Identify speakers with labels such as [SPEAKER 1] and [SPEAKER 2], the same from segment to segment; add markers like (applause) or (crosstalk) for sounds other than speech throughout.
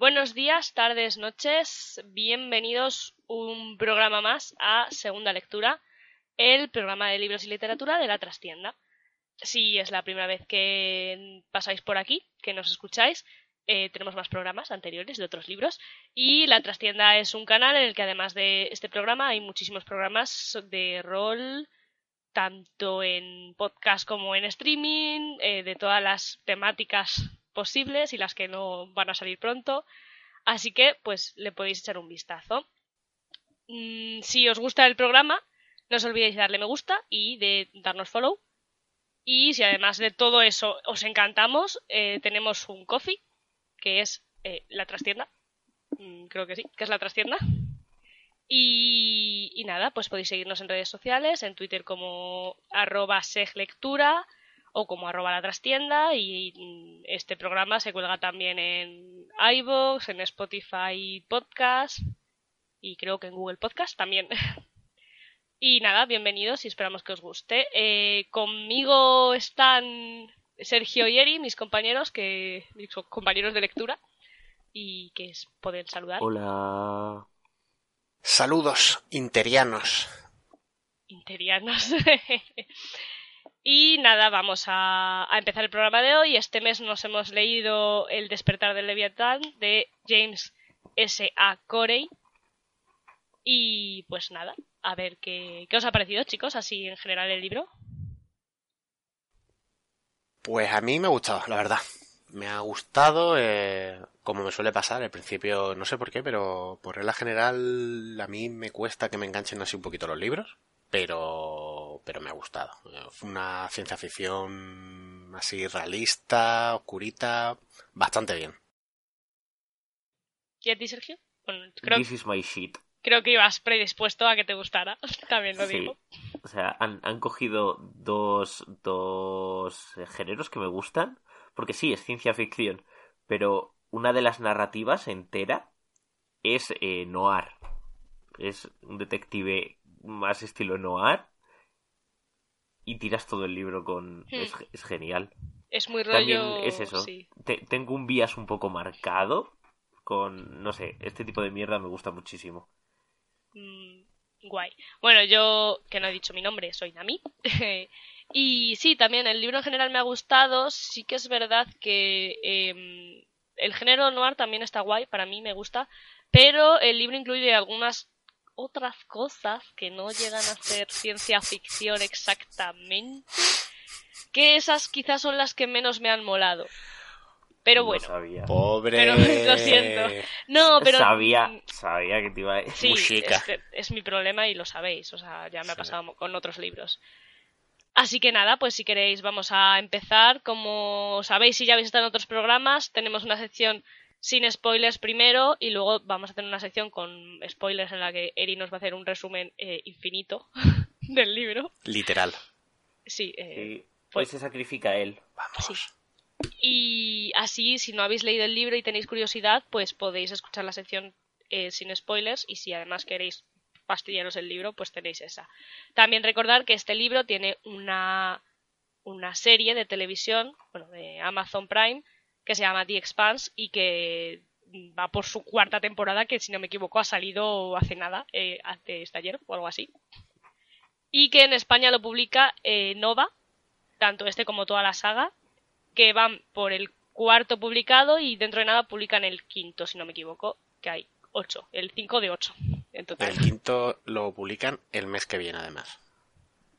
[SPEAKER 1] Buenos días, tardes, noches. Bienvenidos un programa más a Segunda Lectura, el programa de libros y literatura de la trastienda. Si es la primera vez que pasáis por aquí, que nos escucháis, eh, tenemos más programas anteriores de otros libros y la trastienda es un canal en el que además de este programa hay muchísimos programas de rol tanto en podcast como en streaming eh, de todas las temáticas posibles y las que no van a salir pronto. Así que, pues, le podéis echar un vistazo. Mm, si os gusta el programa, no os olvidéis de darle me gusta y de darnos follow. Y si además de todo eso os encantamos, eh, tenemos un coffee, que es eh, la trastienda. Mm, creo que sí, que es la trastienda. Y, y, nada, pues podéis seguirnos en redes sociales, en Twitter como arroba seglectura, o como arroba la trastienda y este programa se cuelga también en iVoox, en Spotify Podcast y creo que en Google Podcast también. (laughs) y nada, bienvenidos y esperamos que os guste. Eh, conmigo están Sergio y Eri, mis compañeros, que mis compañeros de lectura y que pueden saludar.
[SPEAKER 2] Hola.
[SPEAKER 3] Saludos interianos.
[SPEAKER 1] Interianos. (laughs) Y nada, vamos a, empezar el programa de hoy. Este mes nos hemos leído El despertar del Leviatán de James S. A. Corey. Y pues nada, a ver qué, qué os ha parecido, chicos, así en general el libro.
[SPEAKER 3] Pues a mí me ha gustado, la verdad. Me ha gustado, eh, como me suele pasar, al principio no sé por qué, pero por regla general a mí me cuesta que me enganchen así un poquito los libros pero, pero me ha gustado. Fue una ciencia ficción así realista, oscurita, bastante bien.
[SPEAKER 1] ¿Y a ti, Sergio?
[SPEAKER 2] creo, This is my shit.
[SPEAKER 1] Creo que ibas predispuesto a que te gustara, (laughs) también lo digo.
[SPEAKER 2] O sea, han, han cogido dos, dos géneros que me gustan, porque sí, es ciencia ficción, pero una de las narrativas entera es eh, noir. Es un detective más estilo noir y tiras todo el libro con... Hmm. Es, genial.
[SPEAKER 1] Es muy rollo...
[SPEAKER 2] es eso. tengo un bias un poco marcado con... No sé, este tipo de mierda me gusta muchísimo.
[SPEAKER 1] Mm, guay. Bueno, yo, que no he dicho mi nombre, soy Nami. (laughs) y sí, también el libro en general me ha gustado. Sí que es verdad que em, el género noir también está guay, para mí me gusta. Pero el libro incluye algunas otras cosas que no llegan a ser ciencia ficción exactamente, que esas quizás son las que menos me han molado. Pero bueno.
[SPEAKER 3] Pobre. (laughs)
[SPEAKER 1] lo siento. No, pero.
[SPEAKER 2] Sabía, sabía que te iba a
[SPEAKER 1] decir. Sí, es, mi problema y lo sabéis. O sea, ya me ha pasado con otros libros. Así que nada, pues si queréis vamos a empezar. Como sabéis, si ya habéis estado en otros programas, tenemos una sección sin spoilers primero y luego vamos a hacer una sección con spoilers en la que Eri nos va a hacer un resumen eh, infinito (laughs) del libro.
[SPEAKER 3] Literal.
[SPEAKER 1] Sí. Eh,
[SPEAKER 2] pues se sacrifica él.
[SPEAKER 3] Vamos.
[SPEAKER 1] Y así, si no habéis leído el libro y tenéis curiosidad, pues podéis escuchar la sección eh, sin spoilers y si además queréis fastidiaros el libro, pues tenéis esa. También recordar que este libro tiene una, una serie de televisión, bueno, de Amazon Prime, que se llama The Expanse y que va por su cuarta temporada, que si no me equivoco ha salido hace nada, eh, hace este ayer o algo así. Y que en España lo publica eh, Nova, tanto este como toda la saga, que van por el cuarto publicado y dentro de nada publican el quinto, si no me equivoco, que hay ocho, el cinco de ocho en total.
[SPEAKER 3] El quinto lo publican el mes que viene además.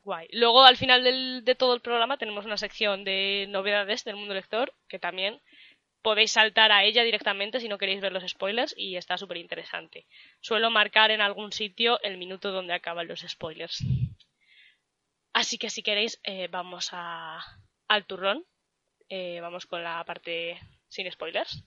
[SPEAKER 1] Guay. Luego al final de todo el programa tenemos una sección de novedades del mundo lector que también podéis saltar a ella directamente si no queréis ver los spoilers y está súper interesante. Suelo marcar en algún sitio el minuto donde acaban los spoilers. Así que si queréis eh, vamos al turrón. Eh, vamos con la parte sin spoilers.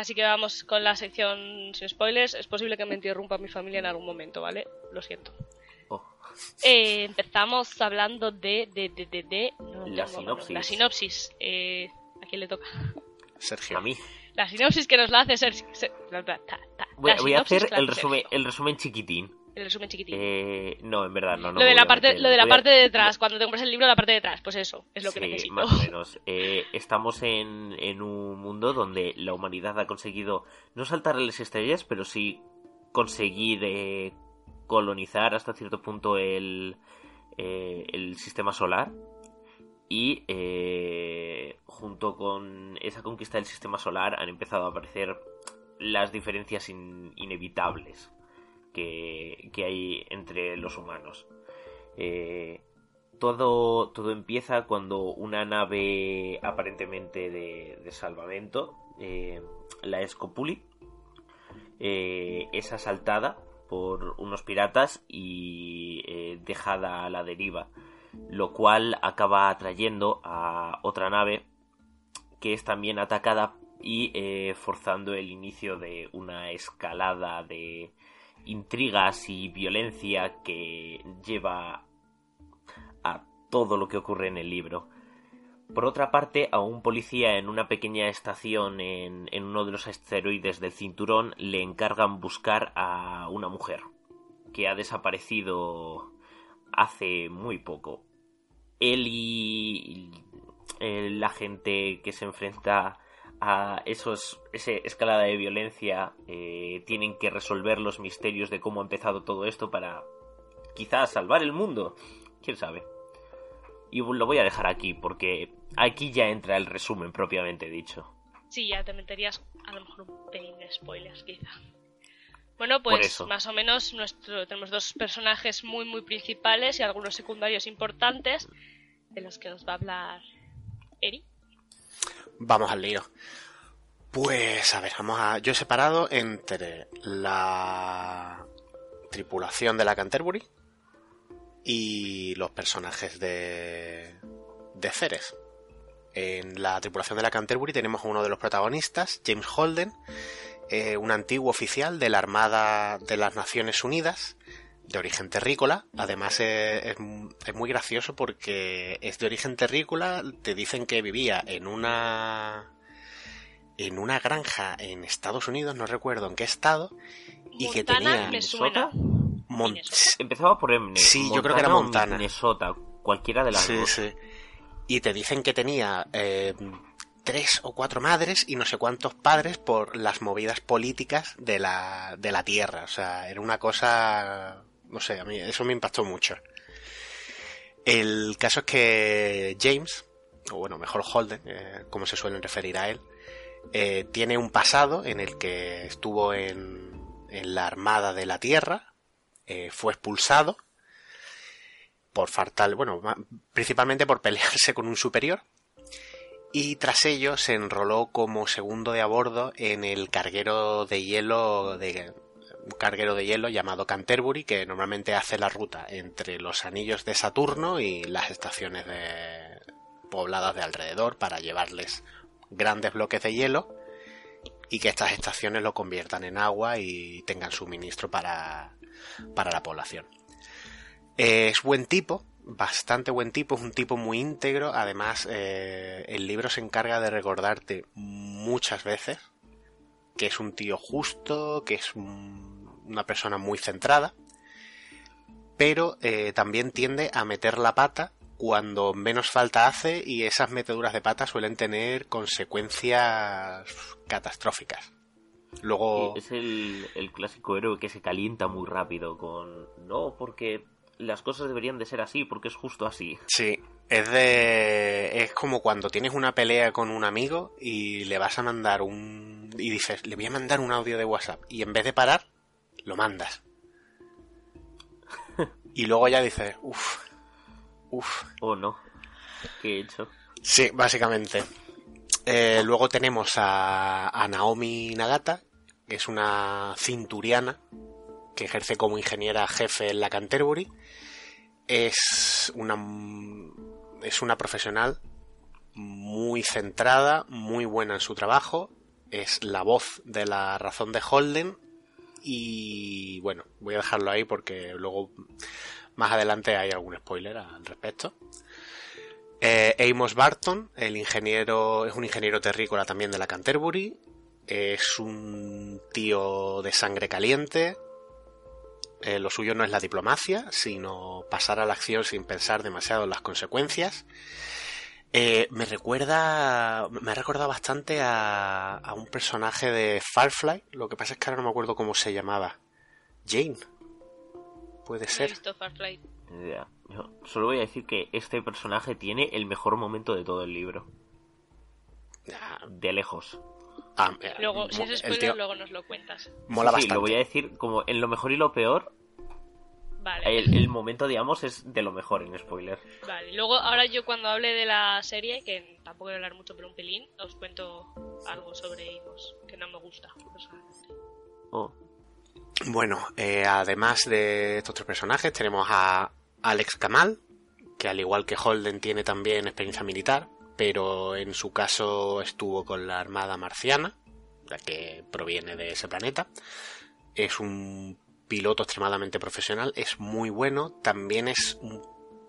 [SPEAKER 1] Así que vamos con la sección sin spoilers. Es posible que me interrumpa mi familia en algún momento, ¿vale? Lo siento.
[SPEAKER 2] Oh.
[SPEAKER 1] Eh, empezamos hablando de... de, de, de, de- no
[SPEAKER 2] La sinopsis.
[SPEAKER 1] La sinopsis. Eh, ¿A quién le toca?
[SPEAKER 3] Sergio.
[SPEAKER 2] A mí.
[SPEAKER 1] La sinopsis que nos la hace Sergio.
[SPEAKER 2] Voy, a hacer resumen, el resumen chiquitín.
[SPEAKER 1] El resumen chiquitín.
[SPEAKER 2] Eh, no, en verdad, no. no
[SPEAKER 1] lo de la parte, lo de la parte de detrás, cuando te compras el libro, la parte de atrás, pues eso, es lo que
[SPEAKER 2] Sí,
[SPEAKER 1] necesito.
[SPEAKER 2] más o (laughs) menos. Eh, estamos en, en un mundo donde la humanidad ha conseguido no saltar las estrellas, pero sí conseguir eh, colonizar hasta cierto punto el, eh, el sistema solar. Y eh, junto con esa conquista del sistema solar han empezado a aparecer las diferencias in- inevitables que, hay entre los humanos. Eh, todo, todo empieza cuando una nave aparentemente de, salvamento, eh, la Escopuli, eh, es asaltada por unos piratas y dejada a la deriva, lo cual acaba atrayendo a otra nave que es también atacada y forzando el inicio de una escalada de intrigas y violencia que lleva a todo lo que ocurre en el libro. Por otra parte, a un policía en una pequeña estación en, en uno de los asteroides del cinturón le encargan buscar a una mujer que ha desaparecido hace muy poco. Él y eh, la gente que se enfrenta a esos ese escalada de violencia eh, tienen que resolver los misterios de cómo ha empezado todo esto para quizás salvar el mundo. ¿Quién sabe? Y lo voy a dejar aquí porque aquí ya entra el resumen propiamente dicho.
[SPEAKER 1] Sí, ya te meterías a lo mejor un pelín de spoilers, quizá. Bueno, pues más o menos nuestro, tenemos dos personajes muy muy principales y algunos secundarios importantes de los que nos va a hablar Eri.
[SPEAKER 3] Vamos al lío. Pues, a ver, vamos a. Yo he separado entre la tripulación de la Canterbury y los personajes de. de Ceres. En la tripulación de la Canterbury tenemos a uno de los protagonistas, James Holden, eh, un antiguo oficial de la Armada de las Naciones Unidas, de origen terrícola. Además eh, es, es muy gracioso porque es de origen terrícola. Te dicen que vivía en una en una granja en Estados Unidos, no recuerdo en qué estado, y que
[SPEAKER 1] Montana
[SPEAKER 3] tenía. Mon-
[SPEAKER 1] Minnesota.
[SPEAKER 2] Empezaba por M.
[SPEAKER 3] Sí, yo creo que era Montana.
[SPEAKER 2] Minnesota, cualquiera de las
[SPEAKER 3] Sí,
[SPEAKER 2] dos.
[SPEAKER 3] sí. Y te dicen que tenía eh, tres o cuatro madres y no sé cuántos padres por las movidas políticas de la, de la tierra. O sea, era una cosa. No sé, a mí eso me impactó mucho. El caso es que James, o bueno, mejor Holden, eh, como se suelen referir a él, eh, tiene un pasado en el que estuvo en, la Armada de la Tierra, eh, fue expulsado por faltar, bueno, principalmente por pelearse con un superior. Y tras ello se enroló como segundo de a bordo en el carguero de hielo de un carguero de hielo llamado Canterbury, que normalmente hace la ruta entre los anillos de Saturno y las estaciones de pobladas de alrededor para llevarles grandes bloques de hielo y que estas estaciones lo conviertan en agua y tengan suministro para, para la población. Es buen tipo, bastante buen tipo, es un tipo muy íntegro. Además, eh, el libro se encarga de recordarte muchas veces que es un tío justo, que es un- una persona muy centrada, pero eh, también tiende a meter la pata cuando menos falta hace y esas meteduras de pata suelen tener consecuencias catastróficas. Luego...
[SPEAKER 2] Es el, el clásico héroe que se calienta muy rápido con... No, porque las cosas deberían de ser así, porque es justo así.
[SPEAKER 3] Sí, es de. Es como cuando tienes una pelea con un amigo y le vas a mandar un. Y dices, le voy a mandar un audio de WhatsApp. Y en vez de parar, lo mandas. (laughs) Y luego ya dices, uff, uff.
[SPEAKER 2] ¿O no? ¿Qué he hecho?
[SPEAKER 3] Sí, básicamente. Eh, luego tenemos a, a Naomi Nagata, que es una cinturiana que ejerce como ingeniera jefe en la Canterbury. Es una, es una profesional muy centrada, muy buena en su trabajo. Es la voz de la razón de Holden. Y bueno, voy a dejarlo ahí porque luego Más adelante hay algún spoiler al respecto. Eh, Amos Barton, el ingeniero, es un ingeniero terrícola también de la Canterbury. Es un tío de sangre caliente. Eh, lo suyo no es la diplomacia, sino pasar a la acción sin pensar demasiado en las consecuencias. Eh, me recuerda, me ha recordado bastante a, a un personaje de Firefly. Lo que pasa es que ahora no me acuerdo cómo se llamaba. Jane. Puede
[SPEAKER 1] No he
[SPEAKER 3] ser.
[SPEAKER 1] visto
[SPEAKER 2] yo solo voy a decir que este personaje tiene el mejor momento de todo el libro.
[SPEAKER 3] Ah,
[SPEAKER 2] De lejos.
[SPEAKER 3] ah,
[SPEAKER 1] Luego, si es spoiler,
[SPEAKER 3] tío
[SPEAKER 1] luego nos lo cuentas.
[SPEAKER 3] mola
[SPEAKER 2] Sí, sí,
[SPEAKER 3] bastante.
[SPEAKER 2] lo voy a decir como en lo mejor y lo peor.
[SPEAKER 1] Vale.
[SPEAKER 2] El, el momento, digamos, es de lo mejor en spoiler.
[SPEAKER 1] Vale, luego ahora yo cuando hable de la serie, que tampoco voy a hablar mucho, pero un pelín, os cuento algo sobre Amos, que no me gusta. personalmente.
[SPEAKER 2] Oh,
[SPEAKER 3] Bueno, eh, además de estos tres personajes, tenemos a Alex Kamal, que al igual que Holden tiene también experiencia militar, pero en su caso estuvo con la Armada Marciana, la que proviene de ese planeta. Es un piloto extremadamente profesional, es muy bueno, también es un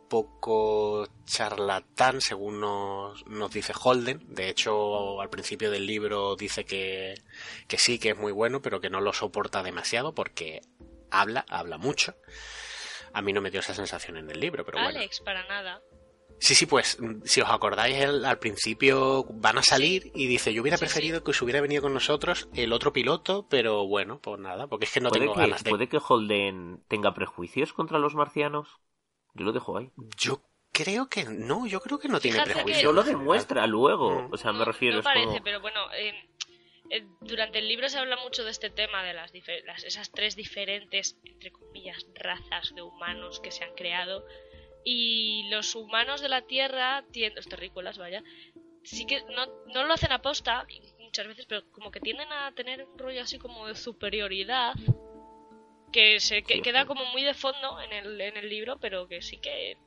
[SPEAKER 3] poco charlatán, según nos, nos dice Holden. De hecho, al principio del libro dice que, que sí, que es muy bueno, pero que no lo soporta demasiado porque habla, habla mucho. A mí no me dio esa sensación en el libro, pero bueno.
[SPEAKER 1] Alex, para nada.
[SPEAKER 3] Sí, sí, pues mm, si os acordáis, él al principio van a salir y dice, yo hubiera
[SPEAKER 1] Sí,
[SPEAKER 3] preferido que se hubiera venido con nosotros el otro piloto, pero bueno, pues nada, porque es que no
[SPEAKER 2] ¿Puede,
[SPEAKER 3] tengo
[SPEAKER 2] que,
[SPEAKER 3] ganas de...
[SPEAKER 2] ¿Puede que Holden tenga prejuicios contra los marcianos? Yo lo dejo ahí.
[SPEAKER 3] Yo creo que no, yo creo que no tiene
[SPEAKER 1] Fíjate que-
[SPEAKER 3] prejuicio.
[SPEAKER 2] Yo lo demuestra luego.
[SPEAKER 3] Mm.
[SPEAKER 2] O sea, me
[SPEAKER 1] No-
[SPEAKER 2] refiero
[SPEAKER 1] No
[SPEAKER 2] es
[SPEAKER 1] parece,
[SPEAKER 2] como...
[SPEAKER 1] pero bueno, eh, eh, durante el libro se habla mucho de este tema, de las, las- esas tres diferentes, entre comillas, razas de humanos que se han creado. Y los humanos de la Tierra, tien- los terrícolas, vaya, sí que no, no lo hacen aposta muchas veces, pero como que tienden a tener un rollo así como de superioridad que se que- queda como muy de fondo en el, en el libro, pero que sí que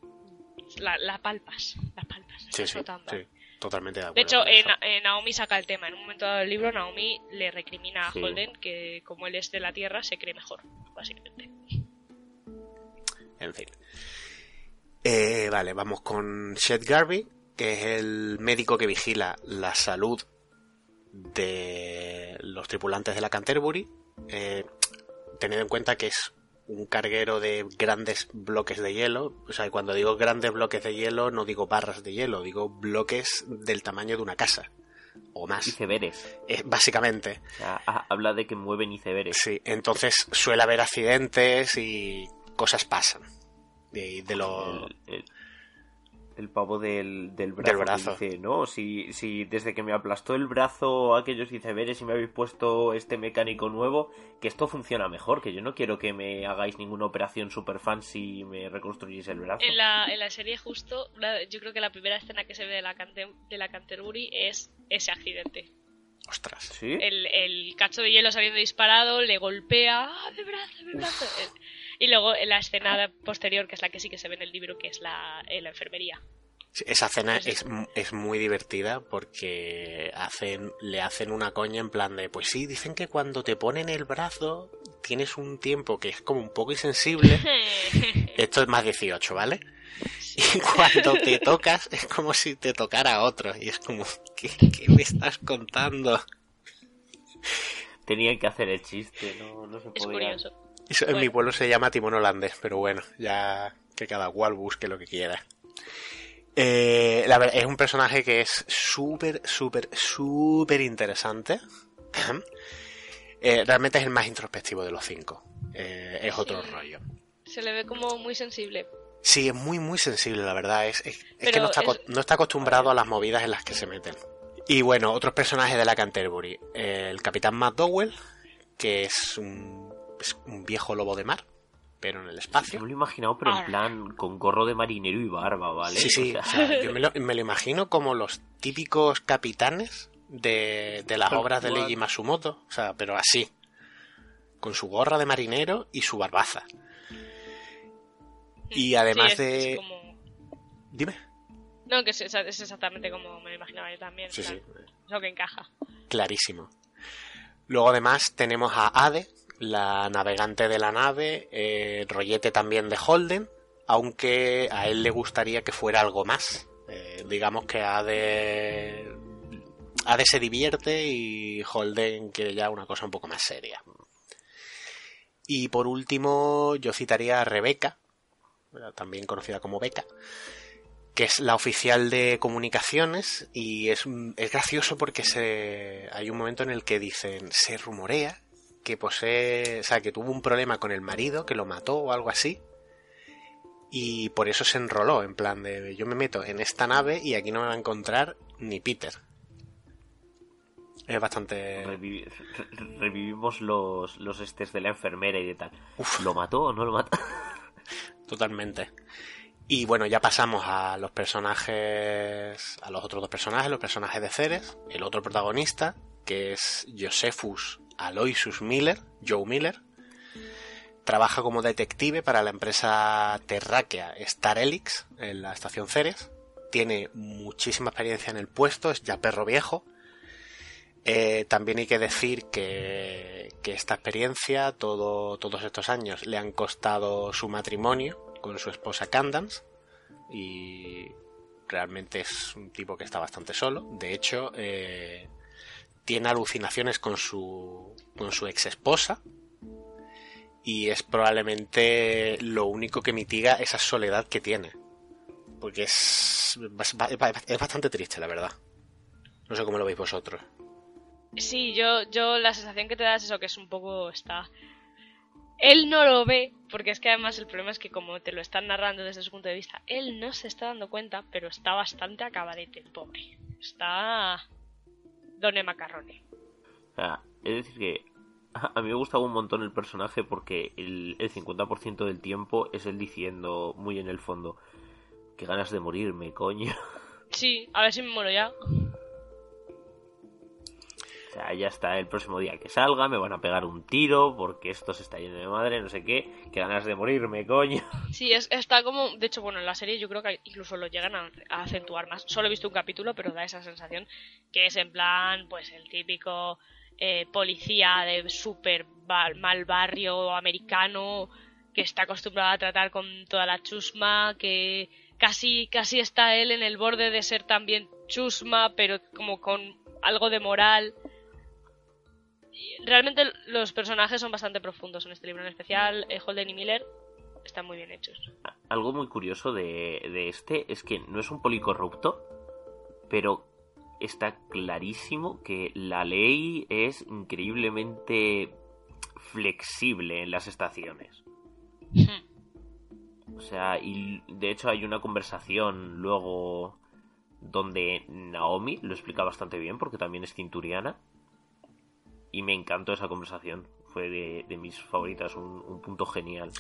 [SPEAKER 1] la, la palpas, la palpas.
[SPEAKER 3] Sí, sí, sí, totalmente de acuerdo.
[SPEAKER 1] De hecho, eh. Na- eh, Naomi saca el tema. En un momento dado del libro, Naomi le recrimina a
[SPEAKER 2] Sí.
[SPEAKER 1] Holden que, como él es de la Tierra, se cree mejor, básicamente.
[SPEAKER 3] En fin. Eh, vale, vamos con Shed Garvey, que es el médico que vigila la salud de los tripulantes de la Canterbury. Eh, tened en cuenta que es un carguero de grandes bloques de hielo. O sea, cuando digo grandes bloques de hielo, no digo barras de hielo, digo bloques del tamaño de una casa. O más.
[SPEAKER 2] Iceberes.
[SPEAKER 3] Eh, básicamente.
[SPEAKER 2] O sea, ha- habla de que mueven iceberes.
[SPEAKER 3] Sí, entonces suele haber accidentes y cosas pasan. De, de lo...
[SPEAKER 2] El, el- el pavo del, del brazo.
[SPEAKER 3] Del
[SPEAKER 2] que
[SPEAKER 3] brazo.
[SPEAKER 2] dice, no, si, si desde que me aplastó el brazo aquellos iceberes y me habéis puesto este mecánico nuevo, que esto funciona mejor, que yo no quiero que me hagáis ninguna operación super fancy y me reconstruyáis el brazo.
[SPEAKER 1] En la, en la serie, justo, yo creo que la primera escena que se ve de la, Cante- de la Canterbury es ese accidente.
[SPEAKER 3] Ostras.
[SPEAKER 2] ¿Sí?
[SPEAKER 1] El, el cacho de hielo saliendo disparado, le golpea, ¡ah, mi brazo, mi brazo! Eh, Y luego en la escena posterior, que es la que sí que se ve en el libro, que es la, en la enfermería.
[SPEAKER 3] Sí, Esa cena
[SPEAKER 1] Pues
[SPEAKER 3] es, es muy divertida porque hacen, le hacen una coña en plan de, pues sí, dicen que cuando te ponen el brazo tienes un tiempo que es como un poco insensible. (laughs) Esto es más 18, ¿vale? Y cuando te tocas es como si te tocara otro. Y es como, ¿qué, qué me estás contando?
[SPEAKER 2] Tenían que hacer el chiste, no, no se
[SPEAKER 1] es
[SPEAKER 2] podía.
[SPEAKER 1] curioso.
[SPEAKER 3] Eso en mi pueblo se llama timón holandés, pero bueno, ya que cada cual busque lo que quiera. Eh, la verdad, es un personaje que es súper, súper, súper interesante. (clears throat) Eh, realmente es el más introspectivo de los cinco. Eh, es otro
[SPEAKER 1] Sí.
[SPEAKER 3] rollo.
[SPEAKER 1] Se le ve como muy sensible.
[SPEAKER 3] Sí, es muy, muy sensible, la verdad. Es, es- es que no está,
[SPEAKER 1] es-
[SPEAKER 3] no está acostumbrado a las movidas en las que se meten. Y bueno, otros personajes de la Canterbury. El capitán McDowell, que es un, es un viejo lobo de mar, pero en el
[SPEAKER 2] Yo
[SPEAKER 3] espacio.
[SPEAKER 2] me lo he imaginado, pero en
[SPEAKER 1] Ah.
[SPEAKER 2] plan con gorro de marinero y barba, ¿vale?
[SPEAKER 3] Sí, sí.
[SPEAKER 2] O sea,
[SPEAKER 3] yo me lo, me lo imagino como los típicos capitanes de, de las obras de. Leiji Masumoto. O sea, pero así. Con su gorra de marinero y su barbaza. Y además
[SPEAKER 1] Sí, es-
[SPEAKER 3] de-
[SPEAKER 1] es como-
[SPEAKER 3] Dime.
[SPEAKER 1] No, que es, es exactamente como me lo imaginaba yo también.
[SPEAKER 3] Sí,
[SPEAKER 1] en
[SPEAKER 3] sí.
[SPEAKER 1] Es lo que encaja.
[SPEAKER 3] clarísimo. Luego además tenemos a Ade, la navegante de la nave, eh, rollete también de Holden, aunque a él le gustaría que fuera algo más. Eh, digamos que a de Ade se divierte y Holden quiere ya una cosa un poco más seria. Y por último, yo citaría a Rebeca, también conocida como Beca, que es la oficial de comunicaciones y es, es gracioso porque hay un momento en el que dicen, se rumorea que posee, o sea, que tuvo un problema con el marido, que lo mató o algo así, y por eso se enroló, en plan de yo me meto en esta nave y aquí no me va a encontrar ni Peter. Es bastante...
[SPEAKER 2] revivimos los, los estés de la enfermera y de tal. ¿Lo mató o no lo mató? (laughs)
[SPEAKER 3] Totalmente. Y bueno, ya pasamos a los personajes, a los otros dos personajes, los personajes de Ceres, el otro protagonista, que es Josephus Aloysius Miller, Joe Miller. Trabaja como detective para la empresa terráquea Star Helix en la estación Ceres. Tiene muchísima experiencia en el puesto, es ya perro viejo. Eh, también hay que decir que, esta experiencia, todo, todos estos años, le han costado su matrimonio con su esposa Candance y realmente es un tipo que está bastante solo. De hecho, eh, tiene alucinaciones con su, con su ex esposa y es probablemente lo único que mitiga esa soledad que tiene. Porque es, es bastante triste, la verdad. No sé cómo lo veis vosotros.
[SPEAKER 1] Sí, yo, yo la sensación que te da es eso, que es un poco está... Él no lo ve, porque es que además el problema es que como te lo están narrando desde su punto de vista, él no se está dando cuenta, pero está bastante acabadete el pobre. Está... Done Macarrone.
[SPEAKER 2] Sea, es decir que a mí me gusta un montón el personaje porque el, el 50% del tiempo es él diciendo muy en el fondo, qué ganas de morirme, coño.
[SPEAKER 1] Sí, a ver si me muero ya.
[SPEAKER 2] Sea, ya está el próximo día que salga, me van a pegar un tiro porque esto se está yendo de madre, no sé qué, qué ganas de morirme, coño. (laughs)
[SPEAKER 1] Sí, es, está como, de hecho, bueno, en la serie yo creo que incluso lo llegan a, acentuar más. Solo he visto un capítulo, pero da esa sensación que es en plan, pues el típico eh, policía de súper mal barrio americano que está acostumbrado a tratar con toda la chusma, que casi, casi está él en el borde de ser también chusma, pero como con algo de moral realmente los personajes son bastante profundos en este libro, en especial eh, Holden y Miller están muy bien hechos.
[SPEAKER 2] Algo muy curioso de, de este es que no es un policorrupto, pero está clarísimo que la ley es increíblemente flexible en las estaciones. o sea, y de hecho hay una conversación luego donde Naomi lo explica bastante bien porque también es cinturiana y me encantó esa conversación. Fue de, mis favoritas, un, punto genial.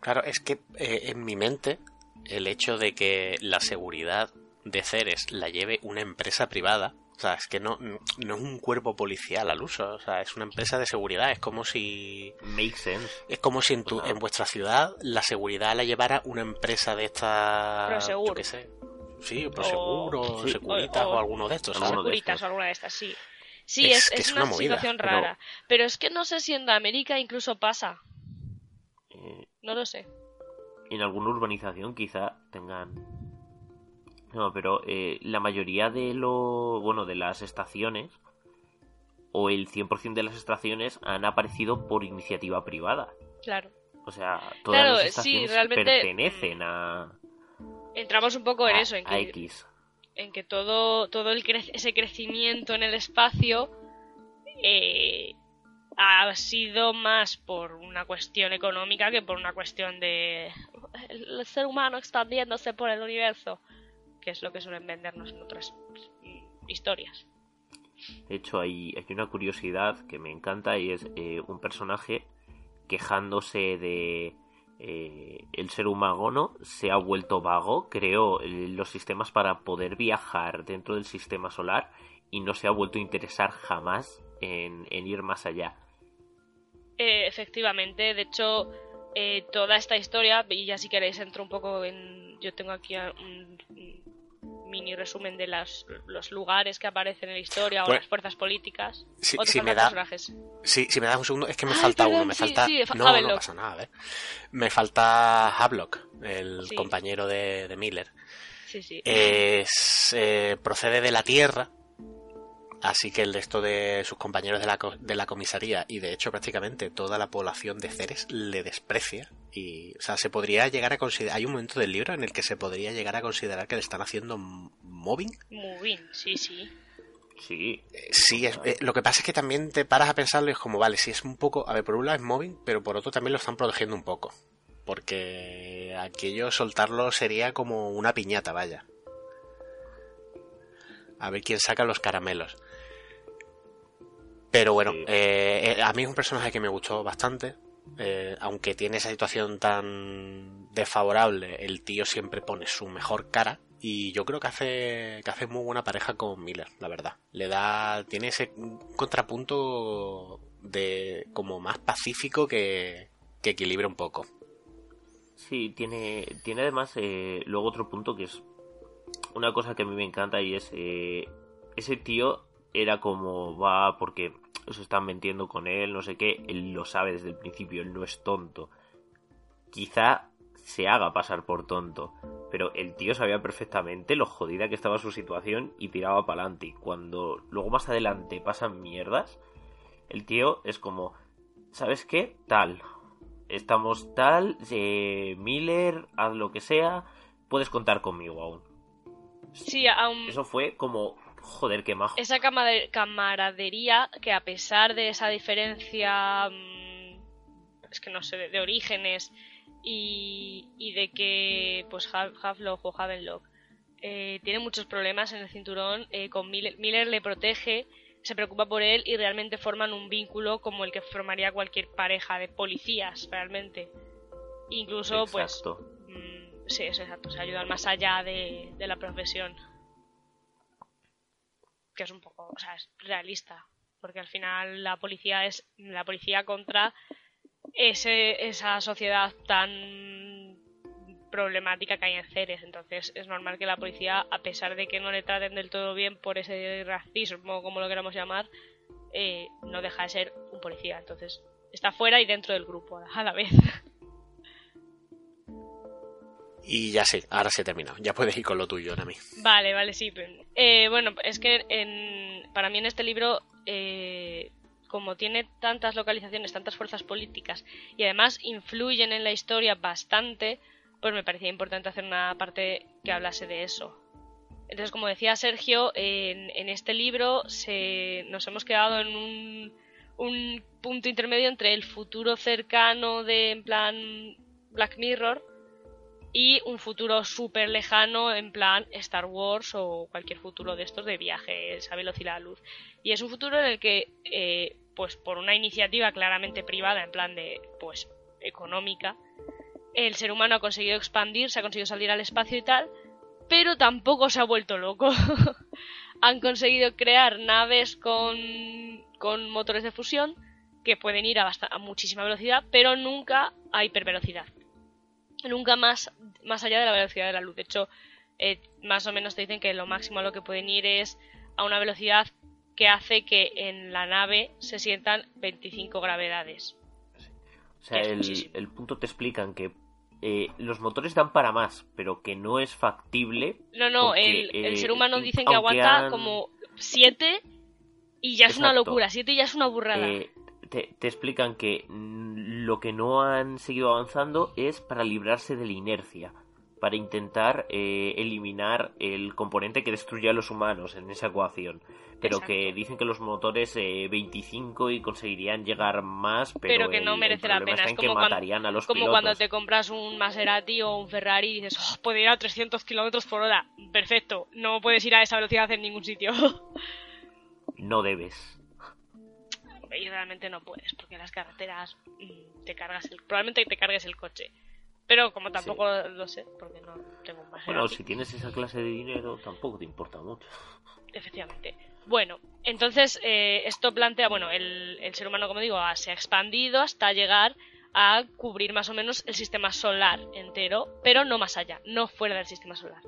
[SPEAKER 3] Claro, es que eh, en mi mente el hecho de que la seguridad de Ceres la lleve una empresa privada, o sea, es que no, no es un cuerpo policial al uso, o sea, es una empresa de seguridad, es como si...
[SPEAKER 2] Make sense.
[SPEAKER 3] Es como si en, tu, en vuestra ciudad la seguridad la llevara una empresa de esta...
[SPEAKER 1] Proseguro.
[SPEAKER 3] Yo sé. Sí, Proseguro, o, Securitas o, alguno de estos.
[SPEAKER 1] Securitas o alguna de estas, sí. Sí, es, una, situación rara. Pero... es que no sé si en América incluso pasa. Eh, no lo sé.
[SPEAKER 2] En alguna urbanización quizá tengan. No, pero eh, la mayoría de lo. Bueno, de las estaciones. O el 100% de las estaciones han aparecido por iniciativa privada.
[SPEAKER 1] Claro.
[SPEAKER 2] O sea, todas las estaciones pertenecen a.
[SPEAKER 1] Entramos un poco en eso, en que. X en que todo, todo el ese crecimiento en el espacio eh, ha sido más por una cuestión económica que por una cuestión de el ser humano expandiéndose por el universo, que es lo que suelen vendernos en otras historias.
[SPEAKER 2] De hecho, hay, hay una curiosidad que me encanta y es eh, un personaje quejándose de eh, el ser humano se ha vuelto vago, creó eh, los sistemas para poder viajar dentro del sistema solar y no se ha vuelto a interesar jamás en, ir más allá.
[SPEAKER 1] Eh, efectivamente, de hecho, toda esta historia, y ya si queréis entro un poco en... Yo tengo aquí mini resumen de las, los lugares que aparecen en la historia o las fuerzas políticas.
[SPEAKER 3] Si,
[SPEAKER 1] o
[SPEAKER 3] si me da,
[SPEAKER 1] personajes.
[SPEAKER 3] si, si me das un segundo, es que me
[SPEAKER 1] Ay,
[SPEAKER 3] falta
[SPEAKER 1] perdón,
[SPEAKER 3] uno, me
[SPEAKER 1] sí,
[SPEAKER 3] falta...
[SPEAKER 1] sí, fa-
[SPEAKER 3] no, no
[SPEAKER 1] Havelock.
[SPEAKER 3] pasa nada, a ver. Me falta Havelock, el
[SPEAKER 1] Sí.
[SPEAKER 3] compañero de, de Miller.
[SPEAKER 1] Sí, sí.
[SPEAKER 3] Es, eh, procede de la Tierra, así que el resto de sus compañeros de la, de la comisaría y de hecho prácticamente toda la población de Ceres le desprecia y, o sea, se podría llegar a considerar, hay un momento del libro en el que se podría llegar a considerar que le están haciendo mobbing.
[SPEAKER 1] Bien, sí, sí.
[SPEAKER 2] Sí,
[SPEAKER 3] Eh, Sí, es, eh, lo que pasa es que también te paras a pensarlo y es como, vale, si es un poco, a ver, por un lado es mobbing, pero por otro también lo están protegiendo un poco. Porque aquello soltarlo sería como una piñata, vaya. A ver quién saca los caramelos. Pero bueno, eh, eh, a mí es un personaje que me gustó bastante. eh, aunque tiene esa situación tan desfavorable, el tío siempre pone su mejor cara. Y yo creo que hace, que hace muy buena pareja con Miller, la verdad. Le da. Tiene ese contrapunto de. como más pacífico que, que equilibra un poco.
[SPEAKER 2] sí, tiene, tiene además eh, luego otro punto que es una cosa que a mí me encanta y es ese tío era como va porque se están metiendo con él, no sé qué, él lo sabe desde el principio, él no es tonto. Quizá se haga pasar por tonto, pero el tío sabía perfectamente lo jodida que estaba su situación y tiraba para adelante. Cuando luego más adelante pasan mierdas, el tío es como, ¿sabes qué? Tal. Estamos tal, eh, Miller, haz lo que sea, puedes contar conmigo aún.
[SPEAKER 1] Sí, aún
[SPEAKER 2] Eso fue como, joder, qué majo.
[SPEAKER 1] esa camaradería que a pesar de esa diferencia, mm, es que no sé, de, de orígenes y, y de que pues Ha- Havelock o Havenlock eh, tiene muchos problemas en el cinturón, eh, con Miller, Miller le protege, se preocupa por él y realmente forman un vínculo como el que formaría cualquier pareja de policías, realmente. Incluso, pues. Mm, sí, es exacto, se ayudan más allá de, de la profesión. Es un poco, o sea, es realista. Porque al final la policía es la policía contra ese, esa sociedad tan problemática que hay en Ceres. Entonces es normal que la policía, a pesar de que no le traten del todo bien por ese racismo, como lo queramos llamar, eh, no deja de ser un policía. Entonces está fuera y dentro del grupo a la vez.
[SPEAKER 3] Y ya sí, ahora se ha terminado. Ya puedes ir con lo tuyo, Nami.
[SPEAKER 1] Vale, vale, sí. eh, bueno, es que en- para mí en este libro, eh, como tiene tantas localizaciones, tantas fuerzas políticas y además influyen en la historia bastante, pues me parecía importante hacer una parte que hablase de eso. Entonces, como decía Sergio, en, en este libro se, nos hemos quedado en un, un punto intermedio entre el futuro cercano de, en plan, Black Mirror, y un futuro súper lejano en plan Star Wars o cualquier futuro de estos de viajes a velocidad de luz. Y es un futuro en el que, eh, pues por una iniciativa claramente privada, en plan de, pues, económica, el ser humano ha conseguido expandirse, ha conseguido salir al espacio y tal, pero tampoco se ha vuelto loco. (laughs) Han conseguido crear naves con, con motores de fusión que pueden ir a, a muchísima velocidad, pero nunca a hipervelocidad nunca más, más allá de la velocidad de la luz. De hecho, eh, más o menos te dicen que lo máximo a lo que pueden ir es a una velocidad que hace que en la nave se sientan 25 gravedades.
[SPEAKER 2] O sea, el, punto te explican que eh, los motores dan para más, pero que no es factible.
[SPEAKER 1] No, no,
[SPEAKER 2] porque,
[SPEAKER 1] el, el
[SPEAKER 2] eh,
[SPEAKER 1] ser humano dicen que aguanta
[SPEAKER 2] han-
[SPEAKER 1] como 7 y ya es una locura, 7 ya es una burrada.
[SPEAKER 2] eh, te, te explican que mm, lo que no han seguido avanzando es para librarse de la inercia, para intentar eh, eliminar el componente que destruye a los humanos en esa ecuación. Pero
[SPEAKER 1] Exacto.
[SPEAKER 2] que dicen que los motores eh, 25 y conseguirían llegar más, pero,
[SPEAKER 1] Pero que no merece la pena. Es como cuando-
[SPEAKER 2] a los
[SPEAKER 1] Como cuando te compras un Maserati o un Ferrari y dices, oh, puedo ir a 300 kilómetros por hora. Perfecto, no puedes ir a esa velocidad en ningún sitio. (laughs)
[SPEAKER 2] No debes.
[SPEAKER 1] Y realmente no puedes, porque las carreteras mm, te cargas el, probablemente te cargues el coche. Pero como tampoco lo sé, porque no tengo más
[SPEAKER 2] Bueno, si tienes esa clase de dinero, tampoco te importa mucho.
[SPEAKER 1] efectivamente. Bueno, entonces eh, esto plantea, bueno, el, el ser humano, como digo, ha- se ha expandido hasta llegar a cubrir más o menos el sistema solar entero, pero no más allá, no fuera del sistema solar.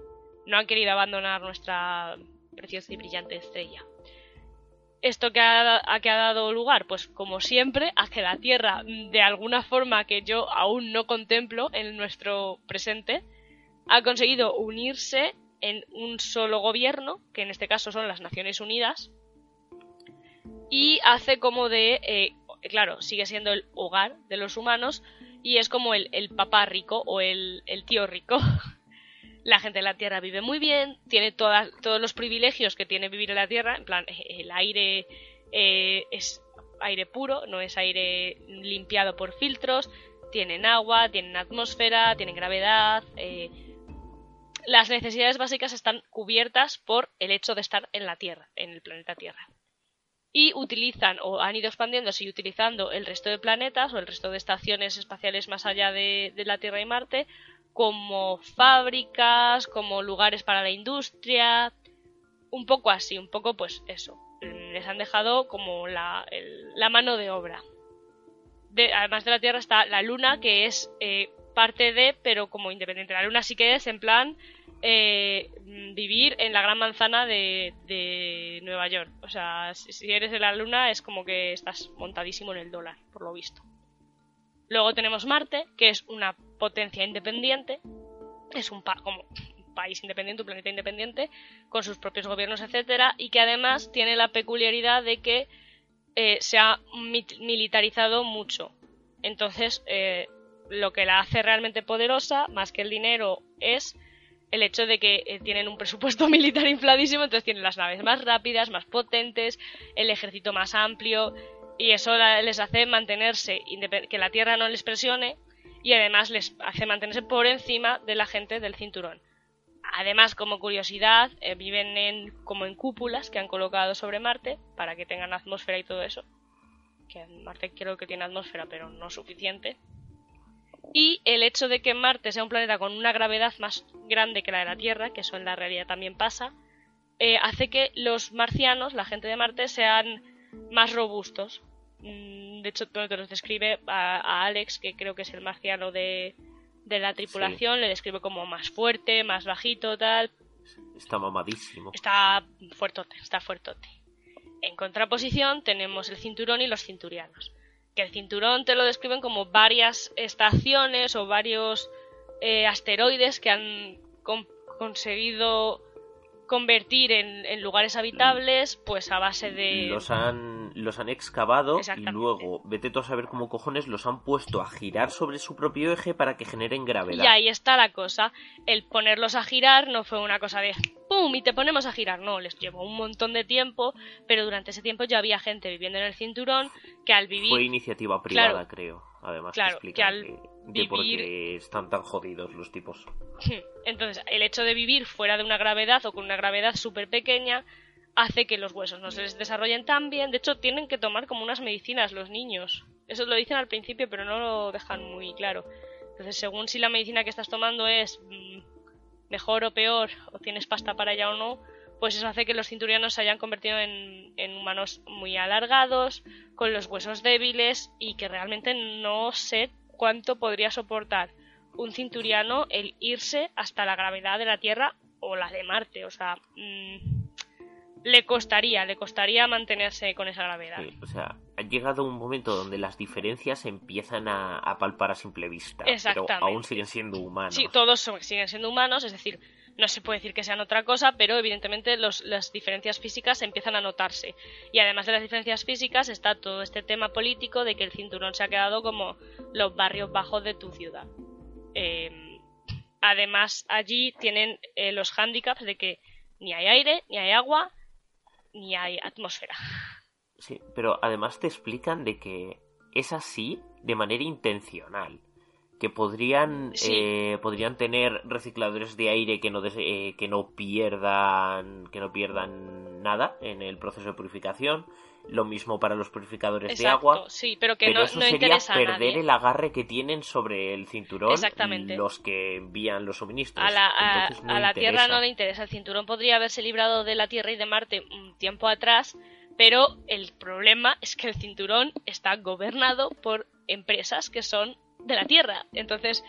[SPEAKER 1] no han querido abandonar nuestra preciosa y brillante estrella. ¿Esto que ha, a qué ha dado lugar? Pues como siempre, a que la Tierra, de alguna forma que yo aún no contemplo en nuestro presente, ha conseguido unirse en un solo gobierno, que en este caso son las Naciones Unidas, y hace como de, eh, claro, sigue siendo el hogar de los humanos y es como el, papá rico o el tío rico. (laughs) la gente de la Tierra vive muy bien, tiene todos los privilegios que tiene vivir en la Tierra, en plan, el aire eh, es aire puro, no es aire limpiado por filtros, tienen agua, tienen atmósfera, tienen gravedad, eh, las necesidades básicas están cubiertas por el hecho de estar en la Tierra, en el planeta Tierra. Y utilizan o han ido expandiéndose y utilizando el resto de planetas o el resto de estaciones espaciales más allá de la Tierra y Marte como fábricas, como lugares para la industria, un poco así, un poco pues eso. Les han dejado como la, mano de obra. De, además de la Tierra está la Luna, que es eh, parte de, pero como independiente. La Luna sí que es en plan eh, vivir en la gran manzana de, de, Nueva York. O sea, si eres de la Luna es como que estás montadísimo en el dólar, por lo visto. Luego tenemos Marte, que es una potencia independiente, es un, pa como un país independiente, un planeta independiente, con sus propios gobiernos, etcétera, y que además tiene la peculiaridad de que eh, se ha militarizado mucho. Entonces, eh, lo que la hace realmente poderosa, más que el dinero, es el hecho de que eh, tienen un presupuesto (laughs) militar infladísimo, entonces tienen las naves más rápidas, más potentes, el ejército más amplio, y eso les hace mantenerse, que la Tierra no les presione y además les hace mantenerse por encima de la gente del cinturón. Además, como curiosidad, eh, viven en, como en cúpulas que han colocado sobre Marte para que tengan atmósfera y todo eso. Que Marte creo que tiene atmósfera, pero no suficiente. Y el hecho de que Marte sea un planeta con una gravedad más grande que la de la Tierra, que eso en la realidad también pasa, eh, hace que los marcianos, la gente de Marte, sean más robustos. De hecho, te los describe a, Alex, que creo que es el marciano de, de la tripulación, le describe como más fuerte, más bajito, tal.
[SPEAKER 2] Está mamadísimo.
[SPEAKER 1] Está fuertote, está fuertote. En contraposición tenemos el cinturón y los cinturianos. Que el cinturón te lo describen como varias estaciones o varios eh, asteroides que han conseguido convertir en, lugares habitables, pues a base de...
[SPEAKER 2] Los han, los han excavado y luego, vete tú a saber cómo cojones, los han puesto a girar sobre su propio eje para que generen gravedad.
[SPEAKER 1] Y ahí está la cosa. El ponerlos a girar no fue una cosa de ¡pum! y te ponemos a girar. No, les llevó un montón de tiempo, pero durante ese tiempo ya había gente viviendo en el cinturón que al vivir...
[SPEAKER 2] Fue iniciativa privada, creo. Además, claro, que, al de por qué están tan jodidos los tipos. (laughs)
[SPEAKER 1] Entonces, el hecho de vivir fuera de una gravedad o con una gravedad súper pequeña hace que los huesos no se les desarrollen tan bien. De hecho, tienen que tomar como unas medicinas los niños. Eso lo dicen al principio, pero no lo dejan muy claro. Entonces, según si la medicina que estás tomando es mm, mejor o peor, o tienes pasta para ella o no, pues eso hace que los cinturianos se hayan convertido en, en humanos muy alargados, con los huesos débiles y que realmente no sé cuánto podría soportar un cinturiano el irse hasta la gravedad de la Tierra o la de Marte. O sea, mmm, le costaría, le costaría mantenerse con esa gravedad.
[SPEAKER 2] Sí, o sea, ha llegado un momento donde las diferencias empiezan a, a palpar a simple vista. Pero aún siguen siendo humanos.
[SPEAKER 1] Sí, todos son, siguen siendo humanos, es decir, no se puede decir que sean otra cosa, pero evidentemente las diferencias físicas empiezan a notarse. Y además de las diferencias físicas está todo este tema político de que el cinturón se ha quedado como los barrios bajos de tu ciudad. Eh, además, allí tienen eh, los hándicaps de que ni hay aire, ni hay agua, ni hay atmósfera.
[SPEAKER 2] Sí, pero además te explican de que es así de manera intencional que podrían eh, podrían tener recicladores de aire que no eh, que no pierdan que no pierdan nada en el proceso de purificación. Lo mismo para los purificadores de agua.
[SPEAKER 1] sí pero que no, eso sería
[SPEAKER 2] perder el agarre que tienen sobre el cinturón Exactamente. los que envían los suministros.
[SPEAKER 1] A la, a la tierra no le interesa. El cinturón podría haberse librado de la tierra y de Marte un tiempo atrás pero el problema es que el cinturón está gobernado por empresas que son de la Tierra. Entonces,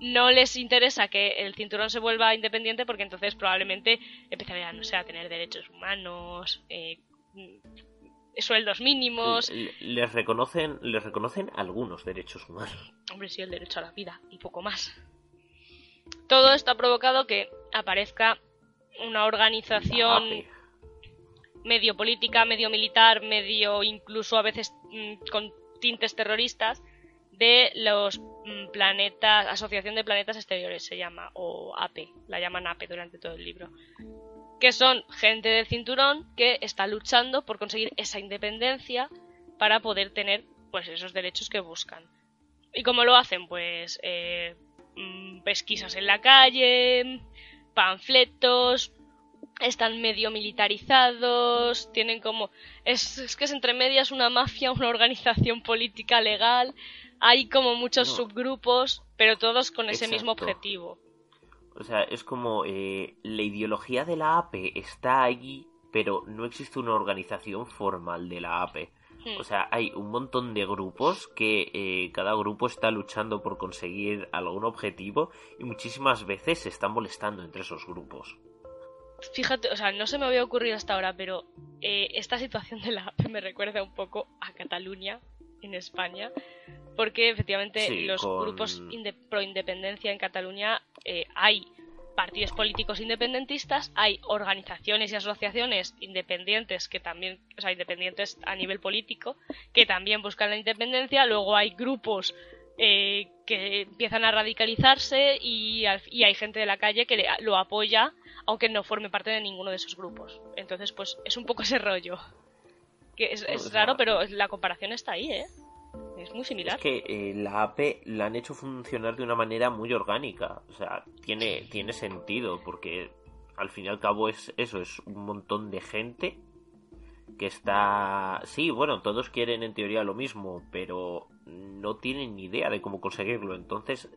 [SPEAKER 1] no les interesa que el cinturón se vuelva independiente porque entonces probablemente empezarían, no sé, a tener derechos humanos, eh, sueldos mínimos.
[SPEAKER 2] Les reconocen, les reconocen algunos derechos humanos.
[SPEAKER 1] Hombre, sí, el derecho a la vida y poco más. Todo esto ha provocado que aparezca una organización medio política, medio militar, medio incluso a veces mm, con tintes terroristas de los mm, planetas, Asociación de Planetas Exteriores se llama, o APE, la llaman APE durante todo el libro, que son gente del cinturón que está luchando por conseguir esa independencia para poder tener pues esos derechos que buscan. ¿Y cómo lo hacen? Pues eh, mm, pesquisas en la calle, panfletos, están medio militarizados, tienen como... Es, que es entre medias una mafia, una organización política legal, hay como muchos subgrupos, pero todos con ese mismo objetivo.
[SPEAKER 2] O sea, es como eh, la ideología de la APE está allí, pero no existe una organización formal de la APE. Hmm. O sea, hay un montón de grupos que eh, cada grupo está luchando por conseguir algún objetivo y muchísimas veces se están molestando entre esos grupos.
[SPEAKER 1] Fíjate, o sea, no se me había ocurrido hasta ahora, pero eh, esta situación de la APE me recuerda un poco a Cataluña en España, porque efectivamente los grupos pro independencia en Cataluña eh, hay partidos políticos independentistas, hay organizaciones y asociaciones independientes que también, o sea, independientes a nivel político, que también buscan la independencia, luego hay grupos eh, que empiezan a radicalizarse y, y, hay gente de la calle que lo apoya, aunque no forme parte de ninguno de esos grupos. Entonces, pues es un poco ese rollo. Que es, es raro, pero la comparación está ahí, ¿eh? Es muy similar.
[SPEAKER 2] Es que eh, la AP la han hecho funcionar de una manera muy orgánica. O sea, tiene, tiene sentido, porque al fin y al cabo es eso, es un montón de gente que está... Sí, bueno, todos quieren en teoría lo mismo, pero no tienen ni idea de cómo conseguirlo. Entonces,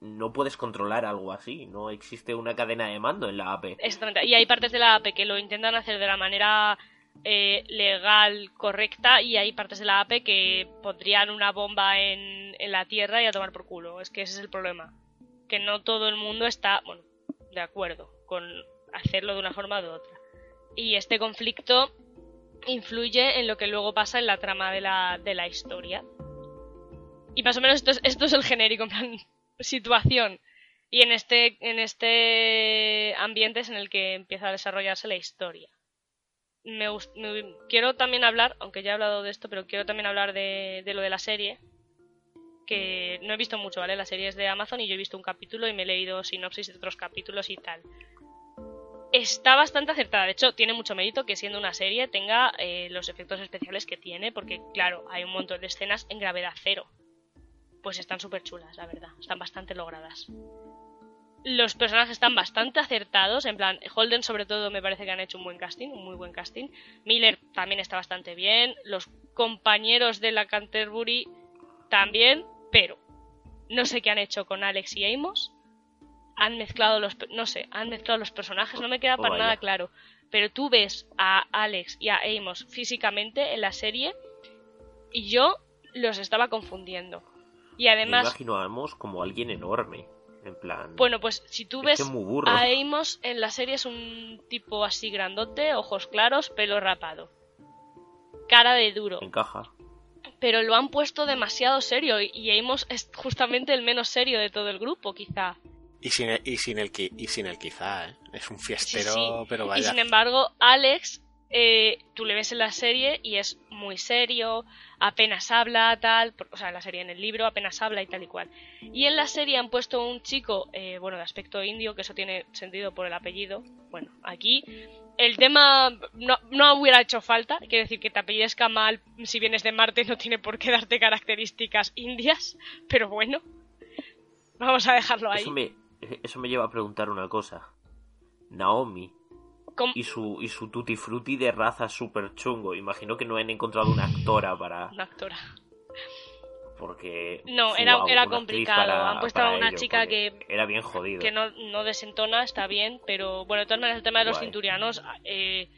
[SPEAKER 2] no puedes controlar algo así. No existe una cadena de mando en la AP.
[SPEAKER 1] Exactamente. Y hay partes de la AP que lo intentan hacer de la manera eh, legal correcta y hay partes de la APE que pondrían una bomba en, la tierra y a tomar por culo. Es que ese es el problema. Que no todo el mundo está, bueno, de acuerdo con hacerlo de una forma u otra. Y este conflicto influye en lo que luego pasa en la trama de la, de la historia. Y más o menos esto es, esto es el genérico, en plan, (laughs) situación. Y en este, en este ambiente es en el que empieza a desarrollarse la historia me, quiero también hablar, aunque ya he hablado de esto, pero quiero también hablar de, lo de la serie. Que no he visto mucho, ¿vale? La serie es de Amazon y yo he visto un capítulo y me he leído sinopsis de otros capítulos y tal. Está bastante acertada, de hecho, tiene mucho mérito que siendo una serie tenga eh, los efectos especiales que tiene, porque, claro, hay un montón de escenas en gravedad cero. Pues están súper chulas, la verdad, están bastante logradas los personajes están bastante acertados. En plan, Holden, sobre todo, me parece que han hecho un buen casting, un muy buen casting. Miller también está bastante bien. Los compañeros de la Canterbury también, pero no sé qué han hecho con Alex y Amos. Han mezclado los. No sé, han mezclado los personajes, no me queda para nada claro. Pero tú ves a Alex y a Amos físicamente en la serie y yo los estaba confundiendo. Y además.
[SPEAKER 2] Me imagino a Amos como alguien enorme.
[SPEAKER 1] Bueno, pues si tú ves a Amos en la serie es un tipo así grandote, ojos claros, pelo rapado. Cara de duro.
[SPEAKER 2] Encaja.
[SPEAKER 1] Pero lo han puesto demasiado serio y Amos es justamente el menos serio de todo el grupo, quizá.
[SPEAKER 3] Y sin el, y sin el, y sin el quizá, ¿eh? Es un fiestero, pero vaya.
[SPEAKER 1] Y sin embargo, Alex, eh, tú le ves en la serie y es muy serio, apenas habla, tal, o sea, en la serie, en el libro apenas habla y tal y cual. Y en la serie han puesto un chico, eh, bueno, de aspecto indio, que eso tiene sentido por el apellido. Bueno, aquí el tema no, no hubiera hecho falta, quiere decir que te apellides Kamal, si vienes de Marte, no tiene por qué darte características indias, pero bueno, vamos a dejarlo ahí.
[SPEAKER 2] Eso me, eso me lleva a preguntar una cosa. Naomi, y su, y su tutti frutti de raza súper chungo. Imagino que no han encontrado una actora para.
[SPEAKER 1] Una actora.
[SPEAKER 2] Porque.
[SPEAKER 1] No, era, era complicado. Han puesto a una chica que.
[SPEAKER 2] Era bien jodido.
[SPEAKER 1] Que no, no desentona, está bien. Pero bueno, de todas maneras, el tema de los cinturianos eh,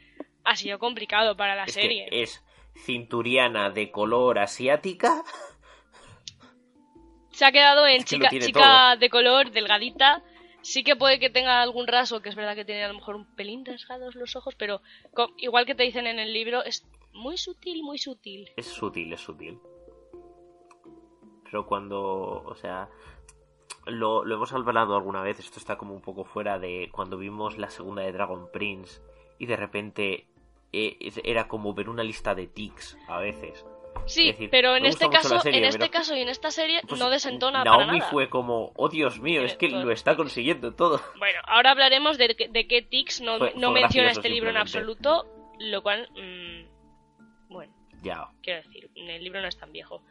[SPEAKER 1] ha sido complicado para la serie.
[SPEAKER 2] es cinturiana de color asiática.
[SPEAKER 1] se ha quedado en
[SPEAKER 2] Es que lo
[SPEAKER 1] chica,
[SPEAKER 2] tiene
[SPEAKER 1] chica de color, delgadita. Sí que puede que tenga algún rasgo, que es verdad que tiene a lo mejor un pelín rasgados los ojos, pero igual que te dicen en el libro, es muy sutil, muy sutil.
[SPEAKER 2] Es sutil, es sutil. Pero cuando, o sea, lo, lo hemos hablado alguna vez, esto está como un poco fuera de cuando vimos la segunda de Dragon Prince y de repente eh, era como ver una lista de tics a veces.
[SPEAKER 1] Sí,
[SPEAKER 2] decir,
[SPEAKER 1] pero en este caso,
[SPEAKER 2] serie,
[SPEAKER 1] en este caso y en esta serie
[SPEAKER 2] Pues,
[SPEAKER 1] no desentona para
[SPEAKER 2] Naomi
[SPEAKER 1] nada.
[SPEAKER 2] fue como, oh Dios mío, es que lo está consiguiendo todo.
[SPEAKER 1] Bueno, ahora hablaremos de, que- de qué tics no,
[SPEAKER 2] Fue-
[SPEAKER 1] no
[SPEAKER 2] fue
[SPEAKER 1] menciona este libro en absoluto, lo cual, mm, bueno,
[SPEAKER 2] Ya,
[SPEAKER 1] quiero decir, el libro no es tan viejo.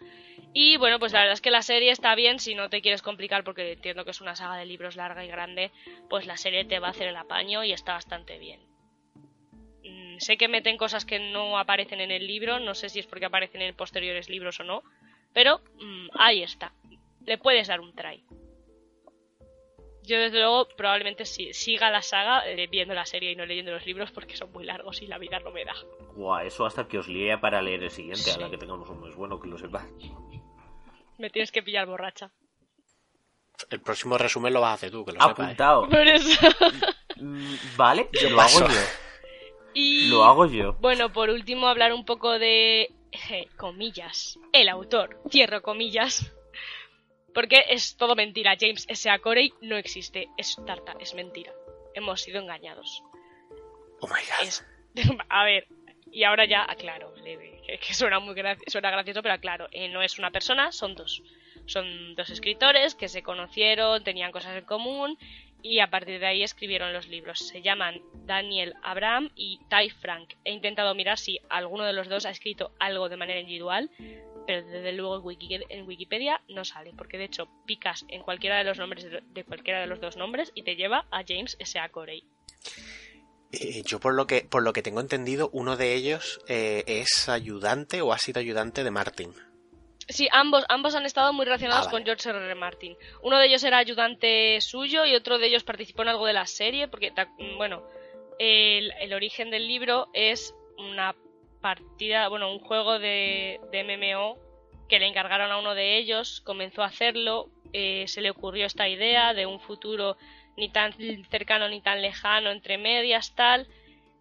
[SPEAKER 1] Y bueno, pues la verdad es que la serie está bien si no te quieres complicar porque entiendo que es una saga de libros larga y grande, pues la serie te va a hacer el apaño y está bastante bien. Mm, Sé que meten cosas que no aparecen en el libro, no sé si es porque aparecen en posteriores libros o no, pero mm, ahí está. Le puedes dar un try. Yo desde luego probablemente si- siga la saga eh, viendo la serie y no leyendo los libros porque son muy largos y la vida no me da.
[SPEAKER 2] guau, eso hasta que os líe para leer el siguiente, a la que tengamos uno es bueno que lo sepas.
[SPEAKER 1] Me tienes que pillar borracha.
[SPEAKER 3] El próximo resumen lo vas a hacer tú, que lo sepas. ¿eh?
[SPEAKER 2] Apuntado.
[SPEAKER 1] Por eso.
[SPEAKER 2] Mm, Vale,
[SPEAKER 3] Yo
[SPEAKER 2] lo
[SPEAKER 3] paso.
[SPEAKER 2] hago yo.
[SPEAKER 1] Y
[SPEAKER 2] Lo hago yo.
[SPEAKER 1] bueno, por último hablar un poco de comillas. El autor, cierro comillas. Porque es todo mentira. James S.A. Corey no existe. Es tarta, es mentira. Hemos sido engañados.
[SPEAKER 3] Oh my god.
[SPEAKER 1] Es... (laughs) A ver, y ahora ya aclaro. Que que suena muy gra- suena gracioso, pero aclaro. Eh, no es una persona, son dos. Son dos escritores que se conocieron, tenían cosas en común y a partir de ahí escribieron los libros. Se llaman Daniel Abraham y Ty Frank. He intentado mirar si alguno de los dos ha escrito algo de manera individual, pero desde luego en Wiki- en Wikipedia no sale, porque de hecho picas en cualquiera de los nombres de cualquiera de los dos nombres y te lleva a James S.A. Corey.
[SPEAKER 3] Eh, yo por lo que por lo que tengo entendido, uno de ellos eh, es ayudante o ha sido ayudante de Martin.
[SPEAKER 1] Sí, ambos, ambos han estado muy relacionados
[SPEAKER 3] Ah,
[SPEAKER 1] con. George R. R. Martin. Uno de ellos era ayudante suyo y otro de ellos participó en algo de la serie, porque, ta- bueno, el, el origen del libro es una partida, bueno, un juego de, de MMO que le encargaron a uno de ellos, comenzó a hacerlo, eh, se le ocurrió esta idea de un futuro ni tan cercano ni tan lejano, entre medias, tal,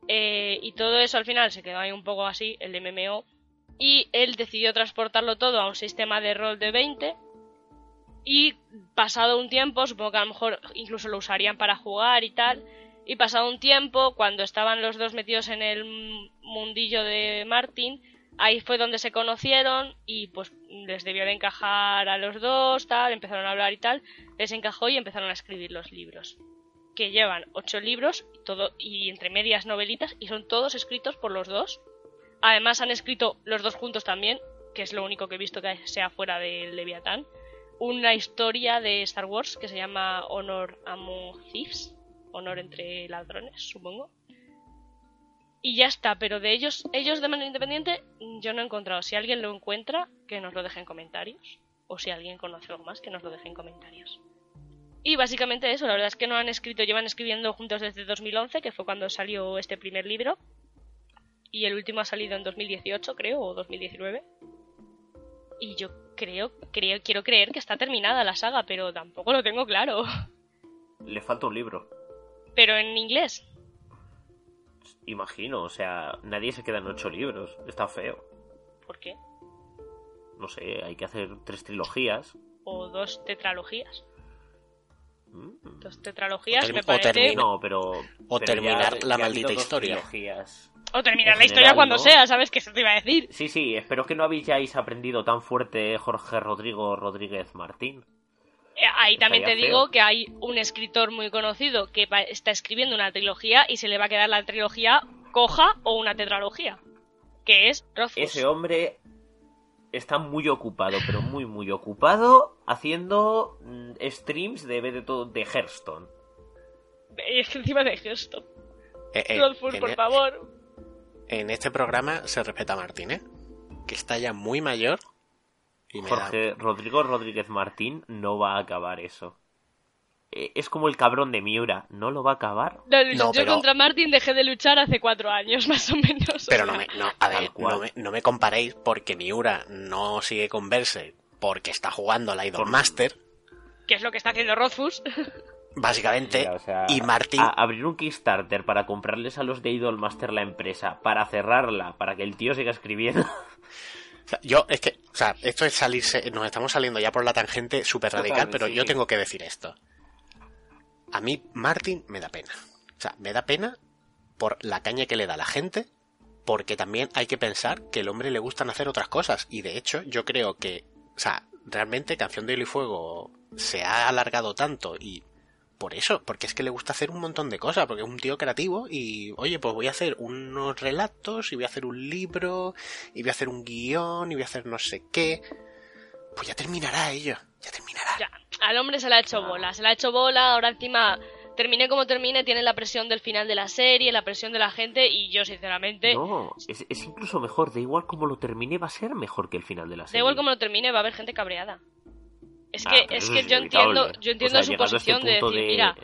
[SPEAKER 1] eh, y todo eso al final se quedó ahí un poco así, el MMO, y él decidió transportarlo todo a un sistema de rol de 20 y pasado un tiempo, supongo que a lo mejor incluso lo usarían para jugar y tal, y pasado un tiempo, cuando estaban los dos metidos en el mundillo de Martin, ahí fue donde se conocieron y pues les debió de encajar a los dos, tal, empezaron a hablar y tal, les encajó y empezaron a escribir los libros. Que llevan ocho libros todo, y entre medias novelitas, y son todos escritos por los dos. Además han escrito los dos juntos también, que es lo único que he visto que sea fuera del Leviatán, una historia de Star Wars que se llama Honor Among Thieves, honor entre ladrones, supongo. Y ya está, pero de ellos, ellos de manera independiente, yo no he encontrado. Si alguien lo encuentra, que nos lo deje en comentarios. O si alguien conoce algo más, que nos lo deje en comentarios. Y básicamente eso, la verdad es que no han escrito, llevan escribiendo juntos desde 2011, que fue cuando salió este primer libro. Y el último ha salido en 2018, creo, o 2019. Y yo creo, creo, quiero creer que está terminada la saga, pero tampoco lo tengo claro.
[SPEAKER 2] Le falta un libro.
[SPEAKER 1] Pero en inglés.
[SPEAKER 2] Imagino, o sea, nadie se queda en ocho libros. Está feo.
[SPEAKER 1] ¿Por qué?
[SPEAKER 2] No sé, hay que hacer tres trilogías.
[SPEAKER 1] O dos tetralogías.
[SPEAKER 2] Mm.
[SPEAKER 1] Dos tetralogías
[SPEAKER 3] O
[SPEAKER 1] me
[SPEAKER 3] o
[SPEAKER 1] parece...
[SPEAKER 3] termina-
[SPEAKER 2] No, pero.
[SPEAKER 3] O
[SPEAKER 2] pero
[SPEAKER 3] terminar
[SPEAKER 2] ya-
[SPEAKER 3] la
[SPEAKER 2] ya
[SPEAKER 3] maldita historia.
[SPEAKER 2] trilogías.
[SPEAKER 1] O terminar
[SPEAKER 2] en
[SPEAKER 1] la historia
[SPEAKER 2] general,
[SPEAKER 1] cuando
[SPEAKER 2] ¿no?
[SPEAKER 1] sea, ¿sabes? Que eso te iba a decir.
[SPEAKER 2] Sí, sí, espero que no habéis aprendido tan fuerte Jorge Rodrigo Rodríguez Martín.
[SPEAKER 1] Eh, Ahí también te digo
[SPEAKER 2] feo.
[SPEAKER 1] que hay un escritor muy conocido que va- está escribiendo una trilogía y se le va a quedar la trilogía coja o una tetralogía. Que es Rothfuss.
[SPEAKER 2] Ese hombre está muy ocupado, pero muy, muy ocupado haciendo mm, streams de, de, todo- de Hearthstone.
[SPEAKER 1] Es que encima de Hearthstone.
[SPEAKER 3] Eh, eh,
[SPEAKER 1] Rothfuss, por favor.
[SPEAKER 3] En este programa se respeta a Martín, ¿eh? Que está ya muy mayor. Y me da-
[SPEAKER 2] Jorge Rodrigo Rodríguez Martín no va a acabar eso. Eh, Es como el cabrón de Miura, ¿no lo va a acabar?
[SPEAKER 1] No,
[SPEAKER 3] No,
[SPEAKER 1] yo
[SPEAKER 3] pero-
[SPEAKER 1] contra Martin dejé de luchar hace cuatro años, (laughs) más o menos. o
[SPEAKER 3] Pero
[SPEAKER 1] sea,
[SPEAKER 3] no me, no, a ver, no me, no me comparéis porque Miura no sigue con Berserk, porque está jugando la Idol Master,
[SPEAKER 1] Que es lo que está haciendo Rothfuss. (laughs)
[SPEAKER 3] básicamente,
[SPEAKER 2] Ya, o sea,
[SPEAKER 3] y Martin...
[SPEAKER 2] a- abrir un Kickstarter para comprarles a los de Idol Master la empresa, para cerrarla, para que el tío siga escribiendo.
[SPEAKER 3] Yo, es que, o sea, esto es salirse, nos estamos saliendo ya por la tangente súper radical, pero
[SPEAKER 2] sí,
[SPEAKER 3] yo tengo que decir esto. A mí, Martin me da pena. O sea, me da pena por la caña que le da a la gente, porque también hay que pensar que el hombre le gustan hacer otras cosas. Y de hecho, yo creo que, o sea, realmente Canción de Hielo y Fuego se ha alargado tanto y por eso, porque es que le gusta hacer un montón de cosas, porque es un tío creativo y, oye, pues voy a hacer unos relatos y voy a hacer un libro y voy a hacer un guion y voy a hacer no sé qué. Pues ya terminará ello, ya terminará.
[SPEAKER 1] Ya, al hombre se le ha hecho bola, se le ha hecho bola, ahora encima termine como termine, tiene la presión del final de la serie, la presión de la gente y yo sinceramente,
[SPEAKER 2] No, es, es incluso mejor, da igual como lo termine, va a ser mejor que el final de la
[SPEAKER 1] da
[SPEAKER 2] serie.
[SPEAKER 1] igual como lo termine, va a haber gente cabreada. Es
[SPEAKER 2] Ah,
[SPEAKER 1] que, es que
[SPEAKER 2] es
[SPEAKER 1] yo entiendo, yo entiendo
[SPEAKER 2] O sea,
[SPEAKER 1] su
[SPEAKER 2] este
[SPEAKER 1] posición de decir, mira,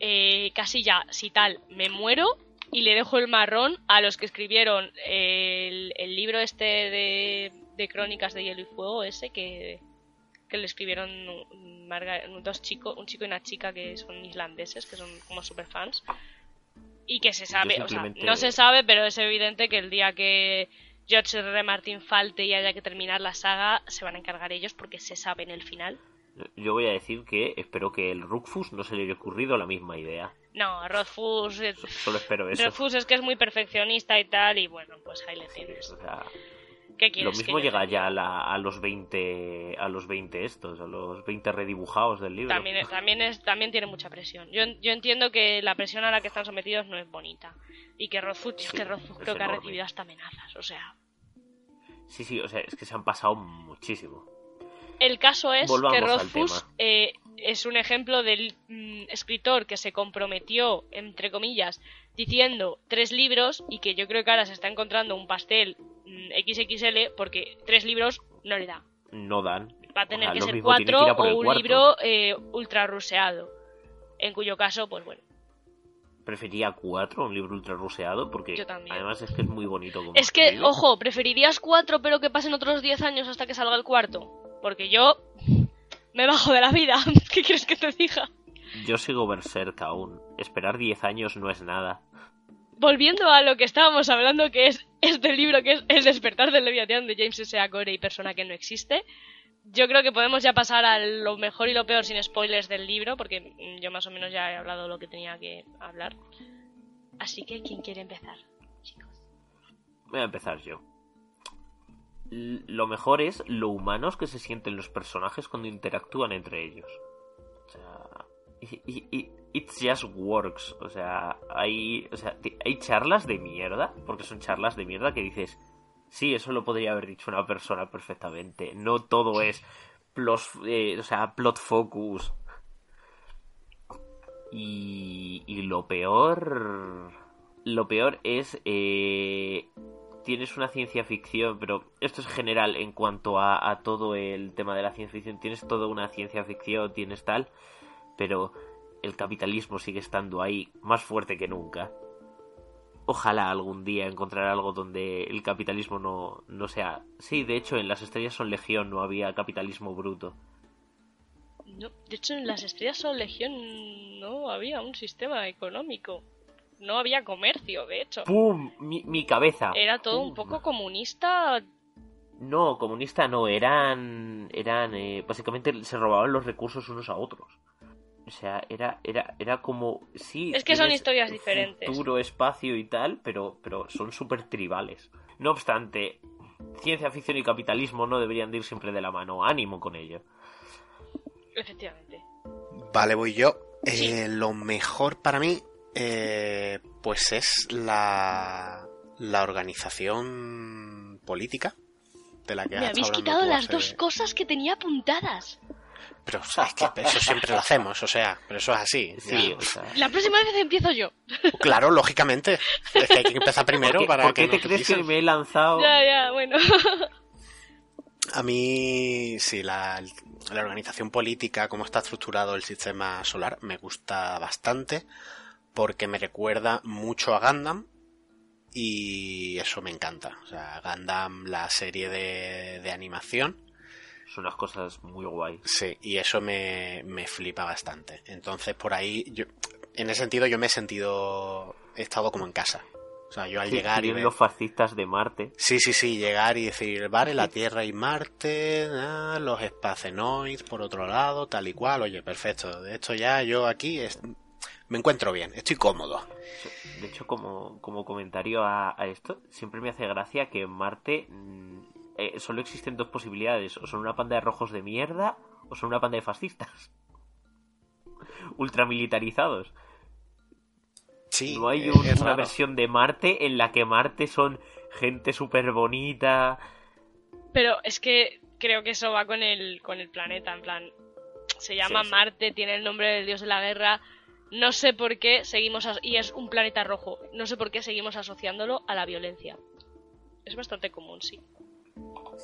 [SPEAKER 1] eh, casi ya, si tal, me muero y le dejo el marrón a los que escribieron el, el libro este de, de crónicas de hielo y fuego, ese que, que le escribieron Marga- dos chicos, un chico y una chica que son islandeses, que son como super fans. Y que se sabe, o sea, no se sabe, pero es evidente que el día que George R. R. Martin falte y haya que terminar la saga, se van a encargar ellos porque se sabe en el final.
[SPEAKER 2] Yo voy a decir que espero que el Rookfus no se le haya ocurrido la misma idea.
[SPEAKER 1] No, Rothfuss,
[SPEAKER 2] So- Solo espero eso.
[SPEAKER 1] Rothfuss es que es muy perfeccionista y tal, y bueno, pues ahí le
[SPEAKER 2] Sí,
[SPEAKER 1] tienes.
[SPEAKER 2] o sea,
[SPEAKER 1] ¿Qué
[SPEAKER 2] lo
[SPEAKER 1] quieres
[SPEAKER 2] mismo llega ya a, la- a los 20 a los 20 estos, a los 20 redibujados del libro.
[SPEAKER 1] También, es- también, es, también tiene mucha presión. Yo, yo entiendo que la presión a la que están sometidos no es bonita. Y que Rothfuss,
[SPEAKER 2] Sí,
[SPEAKER 1] que Rothfuss creo que ha recibido hasta amenazas. O sea,
[SPEAKER 2] Sí, sí, o sea, es que se han pasado muchísimo.
[SPEAKER 1] El caso es
[SPEAKER 2] Volvamos
[SPEAKER 1] que Rothfuss eh, es un ejemplo del mm, escritor que se comprometió, entre comillas, diciendo tres libros y que yo creo que ahora se está encontrando un pastel mm, XXL porque tres libros no le da.
[SPEAKER 2] No dan.
[SPEAKER 1] Va a tener
[SPEAKER 2] O sea,
[SPEAKER 1] que ser cuatro
[SPEAKER 2] que
[SPEAKER 1] o un
[SPEAKER 2] cuarto.
[SPEAKER 1] libro eh, ultra ruseado. En cuyo caso, pues bueno.
[SPEAKER 2] Prefería cuatro, un libro ultra ruseado, porque
[SPEAKER 1] Yo
[SPEAKER 2] además es que es muy bonito como
[SPEAKER 1] Es que, ojo, preferirías cuatro pero que pasen otros diez años hasta que salga el cuarto. Porque yo me bajo de la vida. (laughs) ¿Qué quieres que te diga?
[SPEAKER 2] Yo sigo Berserk aún. Esperar 10 años no es nada.
[SPEAKER 1] Volviendo a lo que estábamos hablando, que es este libro, que es El despertar del Leviatán de James S. A. Corey, persona que no existe. Yo creo que podemos ya pasar a lo mejor y lo peor sin spoilers del libro, porque yo más o menos ya he hablado lo que tenía que hablar. Así que, ¿quién quiere empezar? Chicos.
[SPEAKER 2] Voy a empezar yo. Lo mejor es lo humanos que se sienten los personajes cuando interactúan entre ellos. O sea, it just works. O sea, hay, o sea, hay charlas de mierda, porque son charlas de mierda que dices, sí, eso lo podría haber dicho una persona perfectamente. No todo es eh, o sea, plot focus. Y, y lo peor, lo peor es eh, tienes una ciencia ficción, pero esto es general en cuanto a, a todo el tema de la ciencia ficción. Tienes toda una ciencia ficción, tienes tal, pero el capitalismo sigue estando ahí más fuerte que nunca. Ojalá algún día encontrar algo donde el capitalismo no, no sea... Sí, de hecho, en las estrellas son legión no había capitalismo bruto.
[SPEAKER 1] No, de hecho, en las estrellas son legión no había un sistema económico. No había comercio, de hecho.
[SPEAKER 2] ¡Pum! Mi, mi cabeza.
[SPEAKER 1] Era todo un poco comunista.
[SPEAKER 2] No, comunista no, eran. eran eh, básicamente se robaban los recursos unos a otros. O sea, era, era, era como. Sí,
[SPEAKER 1] Es que son historias diferentes.
[SPEAKER 2] Futuro, espacio y tal, pero, pero son súper tribales. No obstante, ciencia ficción y capitalismo no deberían de ir siempre de la mano. Ánimo con ello.
[SPEAKER 1] Efectivamente.
[SPEAKER 3] Vale, voy yo. Eh. Lo mejor para mí, eh, pues es la, la organización política de la que
[SPEAKER 1] Me habéis quitado las
[SPEAKER 3] hace-
[SPEAKER 1] dos cosas que tenía apuntadas.
[SPEAKER 3] Pero sabes que eso siempre lo hacemos, o sea, pero eso es así.
[SPEAKER 2] Sí,
[SPEAKER 3] ya.
[SPEAKER 2] o sea.
[SPEAKER 1] La próxima vez empiezo yo.
[SPEAKER 3] Claro, lógicamente. Es que hay que empezar primero
[SPEAKER 2] ¿Por qué,
[SPEAKER 3] para
[SPEAKER 2] por
[SPEAKER 3] que
[SPEAKER 2] qué te crees que me he lanzado?
[SPEAKER 1] Ya, ya, bueno.
[SPEAKER 3] A mí, sí, la, la organización política, cómo está estructurado el sistema solar, me gusta bastante porque me recuerda mucho a Gundam y eso me encanta. O sea, Gundam, la serie de, de animación,
[SPEAKER 2] Son unas cosas muy guay.
[SPEAKER 3] Sí, y eso me, me flipa bastante. Entonces, por ahí, yo, en ese sentido, yo me he sentido. He estado como en casa. O sea, yo al
[SPEAKER 2] Sí,
[SPEAKER 3] llegar y ver-
[SPEAKER 2] los fascistas de Marte.
[SPEAKER 3] Sí, sí, sí, llegar y decir, vale, la Tierra y Marte, ah, los espacenoids por otro lado, tal y cual, oye, perfecto, de esto ya yo aquí me encuentro bien, estoy cómodo.
[SPEAKER 2] De hecho, como, como comentario a, a esto, siempre me hace gracia que en Marte mm, eh, solo existen dos posibilidades. O son una panda de rojos de mierda o son una panda de fascistas. (laughs) Ultramilitarizados.
[SPEAKER 3] Sí,
[SPEAKER 2] No hay
[SPEAKER 3] eh,
[SPEAKER 2] un-
[SPEAKER 3] es
[SPEAKER 2] una
[SPEAKER 3] raro.
[SPEAKER 2] versión de Marte en la que Marte son gente súper bonita.
[SPEAKER 1] Pero es que creo que eso va con el, con el planeta, en plan. Se llama
[SPEAKER 2] Sí, sí.
[SPEAKER 1] Marte, tiene el nombre del dios de la guerra. No sé por qué seguimos. Y es un planeta rojo. No sé por qué seguimos asociándolo a la violencia. Es bastante común, sí.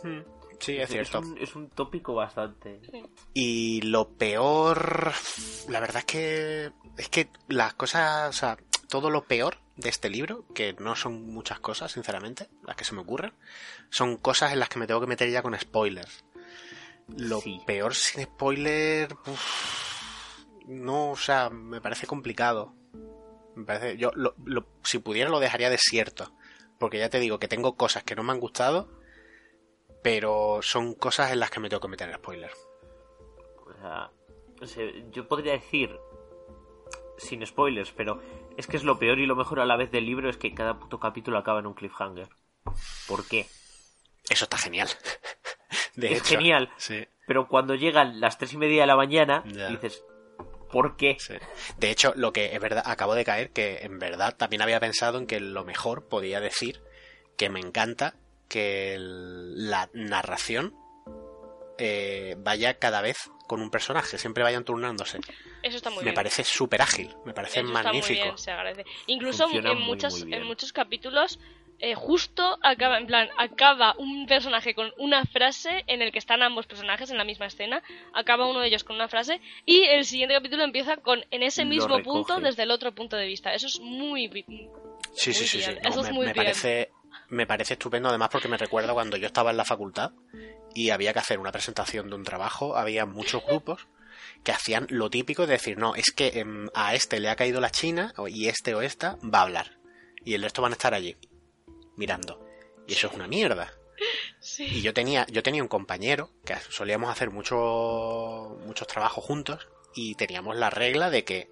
[SPEAKER 3] Hmm, Sí, es cierto.
[SPEAKER 2] un, es un tópico bastante.
[SPEAKER 3] Y lo peor, la verdad es que es que las cosas, o sea, todo lo peor de este libro, que no son muchas cosas, sinceramente, las que se me ocurren, son cosas en las que me tengo que meter ya con spoilers. Lo
[SPEAKER 2] Sí.
[SPEAKER 3] peor sin spoiler, uf, no, o sea, me parece complicado. Me parece, yo, lo- lo- si pudiera lo dejaría desierto, porque ya te digo que tengo cosas que no me han gustado, pero son cosas en las que me tengo que meter spoilers.
[SPEAKER 2] O sea, o sea, yo podría decir, sin spoilers, pero es que es lo peor y lo mejor a la vez del libro es que cada puto capítulo acaba en un cliffhanger. ¿Por qué?
[SPEAKER 3] Eso está genial. (laughs) De
[SPEAKER 2] es
[SPEAKER 3] hecho,
[SPEAKER 2] genial,
[SPEAKER 3] Sí,
[SPEAKER 2] pero cuando llegan las tres y media de la mañana, dices, ¿por qué?
[SPEAKER 3] sí. De hecho, lo que es verdad, acabo de caer, que en verdad también había pensado en que lo mejor podía decir que me encanta que el- la narración eh, vaya cada vez con un personaje, siempre vayan turnándose.
[SPEAKER 1] Eso está muy
[SPEAKER 3] me
[SPEAKER 1] bien.
[SPEAKER 3] parece súper ágil, me parece
[SPEAKER 1] Eso está muy
[SPEAKER 3] magnífico.
[SPEAKER 1] bien, se agradece. Incluso
[SPEAKER 2] Funciona
[SPEAKER 1] en,
[SPEAKER 2] muy,
[SPEAKER 1] muchas,
[SPEAKER 2] muy bien.
[SPEAKER 1] en muchos capítulos, eh, justo acaba, en plan, acaba un personaje con una frase en el que están ambos personajes en la misma escena, acaba uno de ellos con una frase y el siguiente capítulo empieza con en ese mismo punto desde el otro punto de vista. Eso es muy...
[SPEAKER 3] Sí, sí,
[SPEAKER 1] Muy
[SPEAKER 3] sí, sí. No,
[SPEAKER 1] eso es
[SPEAKER 3] me,
[SPEAKER 1] muy
[SPEAKER 3] me
[SPEAKER 1] bien.
[SPEAKER 3] parece me parece estupendo además porque me recuerda cuando yo estaba en la facultad y había que hacer una presentación de un trabajo, había muchos grupos que hacían lo típico de decir, no, es que em, a este le ha caído la china y este o esta va a hablar y el resto van a estar allí mirando. Y eso es una mierda. Y
[SPEAKER 1] Sí.
[SPEAKER 3] yo tenía, yo tenía un compañero que solíamos hacer mucho- muchos trabajos juntos y teníamos la regla de que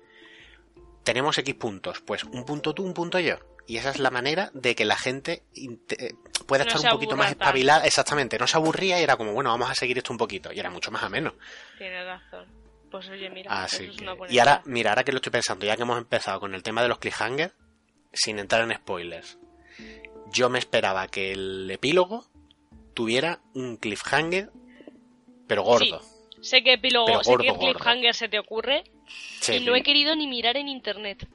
[SPEAKER 3] tenemos X puntos, pues un punto tú, un punto yo. Y esa es la manera de que la gente eh, pueda
[SPEAKER 1] No
[SPEAKER 3] estar un poquito más
[SPEAKER 1] tanto.
[SPEAKER 3] espabilada. Exactamente, no se aburría y era como, bueno, vamos a seguir esto un poquito. Y era mucho más ameno.
[SPEAKER 1] Tienes razón. Pues oye, mira,
[SPEAKER 3] Así
[SPEAKER 1] es
[SPEAKER 3] que- Y ahora, mira, ahora que lo estoy pensando, ya que hemos empezado con el tema de los cliffhangers, sin entrar en spoilers, yo me esperaba que el epílogo tuviera un cliffhanger, pero gordo.
[SPEAKER 1] Sé que epílogo, sé
[SPEAKER 3] gordo,
[SPEAKER 1] que
[SPEAKER 3] gordo.
[SPEAKER 1] cliffhanger se te ocurre
[SPEAKER 3] Sí,
[SPEAKER 1] y no he querido ni mirar en internet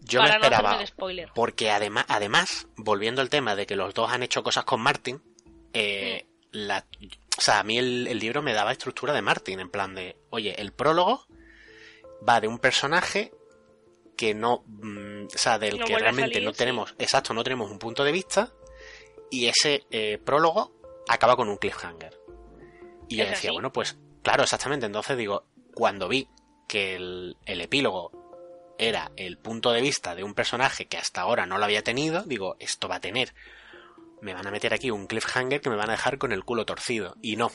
[SPEAKER 3] yo me
[SPEAKER 1] para
[SPEAKER 3] esperaba,
[SPEAKER 1] spoiler.
[SPEAKER 3] porque además, además, volviendo al tema de que los dos han hecho cosas con Martin, eh, la, o sea, a mí el, el libro me daba estructura de Martin, en plan de, oye, el prólogo va de un personaje que no, mm, o sea, del
[SPEAKER 1] No
[SPEAKER 3] que realmente
[SPEAKER 1] salir,
[SPEAKER 3] no
[SPEAKER 1] sí.
[SPEAKER 3] tenemos, exacto, no tenemos un punto de vista, y ese eh, prólogo acaba con un cliffhanger. Y yo
[SPEAKER 1] ¿Es
[SPEAKER 3] decía,
[SPEAKER 1] así?
[SPEAKER 3] bueno, pues, claro, exactamente, entonces digo, cuando vi que el, el epílogo era el punto de vista de un personaje que hasta ahora no lo había tenido, digo, esto va a tener. Me van a meter aquí un cliffhanger que me van a dejar con el culo torcido. Y no.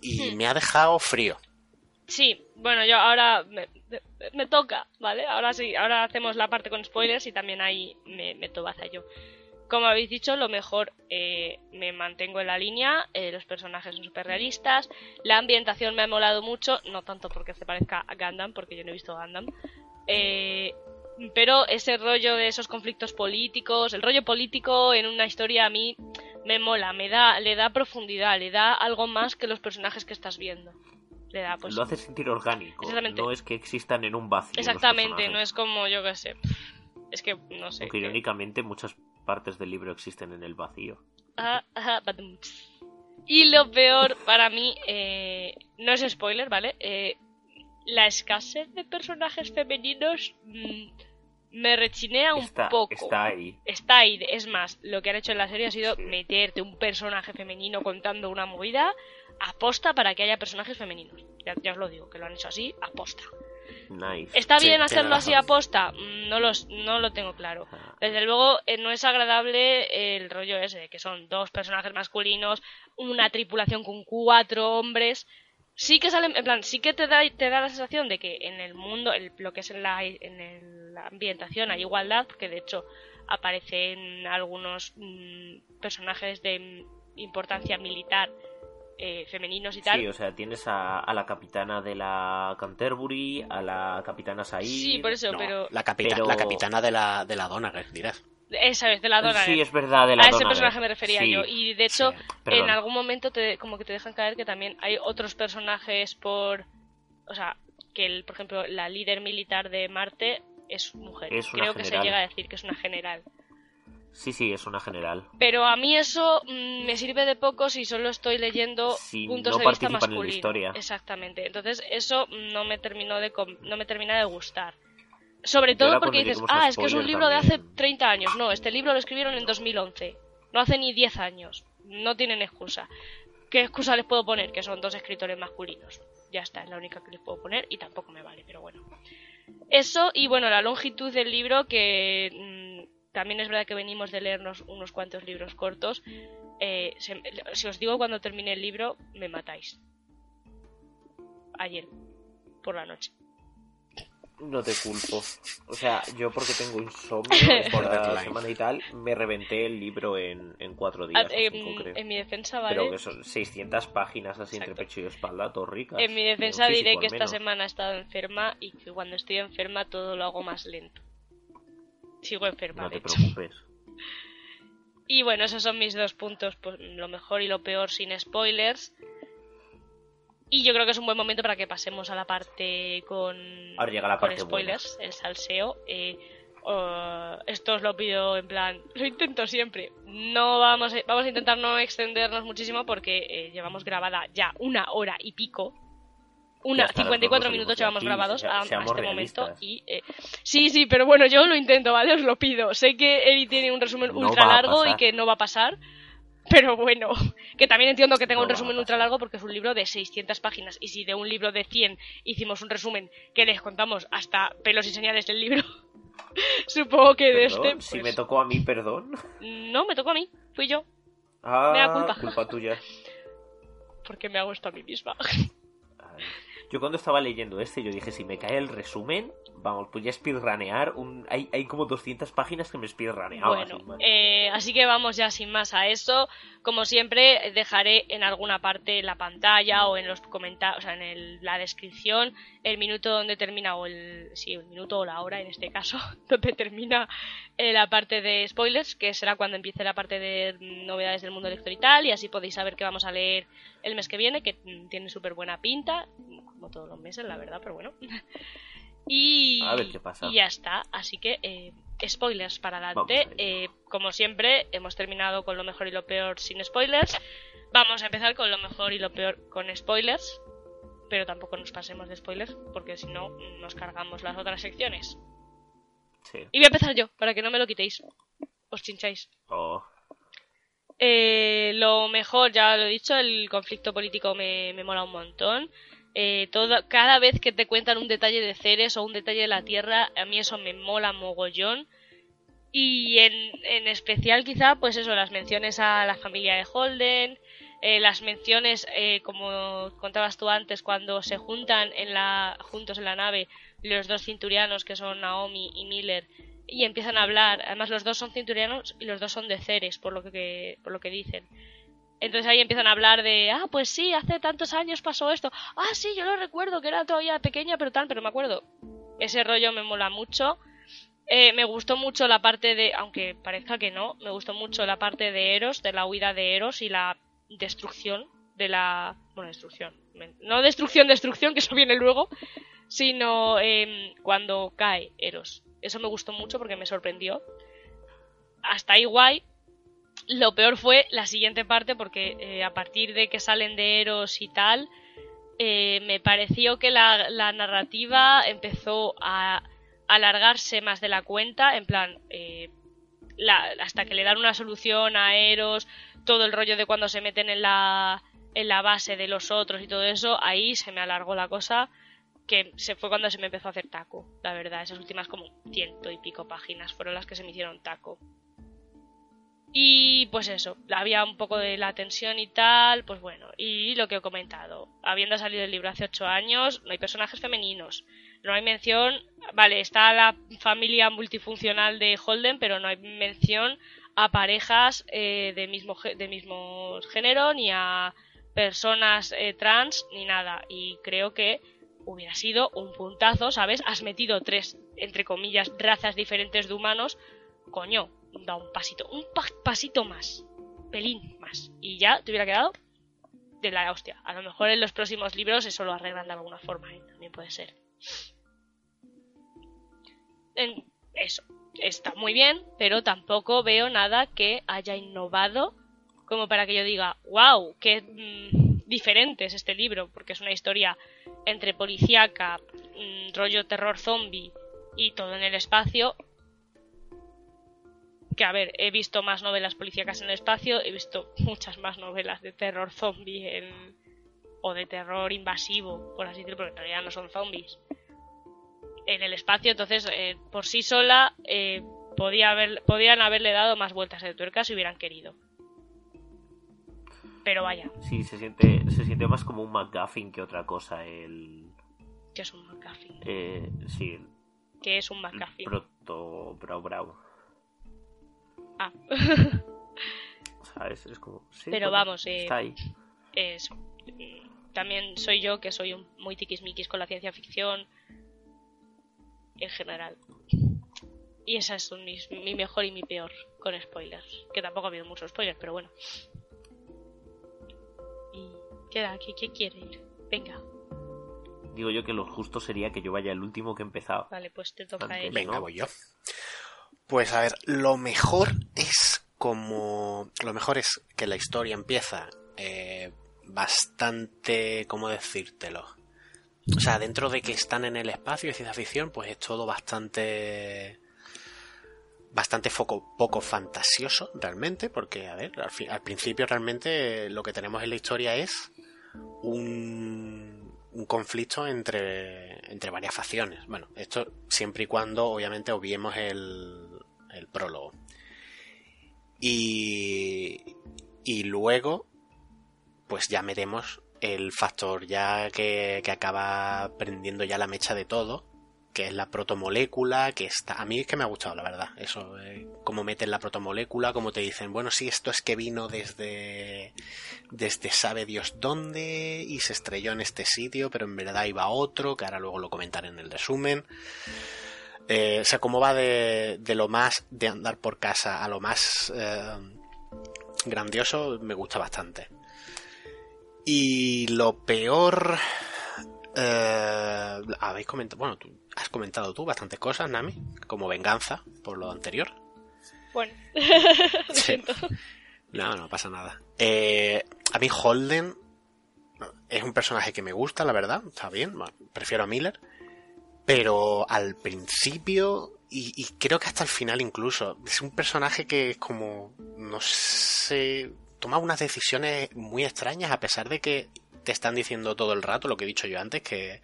[SPEAKER 3] Y
[SPEAKER 1] Hmm.
[SPEAKER 3] me ha dejado frío.
[SPEAKER 1] Sí, bueno, yo ahora me, toca, ¿vale? Ahora sí, ahora hacemos la parte con spoilers y también ahí me meto baza yo. Como habéis dicho, lo mejor eh, me mantengo en la línea, eh, los personajes son súper realistas, la ambientación me ha molado mucho, no tanto porque se parezca a Gundam, porque yo no he visto Gundam, eh, pero ese rollo de esos conflictos políticos, el rollo político en una historia a mí me mola, me da, le da profundidad, le da algo más que los personajes que estás viendo. Le da, pues,
[SPEAKER 2] lo hace sentir orgánico. No es que existan en un vacío.
[SPEAKER 1] Exactamente, no es como yo que sé. Es que no sé.
[SPEAKER 2] Aunque
[SPEAKER 1] que-
[SPEAKER 2] irónicamente muchas partes del libro existen en el vacío.
[SPEAKER 1] Ajá, ajá, badum. Y lo peor para mí, eh, no es spoiler, ¿vale? Eh, la escasez de personajes femeninos mm, me rechinea un
[SPEAKER 2] Está,
[SPEAKER 1] poco.
[SPEAKER 2] está ahí.
[SPEAKER 1] Está ahí. Es más, lo que han hecho en la serie ha sido meterte un personaje femenino contando una movida aposta para que haya personajes femeninos. Ya, ya os lo digo, que lo han hecho así, aposta.
[SPEAKER 2] Nice.
[SPEAKER 1] ¿Está
[SPEAKER 3] Sí,
[SPEAKER 1] bien hacerlo así aposta? Mm, No, los, no lo tengo claro.
[SPEAKER 2] Ah,
[SPEAKER 1] Desde luego, eh, no es agradable el rollo ese, que son dos personajes masculinos, una tripulación con cuatro hombres. Sí que salen, en plan, sí que te da, te da la sensación de que en el mundo, el- lo que es en la, en el- la ambientación hay igualdad, que de hecho aparecen algunos mm, personajes de importancia militar eh, femeninos y tal.
[SPEAKER 2] Sí, o sea, tienes a, a la capitana de la Canterbury, a la capitana Said.
[SPEAKER 1] Sí, por eso,
[SPEAKER 3] No,
[SPEAKER 1] pero
[SPEAKER 3] la, capita-
[SPEAKER 2] pero-
[SPEAKER 3] la capitana de la, de la dirás.
[SPEAKER 1] Esa vez de la dona.
[SPEAKER 2] Sí, es verdad, de la
[SPEAKER 1] a ese personaje me refería
[SPEAKER 2] Sí,
[SPEAKER 1] yo. Y de hecho,
[SPEAKER 3] Sí,
[SPEAKER 1] en algún momento te, como que te dejan caer que también hay otros personajes por... O sea, que el, por ejemplo, la líder militar de Marte es mujer.
[SPEAKER 2] Es
[SPEAKER 1] Creo que se llega a decir que es una general.
[SPEAKER 2] Sí, sí, es una general.
[SPEAKER 1] Pero a mí eso mm, me sirve de poco si solo estoy leyendo
[SPEAKER 2] Si
[SPEAKER 1] puntos
[SPEAKER 2] no
[SPEAKER 1] de vista
[SPEAKER 2] en la historia.
[SPEAKER 1] Exactamente. Entonces eso no me terminó de com- no me termina de gustar. Sobre todo porque dices, ah, es que es un libro de hace
[SPEAKER 2] también-
[SPEAKER 1] 30 años. No, este libro lo escribieron en 2011. No hace ni 10 años. No tienen excusa. ¿Qué excusa les puedo poner? Que son dos escritores masculinos. Ya está, es la única que les puedo poner y tampoco me vale, pero bueno. Eso y bueno, la longitud del libro que mm, también es verdad que venimos de leernos unos cuantos libros cortos. Eh, se- si os digo cuando termine el libro, me matáis. Ayer, por la noche.
[SPEAKER 2] No te culpo. O sea, yo porque tengo insomnio (laughs) por semana y tal, me reventé el libro en, en cuatro días.
[SPEAKER 1] Ah,
[SPEAKER 2] o
[SPEAKER 1] en,
[SPEAKER 2] cinco, creo.
[SPEAKER 1] en mi defensa, ¿vale?
[SPEAKER 2] Pero que son 600 páginas así entre pecho y espalda, todo ricas.
[SPEAKER 1] En mi defensa
[SPEAKER 2] físico,
[SPEAKER 1] diré que esta semana he estado enferma y que cuando estoy enferma todo lo hago más lento. Sigo enferma,
[SPEAKER 2] No
[SPEAKER 1] de
[SPEAKER 2] te
[SPEAKER 1] hecho.
[SPEAKER 2] preocupes. (laughs)
[SPEAKER 1] Y bueno, esos son mis dos puntos, pues lo mejor y lo peor sin spoilers. Y yo creo que es un buen momento para que pasemos a la parte con,
[SPEAKER 2] Ahora llega la
[SPEAKER 1] con
[SPEAKER 2] parte
[SPEAKER 1] spoilers, el salseo. Eh, oh, esto os lo pido en plan, (laughs) lo intento siempre. No vamos, a- vamos a intentar no extendernos muchísimo porque eh, llevamos grabada ya una hora y pico. Una,
[SPEAKER 2] hasta las
[SPEAKER 1] 54
[SPEAKER 2] dos
[SPEAKER 1] minutos llevamos
[SPEAKER 2] aquí,
[SPEAKER 1] grabados
[SPEAKER 2] sea-
[SPEAKER 1] a, a
[SPEAKER 2] seamos
[SPEAKER 1] este momento. Y, eh, sí, sí, pero bueno, yo lo intento, ¿vale? Os lo pido. Sé que Eri tiene un resumen
[SPEAKER 2] No
[SPEAKER 1] ultra largo y que no va a pasar. Pero bueno, que también entiendo que tenga un resumen ultra largo porque es un libro de 600 páginas. Y si de un libro de 100 hicimos un resumen que les contamos hasta pelos y señales del libro, (laughs) supongo que de este.
[SPEAKER 2] Si
[SPEAKER 1] pues,
[SPEAKER 2] me tocó a mí, perdón.
[SPEAKER 1] No, me tocó a mí, fui yo,
[SPEAKER 2] Ah,
[SPEAKER 1] Me da culpa.
[SPEAKER 2] culpa tuya.
[SPEAKER 1] porque me hago esto a mí misma.
[SPEAKER 2] Ay. Yo cuando estaba leyendo este, yo dije, si me cae el resumen, vamos, pues ya speedrunear. Un... Hay, hay como 200 páginas que me speedruneaba.
[SPEAKER 1] Bueno, eh, así que vamos ya sin más a eso. Como siempre, dejaré en alguna parte en la pantalla o en los comentarios, o sea, en el- la descripción, el minuto donde termina, o el, sí, el minuto o la hora en este caso, (laughs) donde termina eh, la parte de spoilers, que será cuando empiece la parte de novedades del mundo lector y tal, y así podéis saber qué vamos a leer el mes que viene, que tiene súper buena pinta, como todos los meses, la verdad, pero bueno. (laughs) Y,
[SPEAKER 2] A ver qué pasa.
[SPEAKER 1] y ya está, así que eh, spoilers para adelante. Eh, como siempre, hemos terminado con lo mejor y lo peor sin spoilers. Vamos a empezar con lo mejor y lo peor con spoilers. Pero tampoco nos pasemos de spoilers, porque si no, nos cargamos las otras secciones.
[SPEAKER 2] Sí.
[SPEAKER 1] Y voy a empezar yo, para que no me lo quitéis. Os chincháis.
[SPEAKER 2] Oh,
[SPEAKER 1] Eh, lo mejor, ya lo he dicho, el conflicto político me, me mola un montón. Eh, todo, cada vez que te cuentan un detalle de Ceres o un detalle de la Tierra, a mí eso me mola mogollón. Y en, en especial quizá, pues eso, las menciones a la familia de Holden, eh, las menciones, eh, como contabas tú antes, cuando se juntan en la, juntos en la nave los dos cinturianos que son Naomi y Miller y empiezan a hablar. Además, los dos son cinturianos y los dos son de Ceres, por lo que, por lo que dicen. Entonces ahí empiezan a hablar de, ah, pues sí, hace tantos años pasó esto. Ah, sí, yo lo recuerdo, que era todavía pequeña, pero tal, pero me acuerdo. Ese rollo me mola mucho. Eh, me gustó mucho la parte de, aunque parezca que no, me gustó mucho la parte de Eros, de la huida de Eros y la destrucción de la... Bueno, destrucción. No destrucción, destrucción, que eso viene luego, sino em, cuando cae Eros. Eso me gustó mucho porque me sorprendió. Hasta ahí guay. Lo peor fue la siguiente parte porque eh, a partir de que salen de Eros y tal, eh, me pareció que la, la narrativa empezó a alargarse más de la cuenta, en plan, eh, hasta que le dan una solución a Eros, todo el rollo de cuando se meten en la, en la base de los otros y todo eso, ahí se me alargó la cosa, que se fue cuando se me empezó a hacer taco, la verdad, esas últimas como ciento y pico páginas fueron las que se me hicieron taco. Y pues eso, había un poco de la tensión y tal, pues bueno, y lo que he comentado, habiendo salido el libro hace ocho años, no hay personajes femeninos, no hay mención, vale, está la familia multifuncional de Holden, pero no hay mención a parejas eh, de, mismo, de mismo género, ni a personas eh, trans, ni nada. Y creo que hubiera sido un puntazo, ¿sabes? Has metido tres, entre comillas, razas diferentes de humanos, coño, da un pasito, un pasito más, pelín más, y ya te hubiera quedado de la hostia. A lo mejor en los próximos libros eso lo arreglan de alguna forma, ¿eh? también puede ser. Eso, está muy bien, pero tampoco veo nada que haya innovado como para que yo diga, wow, qué mm, diferente es este libro, porque es una historia entre policíaca, mm, rollo terror zombie y todo en el espacio, que a ver, he visto más novelas policíacas en el espacio, he visto muchas más novelas de terror zombie o de terror invasivo, por así decirlo, porque realidad no son zombies, en el espacio, entonces eh, por sí sola eh, podía haber, podían haberle dado más vueltas de tuerca si hubieran querido. Pero vaya.
[SPEAKER 2] Sí, se siente, se siente más como un McGuffin que otra cosa. El...
[SPEAKER 1] ¿Qué es un McGuffin?
[SPEAKER 2] Eh, sí.
[SPEAKER 1] ¿Qué es un McGuffin?
[SPEAKER 2] Proto Brau Brau.
[SPEAKER 1] Ah. (laughs)
[SPEAKER 2] ¿Sabes? Es como.
[SPEAKER 1] Pero vamos,
[SPEAKER 2] eh, está ahí.
[SPEAKER 1] Es, también soy yo que soy un, muy tiquismiquis con la ciencia ficción en general. Y esas son mis, mi mejor y mi peor con spoilers. Que tampoco ha habido muchos spoilers, pero bueno. Y queda, ¿qué, qué quiere ir? Venga.
[SPEAKER 2] Digo yo que lo justo sería que yo vaya el último que he empezado.
[SPEAKER 1] Vale, pues te toca a él.
[SPEAKER 3] Venga, voy yo. Pues a ver, lo mejor es como... Lo mejor es que la historia empieza eh, bastante... ¿Cómo decírtelo? O sea, dentro de que están en el espacio de ciencia ficción, pues es todo bastante bastante foco, poco fantasioso realmente, porque, a ver, al, principio realmente lo que tenemos en la historia es un, conflicto entre, entre varias facciones. Bueno, esto siempre y cuando obviamente obviemos el, el prólogo. Y, y luego, pues ya veremos el factor ya que, que acaba prendiendo ya la mecha de todo, que es la protomolécula, que está... A mí es que me ha gustado, la verdad, eso, eh, cómo meten la protomolécula, cómo te dicen, bueno, sí, esto es que vino desde... desde sabe Dios dónde y se estrelló en este sitio, pero en verdad iba a otro, que ahora luego lo comentaré en el resumen. Eh, o sea, cómo va de, de, lo más de andar por casa a lo más eh, grandioso, me gusta bastante. Y lo peor... Eh, habéis comentado, bueno, tú, has comentado tú bastantes cosas, Nami, como venganza por lo anterior.
[SPEAKER 1] Bueno, (laughs)
[SPEAKER 3] No, no pasa nada. Eh, a mí Holden es un personaje que me gusta, la verdad, está bien, prefiero a Miller, pero al principio y, y, creo que hasta el final incluso es un personaje que es como, no sé, toma unas decisiones muy extrañas a pesar de que te están diciendo todo el rato lo que he dicho yo antes, que,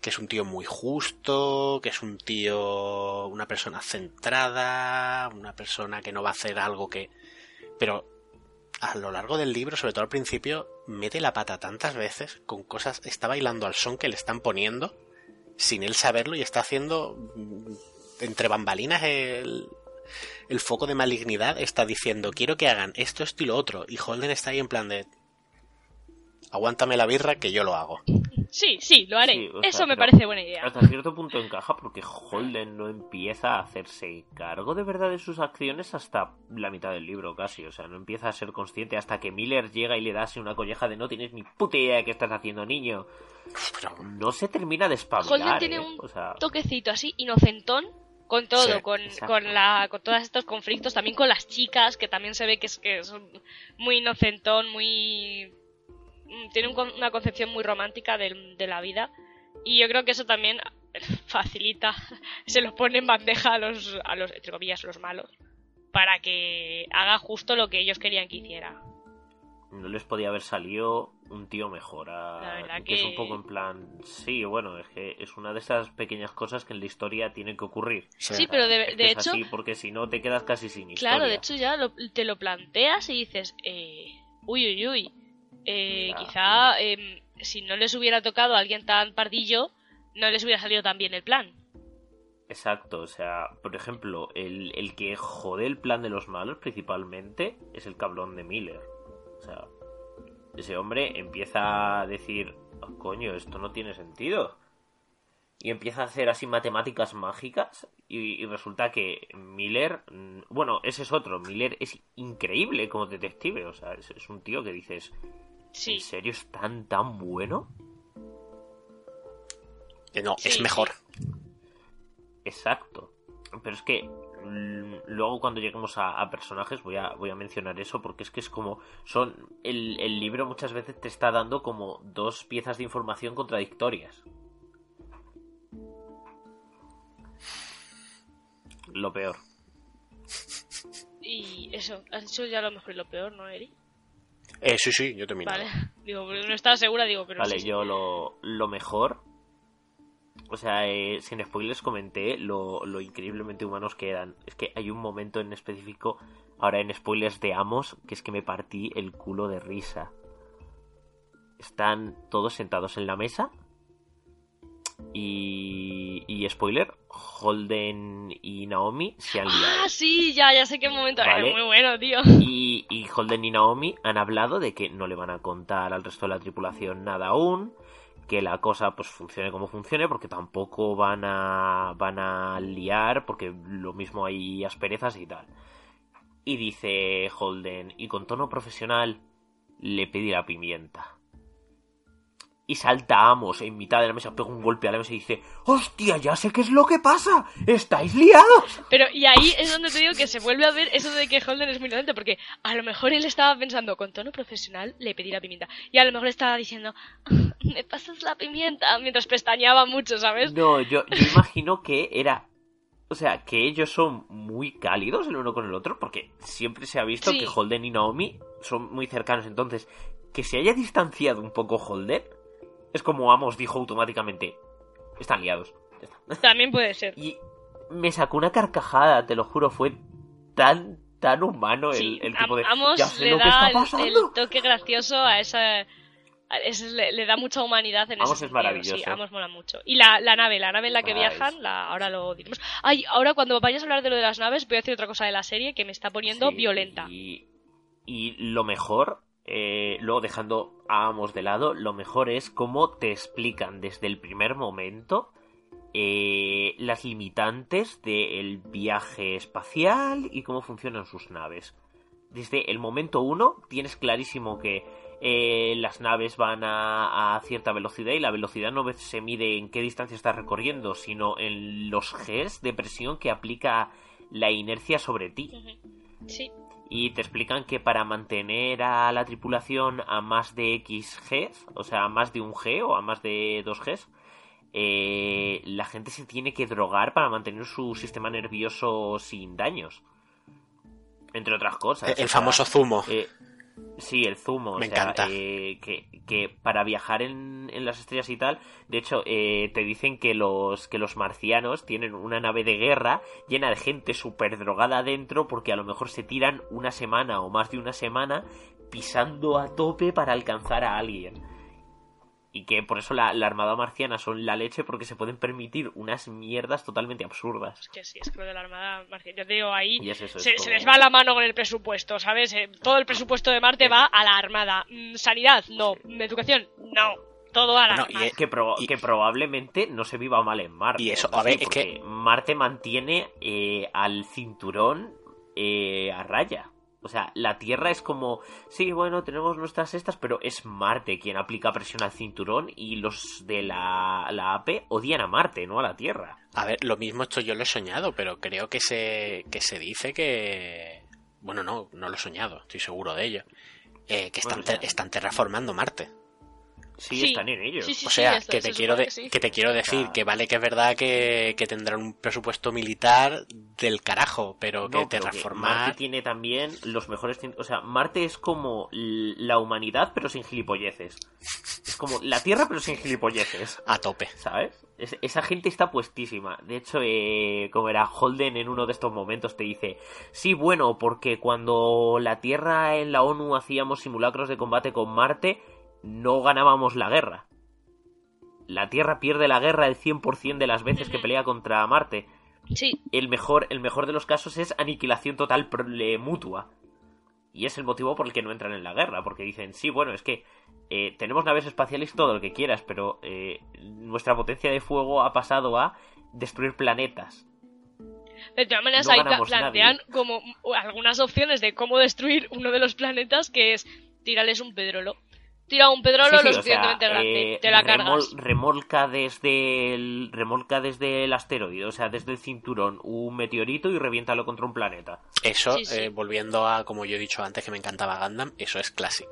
[SPEAKER 3] es un tío muy justo, que es un tío, una persona centrada, una persona que no va a hacer algo que... Pero a lo largo del libro, sobre todo al principio, mete la pata tantas veces con cosas, está bailando al son que le están poniendo, sin él saberlo, y está haciendo mm, entre bambalinas el, el foco de malignidad está diciendo, quiero que hagan esto, esto y lo otro. Y Holden está ahí en plan de, aguántame la birra que yo lo hago.
[SPEAKER 1] Sí, sí, lo haré. Eso me parece buena idea.
[SPEAKER 2] Hasta cierto punto encaja porque Holden no empieza a hacerse cargo de verdad de sus acciones hasta la mitad del libro casi. O sea, no empieza a ser consciente hasta que Miller llega y le da así una colleja de no tienes ni puta idea de qué estás haciendo, niño. No se termina de espabilar.
[SPEAKER 1] Holden tiene
[SPEAKER 2] ¿eh?
[SPEAKER 1] un
[SPEAKER 2] o sea...
[SPEAKER 1] toquecito así, inocentón, con todo,
[SPEAKER 3] Sí,
[SPEAKER 1] con, con, la, con todos estos conflictos, también con las chicas, que también se ve que, es, que son muy inocentón, muy... mm, tiene un con- una concepción muy romántica del- de, la vida. Y yo creo que eso también (laughs) facilita, (laughs) se los pone en bandeja a los, a los, entre comillas, los malos, para que haga justo lo que ellos querían que hiciera.
[SPEAKER 2] No les podía haber salido un tío mejor. A...
[SPEAKER 1] La verdad
[SPEAKER 2] que... es un
[SPEAKER 1] que-
[SPEAKER 2] poco en plan. Sí, bueno, es que es una de esas pequeñas cosas que en la historia tienen que ocurrir.
[SPEAKER 1] Sí, pero de,
[SPEAKER 2] Es que
[SPEAKER 1] de
[SPEAKER 2] es
[SPEAKER 1] hecho,
[SPEAKER 2] así, porque si no te quedas casi sin historia.
[SPEAKER 1] claro, de hecho ya lo- te lo planteas y dices, eh, uy, uy, uy, eh, quizá em, si no les hubiera tocado a alguien tan pardillo, no les hubiera salido tan bien el plan.
[SPEAKER 2] Exacto, o sea, por ejemplo, el, el que jode el plan de los malos principalmente es el cabrón de Miller. O sea, ese hombre empieza a decir, "Oh, coño, esto no tiene sentido. Y empieza a hacer así matemáticas mágicas y, y resulta que Miller, mm, bueno, ese es otro, Miller es increíble como detective, o sea, es, es un tío que dices,
[SPEAKER 1] Sí,
[SPEAKER 2] ¿en serio es tan, tan bueno?
[SPEAKER 3] No,
[SPEAKER 1] Sí,
[SPEAKER 3] es mejor.
[SPEAKER 2] Exacto. Pero es que mm, luego cuando lleguemos a, a personajes voy a, voy a mencionar eso porque es que es como son el, el libro muchas veces te está dando como dos piezas de información contradictorias. Lo peor.
[SPEAKER 1] y eso, has dicho ya lo mejor y lo peor, ¿no, Eri?
[SPEAKER 3] Eh, sí, sí, yo termino.
[SPEAKER 1] Vale, (laughs) digo, no estaba segura, digo, pero
[SPEAKER 2] Vale,
[SPEAKER 1] sí, sí.
[SPEAKER 2] yo lo, lo mejor. O sea, eh, sin spoilers comenté lo, lo increíblemente humanos que eran. Es que hay un momento en específico, ahora en spoilers de Amos, que es que me partí el culo de risa. Están todos sentados en la mesa. Y, y spoiler, Holden y Naomi se han liado.
[SPEAKER 1] Ah, sí, ya, ya sé qué momento.
[SPEAKER 2] Vale.
[SPEAKER 1] Eh, muy bueno, tío.
[SPEAKER 2] Y, y Holden y Naomi han hablado de que no le van a contar al resto de la tripulación nada aún, que la cosa pues funcione como funcione, porque tampoco van a van a liar, porque lo mismo hay asperezas y tal. Y dice Holden, y con tono profesional, le pedí la pimienta. Y saltamos en mitad de la mesa, pega un golpe a la mesa y dice, ¡Hostia, ya sé qué es lo que pasa! ¡Estáis liados!
[SPEAKER 1] Pero, y ahí es donde te digo que se vuelve a ver eso de que Holden es muy inocente, porque a lo mejor él estaba pensando, con tono profesional le pedí la pimienta. Y a lo mejor estaba diciendo, "Ah, me pasas la pimienta, mientras pestañeaba mucho, ¿sabes?
[SPEAKER 2] No, yo, yo imagino que era. O sea, que ellos son muy cálidos el uno con el otro, porque siempre se ha visto
[SPEAKER 1] Sí.
[SPEAKER 2] que Holden y Naomi son muy cercanos. Entonces, que se haya distanciado un poco Holden, es como Amos dijo automáticamente: están liados. Ya está. (laughs)
[SPEAKER 1] También puede ser.
[SPEAKER 2] Y me sacó una carcajada, te lo juro, fue tan, tan humano el,
[SPEAKER 1] Sí,
[SPEAKER 2] el tipo de.
[SPEAKER 1] Am- Amos
[SPEAKER 2] ya sé
[SPEAKER 1] le
[SPEAKER 2] lo que
[SPEAKER 1] da
[SPEAKER 2] está
[SPEAKER 1] el-
[SPEAKER 2] pasando.
[SPEAKER 1] el, (laughs) toque gracioso a esa... a ese- le, le da mucha humanidad en
[SPEAKER 2] Amos
[SPEAKER 1] ese
[SPEAKER 2] es
[SPEAKER 1] sentido,
[SPEAKER 2] maravilloso.
[SPEAKER 1] Sí, Amos mola mucho. Y la, la nave, la nave en la que
[SPEAKER 2] Ah,
[SPEAKER 1] viajan, la, ahora lo diremos. Ay, ahora cuando vayas a hablar de lo de las naves, voy a decir otra cosa de la serie que me está poniendo
[SPEAKER 2] Sí,
[SPEAKER 1] violenta.
[SPEAKER 2] Y, y lo mejor, eh, luego dejando a de lado, lo mejor es cómo te explican desde el primer momento eh, las limitantes del viaje espacial y cómo funcionan sus naves. Desde el momento uno tienes clarísimo que eh, las naves van a, a cierta velocidad y la velocidad no se mide en qué distancia estás recorriendo, sino en los Gs de presión que aplica la inercia sobre ti.
[SPEAKER 1] Sí,
[SPEAKER 2] Y te explican que para mantener a la tripulación a más de X Gs, o sea, a más de un G o a más de dos Gs, eh, la gente se tiene que drogar para mantener su sistema nervioso sin daños. Entre otras cosas.
[SPEAKER 3] El, el
[SPEAKER 2] o sea,
[SPEAKER 3] famoso zumo.
[SPEAKER 2] eh, sí, el zumo.
[SPEAKER 3] Me
[SPEAKER 2] o sea,
[SPEAKER 3] encanta.
[SPEAKER 2] eh, que, que para viajar en, en las estrellas y tal, de hecho, eh, te dicen que los, que los marcianos tienen una nave de guerra llena de gente súper drogada adentro porque a lo mejor se tiran una semana o más de una semana pisando a tope para alcanzar a alguien. Y que por eso la, la armada marciana son la leche porque se pueden permitir unas mierdas totalmente absurdas.
[SPEAKER 1] es que sí, es que lo de la Armada Marciana. Yo te digo, ahí
[SPEAKER 2] Y es eso. es
[SPEAKER 1] se,
[SPEAKER 2] como-
[SPEAKER 1] se les va la mano con el presupuesto, ¿sabes? Eh, todo el presupuesto de Marte va a la Armada. Mm, Sanidad, no. Educación, no. Todo a la
[SPEAKER 3] Bueno, y
[SPEAKER 1] Armada.
[SPEAKER 3] es-
[SPEAKER 2] que, proba-
[SPEAKER 3] Y-
[SPEAKER 2] que probablemente no se viva mal en Marte.
[SPEAKER 3] Y eso, a ver,
[SPEAKER 2] así,
[SPEAKER 3] es que-
[SPEAKER 2] porque Marte mantiene eh, al cinturón eh, a raya. O sea, la Tierra es como, sí, bueno, tenemos nuestras estas, pero es Marte quien aplica presión al cinturón y los de la, la AP odian a Marte, no a la Tierra.
[SPEAKER 3] A ver, lo mismo esto yo lo he soñado, pero creo que se, que se dice que... Bueno, no, no lo he soñado, estoy seguro de ello. Eh, que están,
[SPEAKER 2] Bueno,
[SPEAKER 3] están terraformando Marte.
[SPEAKER 2] Sí,
[SPEAKER 1] Sí,
[SPEAKER 2] están en ello.
[SPEAKER 1] sí, sí.
[SPEAKER 3] O sea, que,
[SPEAKER 1] se
[SPEAKER 3] te quiero de-
[SPEAKER 1] que sí.
[SPEAKER 3] que te quiero decir que vale que es verdad que, que tendrán un presupuesto militar del carajo, pero que
[SPEAKER 2] No, pero que
[SPEAKER 3] terraformar...
[SPEAKER 2] Marte tiene también los mejores... O sea, Marte es como la humanidad, pero sin gilipolleces. Es como la Tierra, pero sin gilipolleces.
[SPEAKER 3] A tope.
[SPEAKER 2] ¿Sabes? Es- esa gente está puestísima. De hecho, eh, como era Holden en uno de estos momentos, te dice: Sí, bueno, porque cuando la Tierra en la ONU hacíamos simulacros de combate con Marte, no ganábamos la guerra. La Tierra pierde la guerra el 100% de las veces que pelea contra Marte.
[SPEAKER 1] Sí,
[SPEAKER 2] El mejor, el mejor de los casos es aniquilación total mutua. Y es el motivo por el que no entran en la guerra, porque dicen, sí, bueno, es que eh, tenemos naves espaciales todo lo que quieras, pero eh, nuestra potencia de fuego ha pasado a destruir planetas.
[SPEAKER 1] de todas maneras
[SPEAKER 2] No
[SPEAKER 1] ahí plantean
[SPEAKER 2] nadie.
[SPEAKER 1] como algunas opciones de cómo destruir uno de los planetas, que es tirarles un pedrolo. Tira un pedrolo
[SPEAKER 2] Sí, sí,
[SPEAKER 1] lo
[SPEAKER 2] sea,
[SPEAKER 1] suficientemente grande,
[SPEAKER 2] eh,
[SPEAKER 1] te la
[SPEAKER 2] remol-
[SPEAKER 1] cargas.
[SPEAKER 2] remolca desde el remolca desde el asteroide, o sea, desde el cinturón un meteorito y reviéntalo contra un planeta.
[SPEAKER 3] Eso,
[SPEAKER 1] Sí, sí.
[SPEAKER 3] eh, volviendo a, como yo he dicho antes, que me encantaba Gundam, eso es Classic.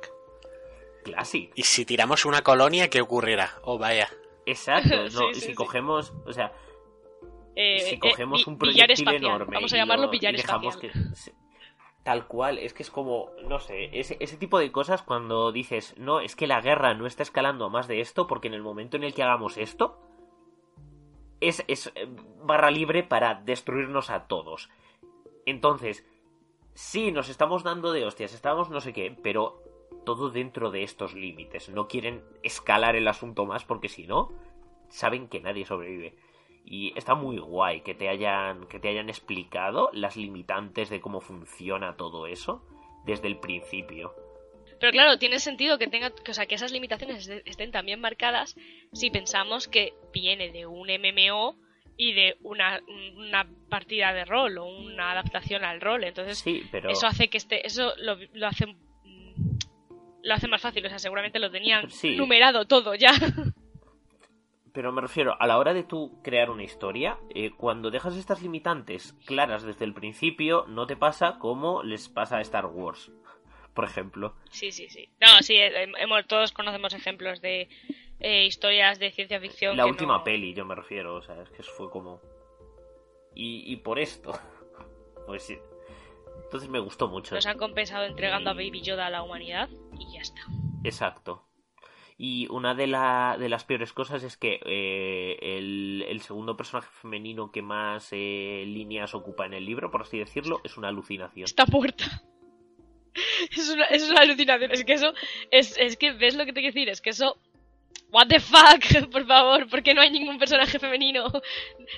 [SPEAKER 2] Classic.
[SPEAKER 3] Y si tiramos una colonia, ¿qué ocurrirá? Oh, vaya.
[SPEAKER 2] Exacto, (laughs) no,
[SPEAKER 1] Sí,
[SPEAKER 2] y
[SPEAKER 1] sí,
[SPEAKER 2] si
[SPEAKER 1] sí.
[SPEAKER 2] cogemos, o sea,
[SPEAKER 1] Eh,
[SPEAKER 2] si cogemos un proyectil
[SPEAKER 1] espacial.
[SPEAKER 2] enorme
[SPEAKER 1] Vamos a
[SPEAKER 2] y
[SPEAKER 1] llamarlo
[SPEAKER 2] lo- y dejamos
[SPEAKER 1] espacial.
[SPEAKER 2] que (laughs) tal cual es que es como no sé ese, tipo de cosas cuando dices no es que la guerra no está escalando a más de esto porque en el momento en el que hagamos esto es, es eh, barra libre para destruirnos a todos entonces sí nos estamos dando de hostias estamos no sé qué pero todo dentro de estos límites. No quieren escalar el asunto más porque si no saben que nadie sobrevive y está muy guay que te hayan que te hayan explicado las limitantes de cómo funciona todo eso desde el principio.
[SPEAKER 1] Pero claro, tiene sentido que tenga, que, o sea, que esas limitaciones est- estén también marcadas si pensamos que viene de un MMO y de una, una partida de rol o una adaptación al rol. Entonces,
[SPEAKER 2] Sí, pero
[SPEAKER 1] eso hace que este, eso lo, lo hace mm, lo hace más fácil. O sea, seguramente lo tenían
[SPEAKER 2] Sí.
[SPEAKER 1] numerado todo ya. (laughs)
[SPEAKER 2] pero me refiero a la hora de tú crear una historia, eh, cuando dejas estas limitantes claras desde el principio, no te pasa como les pasa a Star Wars, por ejemplo.
[SPEAKER 1] Sí, sí, sí. No, sí, eh, hemos, todos conocemos ejemplos de eh, historias de ciencia ficción.
[SPEAKER 2] La
[SPEAKER 1] que
[SPEAKER 2] última
[SPEAKER 1] no-
[SPEAKER 2] peli, yo me refiero, o sea, es que fue como... Y, y por esto, (laughs) pues sí. Entonces me gustó mucho.
[SPEAKER 1] Nos han compensado entregando a Baby Yoda a la humanidad y ya está.
[SPEAKER 2] Exacto. Y una de, la- de las peores cosas es que eh, el, segundo personaje femenino que más eh, líneas ocupa en el libro, por así decirlo, es una alucinación.
[SPEAKER 1] Está muerta. (laughs) Es una, es una alucinación. Es que eso. Es, es que ves lo que te quiero decir. Es que eso. What the fuck, (laughs) por favor, ¿por qué no hay ningún personaje femenino?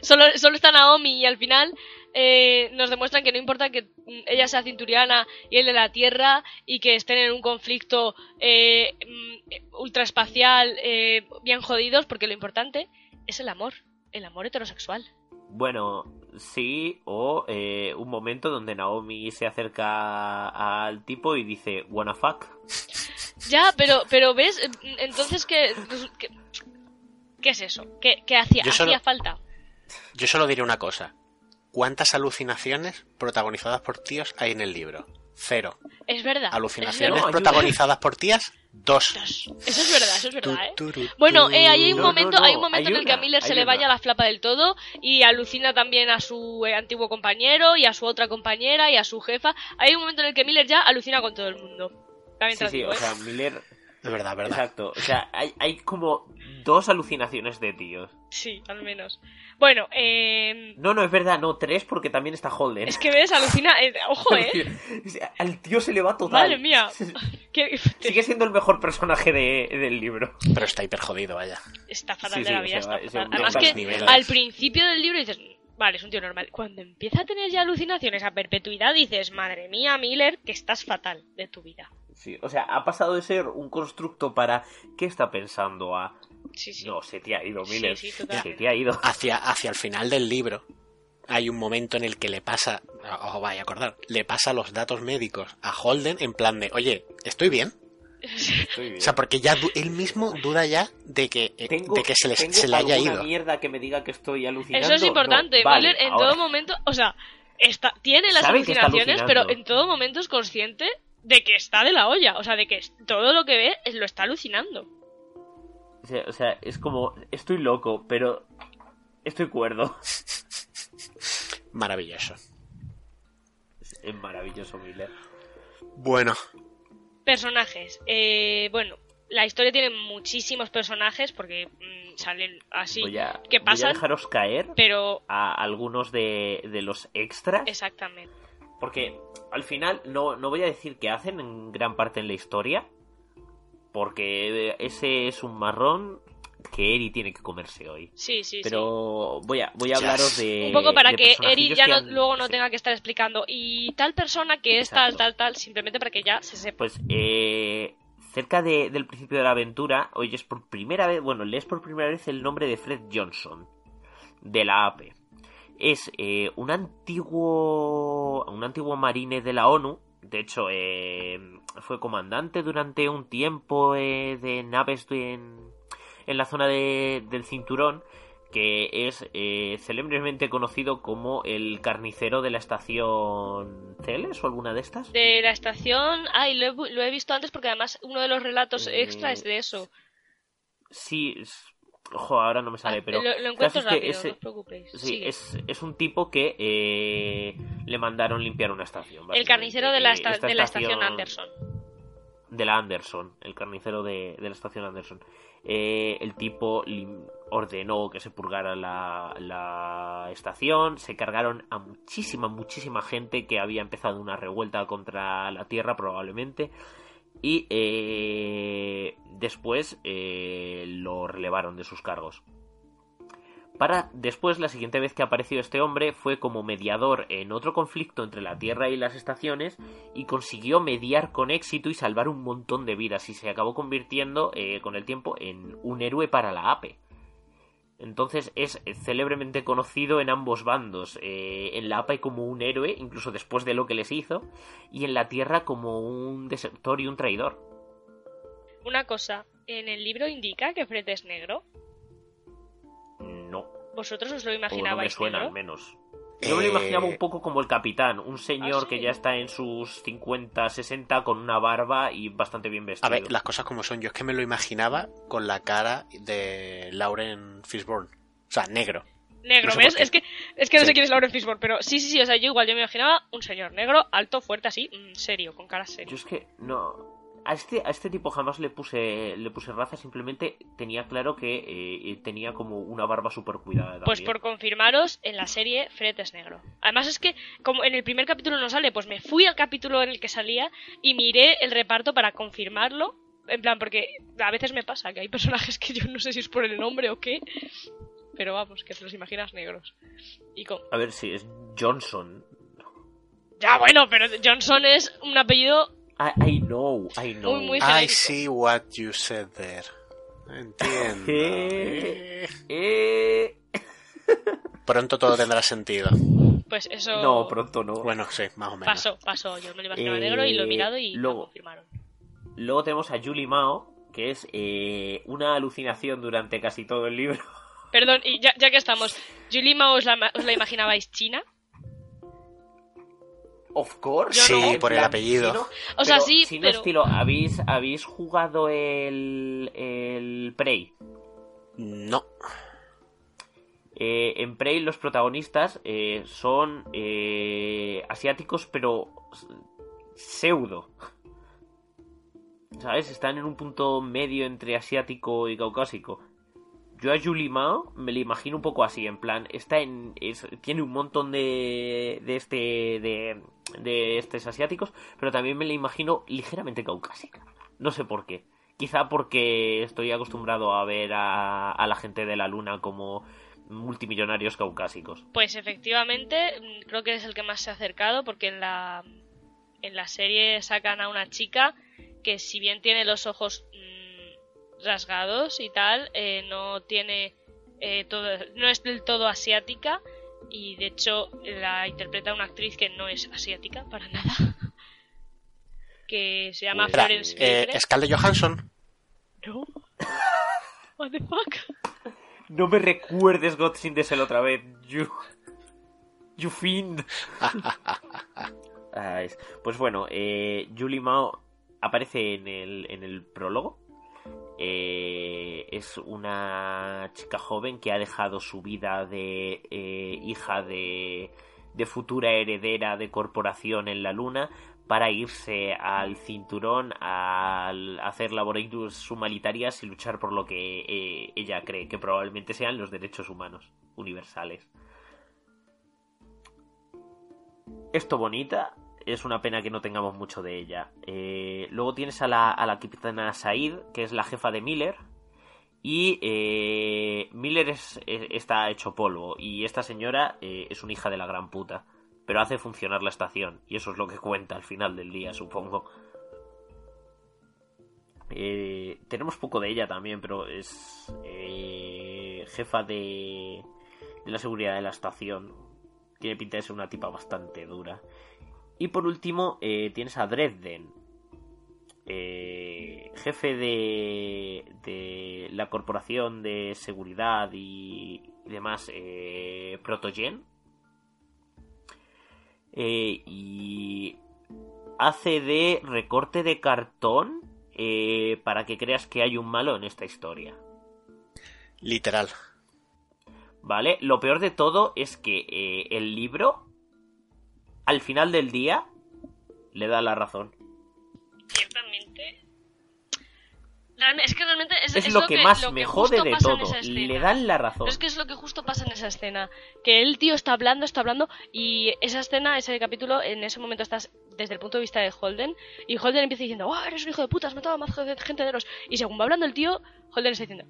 [SPEAKER 1] Solo, solo está Naomi y al final eh, nos demuestran que no importa que mm, ella sea cinturiana y él de la Tierra y que estén en un conflicto eh, mm, ultraespacial eh, bien jodidos, porque lo importante es el amor, el amor heterosexual.
[SPEAKER 2] Bueno, sí, o eh, un momento donde Naomi se acerca al tipo y dice, wanna fuck.
[SPEAKER 1] Ya, pero, pero ves, entonces qué, qué, qué es eso? ¿Qué, qué hacía?
[SPEAKER 3] Yo solo-
[SPEAKER 1] ¿Hacía falta?
[SPEAKER 3] Yo solo diré una cosa. ¿Cuántas alucinaciones protagonizadas por tíos hay en el libro? Cero.
[SPEAKER 1] Es verdad.
[SPEAKER 3] Alucinaciones
[SPEAKER 1] Es verdad.
[SPEAKER 3] protagonizadas por tías, dos.
[SPEAKER 1] Eso es verdad, eso es verdad, ¿eh?
[SPEAKER 3] Tu, tu,
[SPEAKER 1] Bueno,
[SPEAKER 3] tu.
[SPEAKER 1] eh, ahí hay un
[SPEAKER 2] No,
[SPEAKER 1] momento,
[SPEAKER 2] no,
[SPEAKER 1] hay un momento
[SPEAKER 2] hay
[SPEAKER 1] en el que a Miller se le vaya la flapa del todo y alucina también a su eh, antiguo compañero y a su otra compañera y a su jefa. Hay un momento en el que Miller ya alucina con todo el mundo. También
[SPEAKER 2] Sí, sí,
[SPEAKER 1] digo,
[SPEAKER 2] o
[SPEAKER 1] ¿eh?
[SPEAKER 2] sea, Miller...
[SPEAKER 3] De verdad, verdad.
[SPEAKER 2] Exacto, o sea, hay, hay como dos alucinaciones de tíos.
[SPEAKER 1] Sí, al menos. Bueno, eh,
[SPEAKER 2] No, no, es verdad, no, tres porque también está Holden.
[SPEAKER 1] es que ves, alucina... eh, ojo, (laughs) ¿eh?
[SPEAKER 2] Al tío se le va total.
[SPEAKER 1] Madre mía. (laughs) (laughs)
[SPEAKER 2] Sigue siendo el mejor personaje de- del libro.
[SPEAKER 3] Pero está hiper jodido, vaya.
[SPEAKER 1] está fatal
[SPEAKER 2] Sí,
[SPEAKER 1] de
[SPEAKER 2] sí,
[SPEAKER 1] la vida.
[SPEAKER 2] va-
[SPEAKER 1] fatal. Además
[SPEAKER 2] a
[SPEAKER 1] que
[SPEAKER 3] niveles.
[SPEAKER 1] al principio del libro dices, vale, es un tío normal. Cuando empieza a tener ya alucinaciones a perpetuidad dices, madre mía, Miller, que estás fatal de tu vida.
[SPEAKER 2] Sí, o sea, ha pasado de ser un constructo para ¿qué está pensando? A
[SPEAKER 1] Sí, sí.
[SPEAKER 2] no, se te ha ido, Miller.
[SPEAKER 1] sí,
[SPEAKER 2] se te ha ido.
[SPEAKER 3] Hacia, hacia el final del libro hay un momento en el que le pasa, os vais a acordar, le pasa los datos médicos a Holden en plan de, oye, ¿estoy bien?
[SPEAKER 2] Estoy bien.
[SPEAKER 3] O sea, porque ya él mismo duda ya de que, eh,
[SPEAKER 2] tengo,
[SPEAKER 3] de que se, les-
[SPEAKER 2] tengo
[SPEAKER 3] se le haya ido.
[SPEAKER 2] mierda que me diga que estoy alucinando.
[SPEAKER 1] Eso es importante.
[SPEAKER 2] No, vale,
[SPEAKER 1] Miller en
[SPEAKER 2] ahora.
[SPEAKER 1] todo momento, o sea, está, tiene las alucinaciones, pero en todo momento es consciente de que está de la olla. O sea, de que todo lo que ve es- lo está alucinando.
[SPEAKER 2] O sea, es como, estoy loco, pero estoy cuerdo. (laughs)
[SPEAKER 3] Maravilloso.
[SPEAKER 2] Es, maravilloso, Miller.
[SPEAKER 3] Bueno,
[SPEAKER 1] Personajes. Eh, bueno, la historia tiene muchísimos personajes porque mm, salen así.
[SPEAKER 2] voy, a,
[SPEAKER 1] ¿Qué
[SPEAKER 2] voy a dejaros caer
[SPEAKER 1] Pero,
[SPEAKER 2] a algunos de, de los extras.
[SPEAKER 1] exactamente.
[SPEAKER 2] Porque al final no, no voy a decir que hacen en gran parte en la historia. Porque ese es un marrón que Eri tiene que comerse hoy.
[SPEAKER 1] Sí, sí, sí.
[SPEAKER 2] Pero voy a, voy a hablaros de.
[SPEAKER 1] Un poco para que Eri ya
[SPEAKER 2] que
[SPEAKER 1] no-
[SPEAKER 2] han-
[SPEAKER 1] luego no
[SPEAKER 2] sí.
[SPEAKER 1] tenga que estar explicando. Y tal persona que es tal,
[SPEAKER 2] Exacto.
[SPEAKER 1] tal, tal, simplemente para que ya se sepa.
[SPEAKER 2] Pues eh, cerca de- del principio de la aventura, oyes por primera vez, bueno, lees por primera vez el nombre de Fred Johnson, de la AP. Es eh, un antiguo, un antiguo marine de la ONU. De hecho, eh, fue comandante durante un tiempo eh, de naves de- en, en la zona de- del cinturón que es eh, célebremente conocido como el carnicero de la estación Celes o alguna de estas.
[SPEAKER 1] De la estación, ay, lo he, lo he visto antes porque además uno de los relatos extra es de eso.
[SPEAKER 2] Sí, es- ojo, ahora no me sale,
[SPEAKER 1] Ah,
[SPEAKER 2] pero
[SPEAKER 1] lo, encuentro
[SPEAKER 2] es que
[SPEAKER 1] rápido,
[SPEAKER 2] ese-
[SPEAKER 1] no os preocupéis.
[SPEAKER 2] sí, es, es un tipo que eh, le mandaron limpiar una estación.
[SPEAKER 1] El carnicero de la, esta-
[SPEAKER 2] esta
[SPEAKER 1] de la estación Anderson.
[SPEAKER 2] De la Anderson, el carnicero de, de la estación Anderson. Eh, el tipo ordenó que se purgara la, la estación, se cargaron a muchísima, muchísima gente que había empezado una revuelta contra la Tierra probablemente. Y eh, después eh, lo relevaron de sus cargos. Para después, la siguiente vez que apareció este hombre fue como mediador en otro conflicto entre la Tierra y las estaciones y consiguió mediar con éxito y salvar un montón de vidas y se acabó convirtiendo eh, con el tiempo en un héroe para la APE. Entonces es célebremente conocido en ambos bandos, eh, en la APE como un héroe, incluso después de lo que les hizo, y en la Tierra como un desertor y un traidor.
[SPEAKER 1] Una cosa, en el libro indica que Fred es negro.
[SPEAKER 2] No,
[SPEAKER 1] ¿Vosotros os lo
[SPEAKER 2] o no me
[SPEAKER 1] imaginabais
[SPEAKER 2] suena
[SPEAKER 1] negro?
[SPEAKER 2] al menos. Yo me lo
[SPEAKER 3] Eh,
[SPEAKER 2] imaginaba un poco como el capitán, un señor
[SPEAKER 1] ¿Ah, sí?
[SPEAKER 2] que ya está en sus 50, 60 con una barba y bastante bien
[SPEAKER 3] A
[SPEAKER 2] vestido.
[SPEAKER 3] ver, las cosas como son. Yo es que me lo imaginaba con la cara de Lauren Fishburne. O sea, negro.
[SPEAKER 1] Negro,
[SPEAKER 3] No sé
[SPEAKER 1] ¿ves? Es que, es que no
[SPEAKER 3] Sí.
[SPEAKER 1] sé quién es Lauren Fishburne, pero sí, sí, sí, o sea, yo igual yo me imaginaba un señor negro, alto, fuerte, así, mm, serio, con cara
[SPEAKER 2] Yo
[SPEAKER 1] seria.
[SPEAKER 2] es que no. A este, a este tipo jamás le puse, le puse raza, simplemente tenía claro que eh, tenía como una barba súper cuidada.
[SPEAKER 1] Pues por confirmaros, en la serie Fred es negro. Además es que, como en el primer capítulo no sale, pues me fui al capítulo en el que salía y miré el reparto para confirmarlo. En plan, porque a veces me pasa que hay personajes que yo no sé si es por el nombre o qué, pero vamos, que te los imaginas negros. Y con...
[SPEAKER 2] A ver si es Johnson.
[SPEAKER 1] Ya, bueno, pero Johnson es un apellido
[SPEAKER 2] I, I know, I know.
[SPEAKER 1] Muy, muy
[SPEAKER 3] I see what you said there. Entiendo.
[SPEAKER 2] Eh, eh.
[SPEAKER 3] Pronto todo tendrá sentido.
[SPEAKER 1] Pues eso
[SPEAKER 2] No, pronto no.
[SPEAKER 3] Bueno, sí, más o menos.
[SPEAKER 1] pasó, pasó. Yo me lo imaginaba
[SPEAKER 2] Eh,
[SPEAKER 1] negro y lo he mirado y lo
[SPEAKER 2] luego-
[SPEAKER 1] confirmaron.
[SPEAKER 2] Luego tenemos a Julie Mao, que es eh, una alucinación durante casi todo el libro.
[SPEAKER 1] Perdón, y ya, ya que estamos, ¿Yulima os la, os la imaginabais china?
[SPEAKER 2] Of course.
[SPEAKER 1] No.
[SPEAKER 3] Sí, por el apellido.
[SPEAKER 1] O sea,
[SPEAKER 2] pero
[SPEAKER 1] sí,
[SPEAKER 2] si no
[SPEAKER 1] pero...
[SPEAKER 2] estilo, ¿habéis, ¿habéis jugado el, el Prey?
[SPEAKER 3] No.
[SPEAKER 2] Eh, en Prey los protagonistas eh, son eh, asiáticos, pero pseudo. ¿Sabes? Están en un punto medio entre asiático y caucásico. Yo a Julie Mao me la imagino un poco así, en plan, está en, es- tiene un montón de, de este, de, de estos asiáticos, pero también me la imagino ligeramente caucásica. No sé por qué. Quizá porque estoy acostumbrado a ver a, la gente de la luna como multimillonarios caucásicos.
[SPEAKER 1] Pues efectivamente, mm, creo que es el que más se ha acercado porque en la, en la serie sacan a una chica que si bien tiene los ojos mm, rasgados y tal, eh, no tiene eh, todo, no es del todo asiática y de hecho la interpreta una actriz que no es asiática para nada. (laughs) que se llama
[SPEAKER 3] Espera,
[SPEAKER 1] Florence
[SPEAKER 3] eh. Scarlett Johansson.
[SPEAKER 1] No. (laughs) What the fuck?
[SPEAKER 2] No me recuerdes God in the Shell otra vez, you, you fiend. (laughs) Ah, es- Pues bueno, eh, Julie Mao aparece en el, en el prólogo. Eh, es una chica joven que ha dejado su vida de eh, hija de, de futura heredera de corporación en la luna para irse al cinturón a hacer labores humanitarias y luchar por lo que eh, ella cree que probablemente sean los derechos humanos universales. Esto bonita, es una pena que no tengamos mucho de ella. Eh, luego tienes a la, a la capitana Said, que es la jefa de Miller. Y eh, Miller está hecho polvo. Y esta señora es una hija de la gran puta pero hace funcionar la estación, y eso es lo que cuenta al final del día, supongo. Eh, tenemos poco de ella también, pero es eh, jefa de, de la seguridad de la estación. Tiene pinta de ser una tipa bastante dura. Y por último, eh, tienes a Dresden, jefe de, de la corporación de seguridad y, y demás, Protogen, eh, y hace de recorte de cartón eh, para que creas que hay un malo en esta historia.
[SPEAKER 3] Literal.
[SPEAKER 2] Vale, lo peor de todo es que eh, el libro, al final del día, le da la razón.
[SPEAKER 1] es que realmente
[SPEAKER 2] es, lo, que, más me jode de todo. Le dan la razón.
[SPEAKER 1] es que es lo que justo pasa en esa escena. Que el tío está hablando, está hablando, y esa escena, ese capítulo, en ese momento estás desde el punto de vista de Holden, y Holden empieza diciendo, ¡Oh, eres un hijo de puta, has matado a más gente de los. Y según va hablando el tío, Holden está diciendo,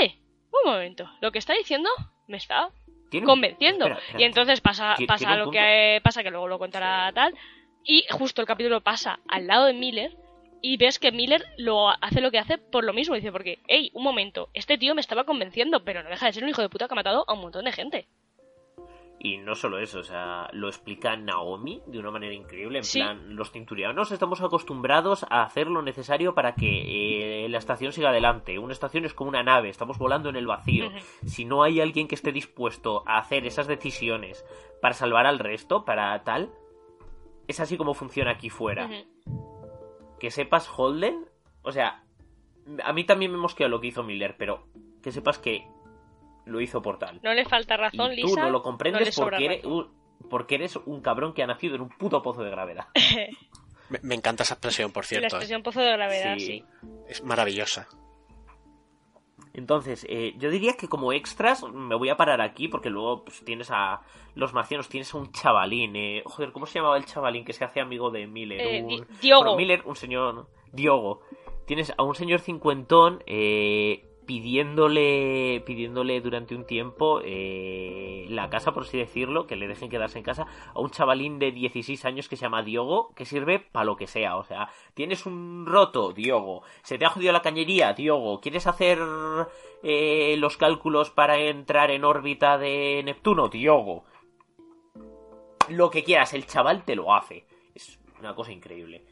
[SPEAKER 1] ¡Eh! Un momento, lo que está diciendo me está convenciendo. Y entonces pasa, pasa lo que pasa, que luego lo contará tal. Y justo el capítulo pasa al lado de Miller y ves que Miller lo hace lo que hace por lo mismo. Dice, porque, hey, un momento, este tío me estaba convenciendo, pero no deja de ser un hijo de puta que ha matado a un montón de gente.
[SPEAKER 2] Y no solo eso, o sea, lo explica Naomi de una manera increíble. En plan, los cinturianos estamos acostumbrados a hacer lo necesario para que eh, la estación siga adelante. Una estación es como una nave, estamos volando en el vacío. Si no hay alguien que esté dispuesto a hacer esas decisiones para salvar al resto, para tal, es así como funciona aquí fuera que sepas Holden, o sea, a mí también me mosqueó lo que hizo Miller, pero que sepas que lo hizo por tal.
[SPEAKER 1] No le falta razón,
[SPEAKER 2] y tú no lo comprendes porque, eres un, porque, eres un, cabrón que ha nacido en un puto pozo de gravedad. (laughs)
[SPEAKER 3] me, encanta esa expresión, por cierto. La
[SPEAKER 1] ¿eh? expresión pozo de gravedad, sí.
[SPEAKER 3] Es maravillosa.
[SPEAKER 2] Entonces, eh, yo diría que como extras me voy a parar aquí porque luego pues, tienes a los marcianos, tienes a un chavalín. Eh, joder, ¿cómo se llamaba el chavalín que se hace amigo de Miller?
[SPEAKER 1] Eh, un, Diogo.
[SPEAKER 2] Miller, un señor. Diogo. Tienes a un señor cincuentón eh, pidiéndole, pidiéndole durante un tiempo eh, la casa, por así decirlo, que le dejen quedarse en casa a un chavalín de 16 años que se llama Diogo, que sirve para lo que sea. O sea, tienes un roto, Diogo. Se te ha jodido la cañería, Diogo. ¿Quieres hacer eh, los cálculos para entrar en órbita de Neptuno, Diogo? Lo que quieras, el chaval te lo hace. Es una cosa increíble.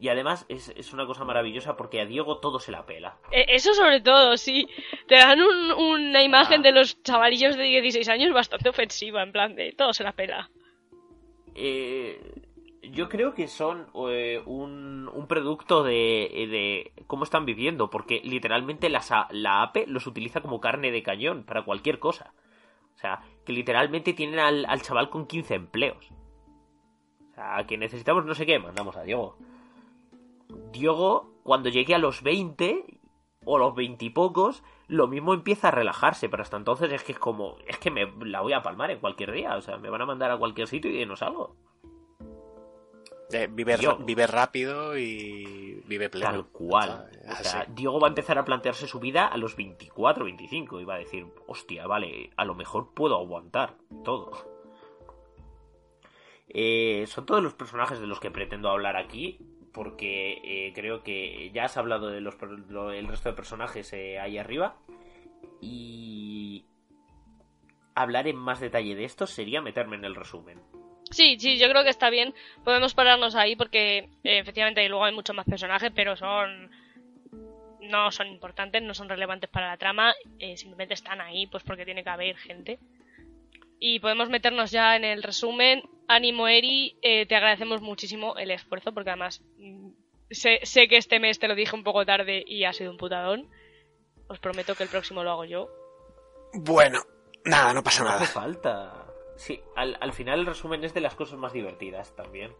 [SPEAKER 2] Y además es, una cosa maravillosa porque a Diego todo se la pela.
[SPEAKER 1] E, eso sobre todo, sí. Te dan una imagen ah. de los chavalillos de 16 años bastante ofensiva, en plan de todo se la pela.
[SPEAKER 2] Eh, yo creo que son eh, un, un, producto de, de, cómo están viviendo, porque literalmente la, la APE los utiliza como carne de cañón para cualquier cosa. O sea, que literalmente tienen al, al chaval con 15 empleos. O sea, que necesitamos no sé qué, mandamos a Diego. Diogo, cuando llegue a los 20 o los 20 y pocos, lo mismo empieza a relajarse, pero hasta entonces es que es como, es que me la voy a palmar en cualquier día, o sea, me van a mandar a cualquier sitio y no salgo.
[SPEAKER 3] Eh, vive, vive, rápido y vive pleno.
[SPEAKER 2] Tal cual. o sea, Diego va a empezar a plantearse su vida a los 24, 25 y va a decir, hostia, vale, a lo mejor puedo aguantar todo. Eh, son todos los personajes de los que pretendo hablar aquí porque eh, creo que ya has hablado de los el resto de personajes eh, ahí arriba y hablar en más detalle de esto sería meterme en el resumen.
[SPEAKER 1] Sí, sí, yo creo que está bien. Podemos pararnos ahí porque eh, efectivamente luego hay muchos más personajes, pero son no son importantes, no son relevantes para la trama, simplemente están ahí pues porque tiene que haber gente. Y podemos meternos ya en el resumen. Ánimo, Eri, eh, te agradecemos muchísimo el esfuerzo, porque además mm, sé, que este mes te lo dije un poco tarde y ha sido un putadón. Os prometo que el próximo lo hago yo.
[SPEAKER 3] Bueno, nada, no pasa
[SPEAKER 2] No
[SPEAKER 3] nada.
[SPEAKER 2] hace falta. Sí, al, al final el resumen es de las cosas más divertidas también.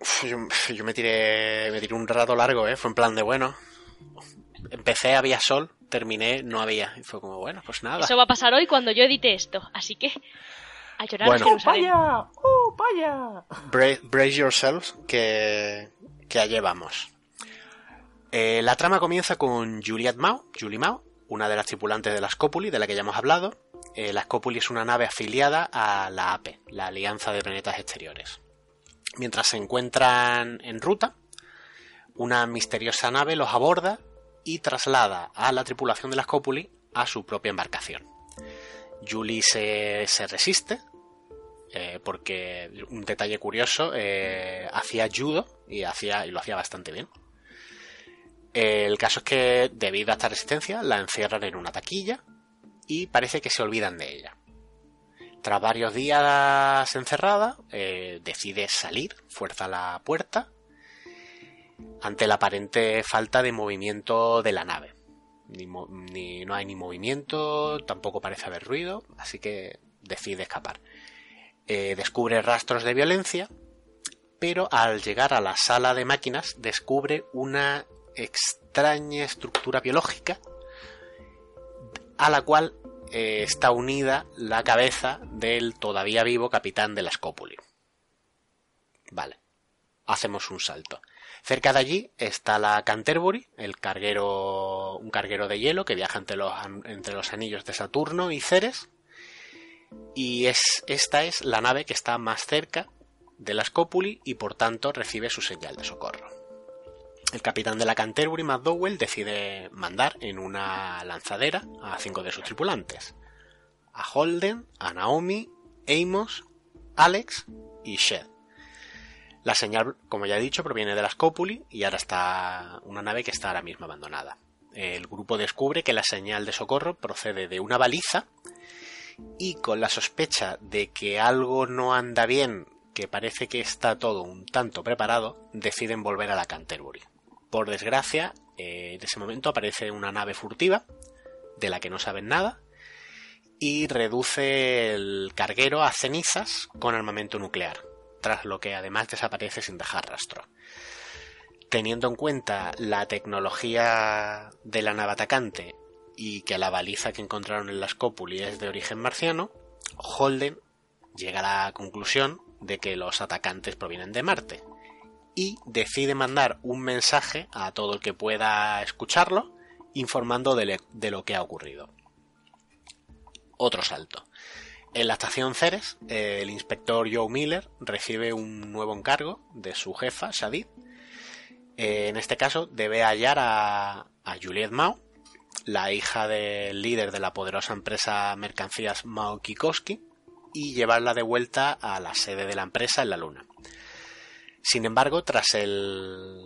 [SPEAKER 3] Uf, yo, yo me tiré me tiré un rato largo, ¿eh? Fue en plan de bueno. Empecé, había sol, terminé, no había. Y fue como, bueno, pues nada.
[SPEAKER 1] Eso va a pasar hoy cuando yo edite esto. Así que. A llorar
[SPEAKER 3] Bueno.
[SPEAKER 1] a Jerusalén.
[SPEAKER 2] ¡Vaya! ¡Oh, vaya!
[SPEAKER 3] Bra- brace yourselves, que, que allí vamos. Eh, la trama comienza con Juliet Mao, Julie Mao, una de las tripulantes de la Scopuli, de la que ya hemos hablado. Eh, la Scopuli es una nave afiliada a la APE, la Alianza de Planetas Exteriores. Mientras se encuentran en ruta, una misteriosa nave los aborda y traslada a la tripulación de la Scopuli a su propia embarcación. Julie se, se resiste, eh, porque un detalle curioso, eh, hacía judo y, hacía, y lo hacía bastante bien. El caso es que, debido a esta resistencia, la encierran en una taquilla y parece que se olvidan de ella. Tras varios días encerrada, eh, decide salir, fuerza la puerta, ante la aparente falta de movimiento de la nave. Ni no hay ni movimiento, tampoco parece haber ruido, así que decide escapar. Eh, descubre rastros de violencia, pero al llegar a la sala de máquinas descubre una extraña estructura biológica a la cual eh, está unida la cabeza del todavía vivo capitán de la Scopuli. Vale, hacemos un salto. Cerca de allí está la Canterbury, el carguero, un carguero de hielo que viaja entre los, entre los anillos de Saturno y Ceres. Y es, esta es la nave que está más cerca de la Scopuli y por tanto recibe su señal de socorro. El capitán de la Canterbury, McDowell, decide mandar en una lanzadera a cinco de sus tripulantes. A Holden, a Naomi, Amos, Alex y Shed. La señal, como ya he dicho, proviene de la Scopuli y ahora está una nave que está ahora mismo abandonada. El grupo descubre que la señal de socorro procede de una baliza y con la sospecha de que algo no anda bien, que parece que está todo un tanto preparado, deciden volver a la Canterbury. Por desgracia, en ese momento aparece una nave furtiva, de la que no saben nada, y reduce el carguero a cenizas con armamento nuclear, tras lo que además desaparece sin dejar rastro. Teniendo en cuenta la tecnología de la nave atacante y que la baliza que encontraron en la Scopuli es de origen marciano, Holden llega a la conclusión de que los atacantes provienen de Marte y decide mandar un mensaje a todo el que pueda escucharlo informando de, lo que ha ocurrido. Otro salto. En la estación Ceres, eh, el inspector Joe Miller recibe un nuevo encargo de su jefa, Shadid. Eh, en este caso, debe hallar a, a Juliet Mao, la hija del líder de la poderosa empresa mercancías Mao Kikoski, y llevarla de vuelta a la sede de la empresa en la Luna. Sin embargo, tras el,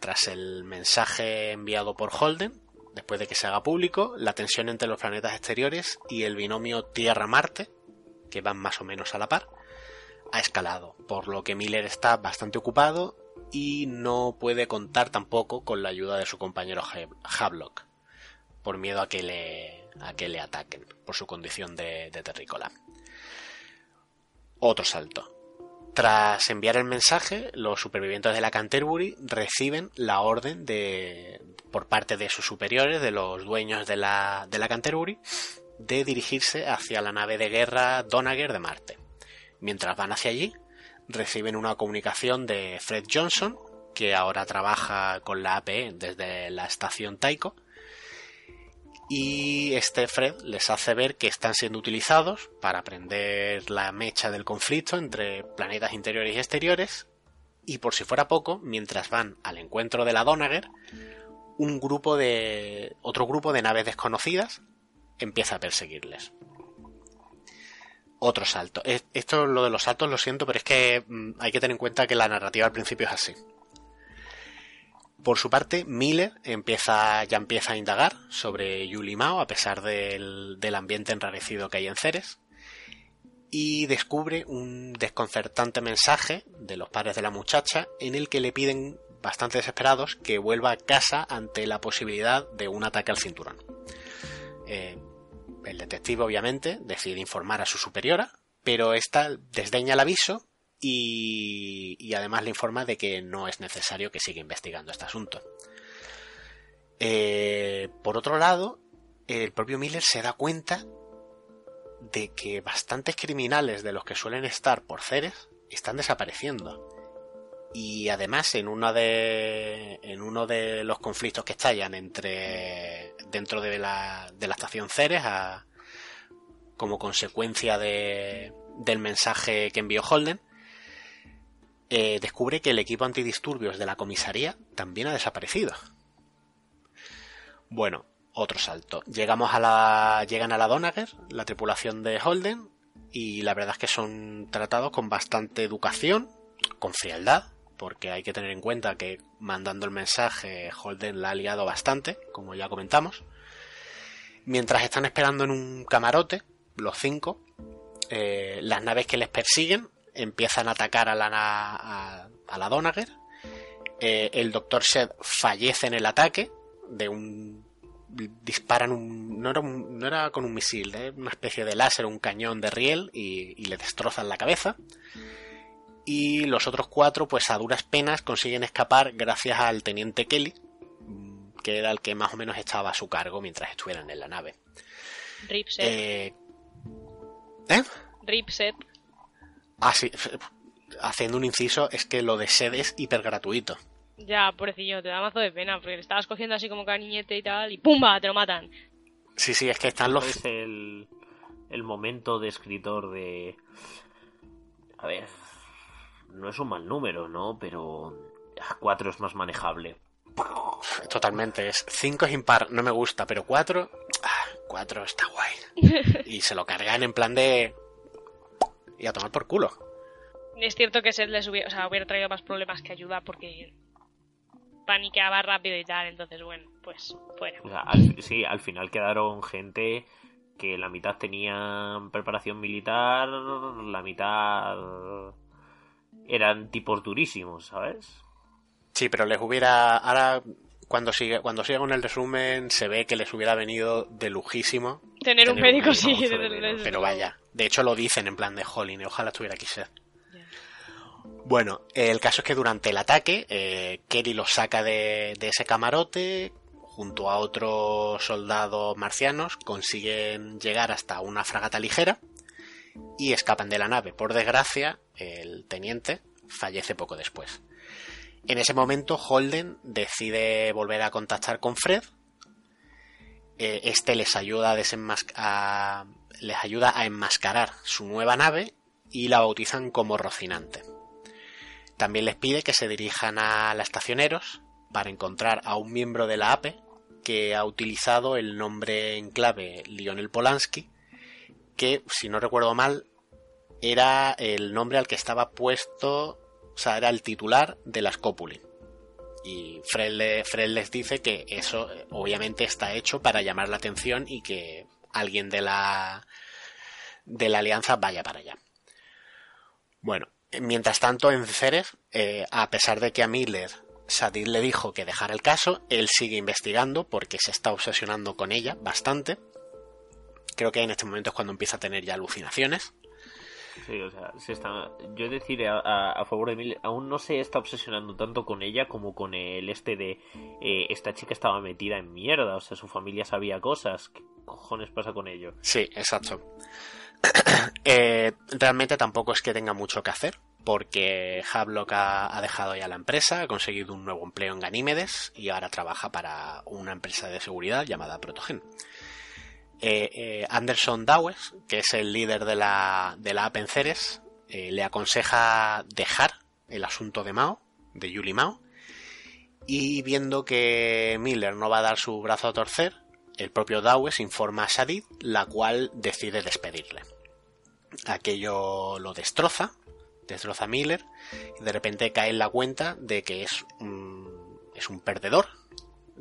[SPEAKER 3] tras el mensaje enviado por Holden, después de que se haga público, la tensión entre los planetas exteriores y el binomio Tierra-Marte, que van más o menos a la par, ha escalado, por lo que Miller está bastante ocupado y no puede contar tampoco con la ayuda de su compañero Havelock, por miedo a que le, a que le ataquen por su condición de, de terrícola. Otro salto. Tras enviar el mensaje, los supervivientes de la Canterbury reciben la orden de, por parte de sus superiores, de los dueños de la, de la Canterbury, de dirigirse hacia la nave de guerra Donager de Marte. Mientras van hacia allí, reciben una comunicación de Fred Johnson, que ahora trabaja con la APE desde la estación Taiko, y este Fred les hace ver que están siendo utilizados para prender la mecha del conflicto entre planetas interiores y exteriores y por si fuera poco, mientras van al encuentro de la Donager, un grupo de otro grupo de naves desconocidas empieza a perseguirles. Otro salto. Es- Esto lo de los saltos lo siento, pero es que mm, hay que tener en cuenta que la narrativa al principio es así. Por su parte, Miller empieza, ya empieza a indagar sobre Yuli Mao, a pesar del, del ambiente enrarecido que hay en Ceres, y descubre un desconcertante mensaje de los padres de la muchacha en el que le piden, bastante desesperados, que vuelva a casa ante la posibilidad de un ataque al cinturón. eh, el detective obviamente decide informar a su superiora, pero esta desdeña el aviso y, además le informa de que no es necesario que siga investigando este asunto. Eh, por otro lado, el propio Miller se da cuenta de que bastantes criminales de los que suelen estar por Ceres están desapareciendo. Y además en uno de en uno de los conflictos que estallan entre dentro de la, de la estación Ceres a, como consecuencia de, del mensaje que envió Holden, eh, descubre que el equipo antidisturbios de la comisaría también ha desaparecido. Bueno, otro salto. Llegamos a la, llegan a la Donager, la tripulación de Holden, y la verdad es que son tratados con bastante educación, con frialdad, porque hay que tener en cuenta que mandando el mensaje Holden la ha liado bastante, como ya comentamos. Mientras están esperando en un camarote, los cinco, eh, las naves que les persiguen empiezan a atacar a la, a, a la Donager. Eh, el Dr. Shed fallece en el ataque de un disparan un no, era con un misil, una especie de láser, un cañón de riel y, le destrozan la cabeza. Y los otros cuatro, pues a duras penas, consiguen escapar gracias al teniente Kelly, que era el que más o menos estaba a su cargo mientras estuvieran en la nave.
[SPEAKER 1] Ripset.
[SPEAKER 3] Eh, ¿Eh?
[SPEAKER 1] Ripset.
[SPEAKER 3] Ah, sí. Haciendo un inciso, es que lo de sed es hiper gratuito.
[SPEAKER 1] Ya, pobrecillo, te da mazo de pena, porque le estabas cogiendo así como cariñete y tal, y ¡pumba! Te lo matan.
[SPEAKER 3] Sí, sí, es que están los...
[SPEAKER 2] Es el, el momento de escritor de... A ver, no es un mal número, ¿no? Pero 4 es más manejable.
[SPEAKER 3] Totalmente, es 5 es impar, no me gusta, pero 4, 4 está guay. (laughs) Y se lo cargan en plan de... Y a tomar por culo.
[SPEAKER 1] Es cierto que se les hubiera, o sea, hubiera traído más problemas que ayuda porque paniqueaba rápido y tal, entonces bueno, pues fuera.
[SPEAKER 2] O sea, al, sí, al final quedaron gente que la mitad tenía preparación militar, la mitad eran tipos durísimos, ¿sabes?
[SPEAKER 3] Sí, pero les hubiera ahora cuando sigue cuando siga con el resumen se ve que les hubiera venido de lujísimo
[SPEAKER 1] tener, tener un médico, un sí,
[SPEAKER 3] de de pero vaya, de hecho lo dicen en plan de Holling, ojalá estuviera aquí ser. Bueno, el caso es que durante el ataque, eh, Kerry los saca de, de, ese camarote, junto a otros soldados marcianos, consiguen llegar hasta una fragata ligera y escapan de la nave. Por desgracia, el teniente fallece poco después. En ese momento, Holden decide volver a contactar con Fred. Eh, este les ayuda a, a, les ayuda a enmascarar su nueva nave y la bautizan como Rocinante. También les pide que se dirijan a la estacioneros para encontrar a un miembro de la APE que ha utilizado el nombre en clave Lionel Polanski, que, si no recuerdo mal, era el nombre al que estaba puesto, o sea, era el titular de la Scopuli. Y Fred, le, Fred les dice que eso obviamente está hecho para llamar la atención y que alguien de la de la alianza vaya para allá. Bueno, Mientras tanto, en Ceres, eh, a pesar de que a Miller Sadir le dijo que dejara el caso, él sigue investigando porque se está obsesionando con ella bastante. Creo que en este momento es cuando empieza a tener ya alucinaciones.
[SPEAKER 2] Sí, o sea, se está... yo decir a, a, a, favor de Miller, aún no se está obsesionando tanto con ella como con el este de eh, esta chica estaba metida en mierda, o sea, su familia sabía cosas. ¿Qué cojones pasa con ello?
[SPEAKER 3] Sí, exacto. (coughs) eh, realmente tampoco es que tenga mucho que hacer, porque Havelock ha, ha, dejado ya la empresa, ha conseguido un nuevo empleo en Ganímedes y ahora trabaja para una empresa de seguridad llamada Protogen. Eh, eh, Anderson Dawes, que es el líder de la, de la eh, le aconseja dejar el asunto de Mao, de Yuli Mao, y viendo que Miller no va a dar su brazo a torcer, el propio Dawes informa a Sadid, la cual decide despedirle. Aquello lo destroza, destroza a Miller, y de repente cae en la cuenta de que es un, es un perdedor.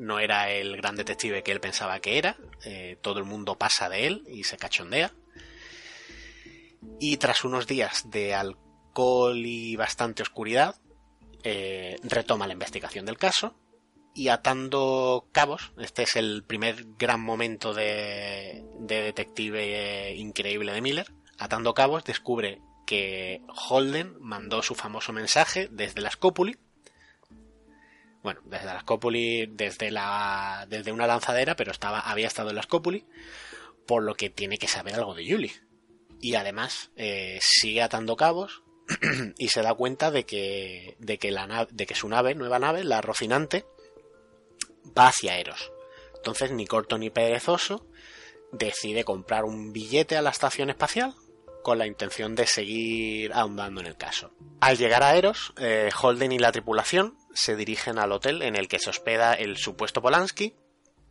[SPEAKER 3] No era el gran detective que él pensaba que era, eh, todo el mundo pasa de él y se cachondea. Y tras unos días de alcohol y bastante oscuridad, eh, retoma la investigación del caso y atando cabos, este es el primer gran momento de, de detective increíble de Miller, atando cabos descubre que Holden mandó su famoso mensaje desde la Scopuli, bueno, desde la Scopuli, desde la, desde una lanzadera, pero estaba, había estado en la por lo que tiene que saber algo de Julie. Y además eh, sigue atando cabos (clears throat) y se da cuenta de que, de que, la, de que su nave, nueva nave, la Rocinante, va hacia Eros. Entonces, ni corto ni perezoso, decide comprar un billete a la estación espacial con la intención de seguir ahondando en el caso. Al llegar a Eros, eh, Holden y la tripulación se dirigen al hotel en el que se hospeda el supuesto Polanski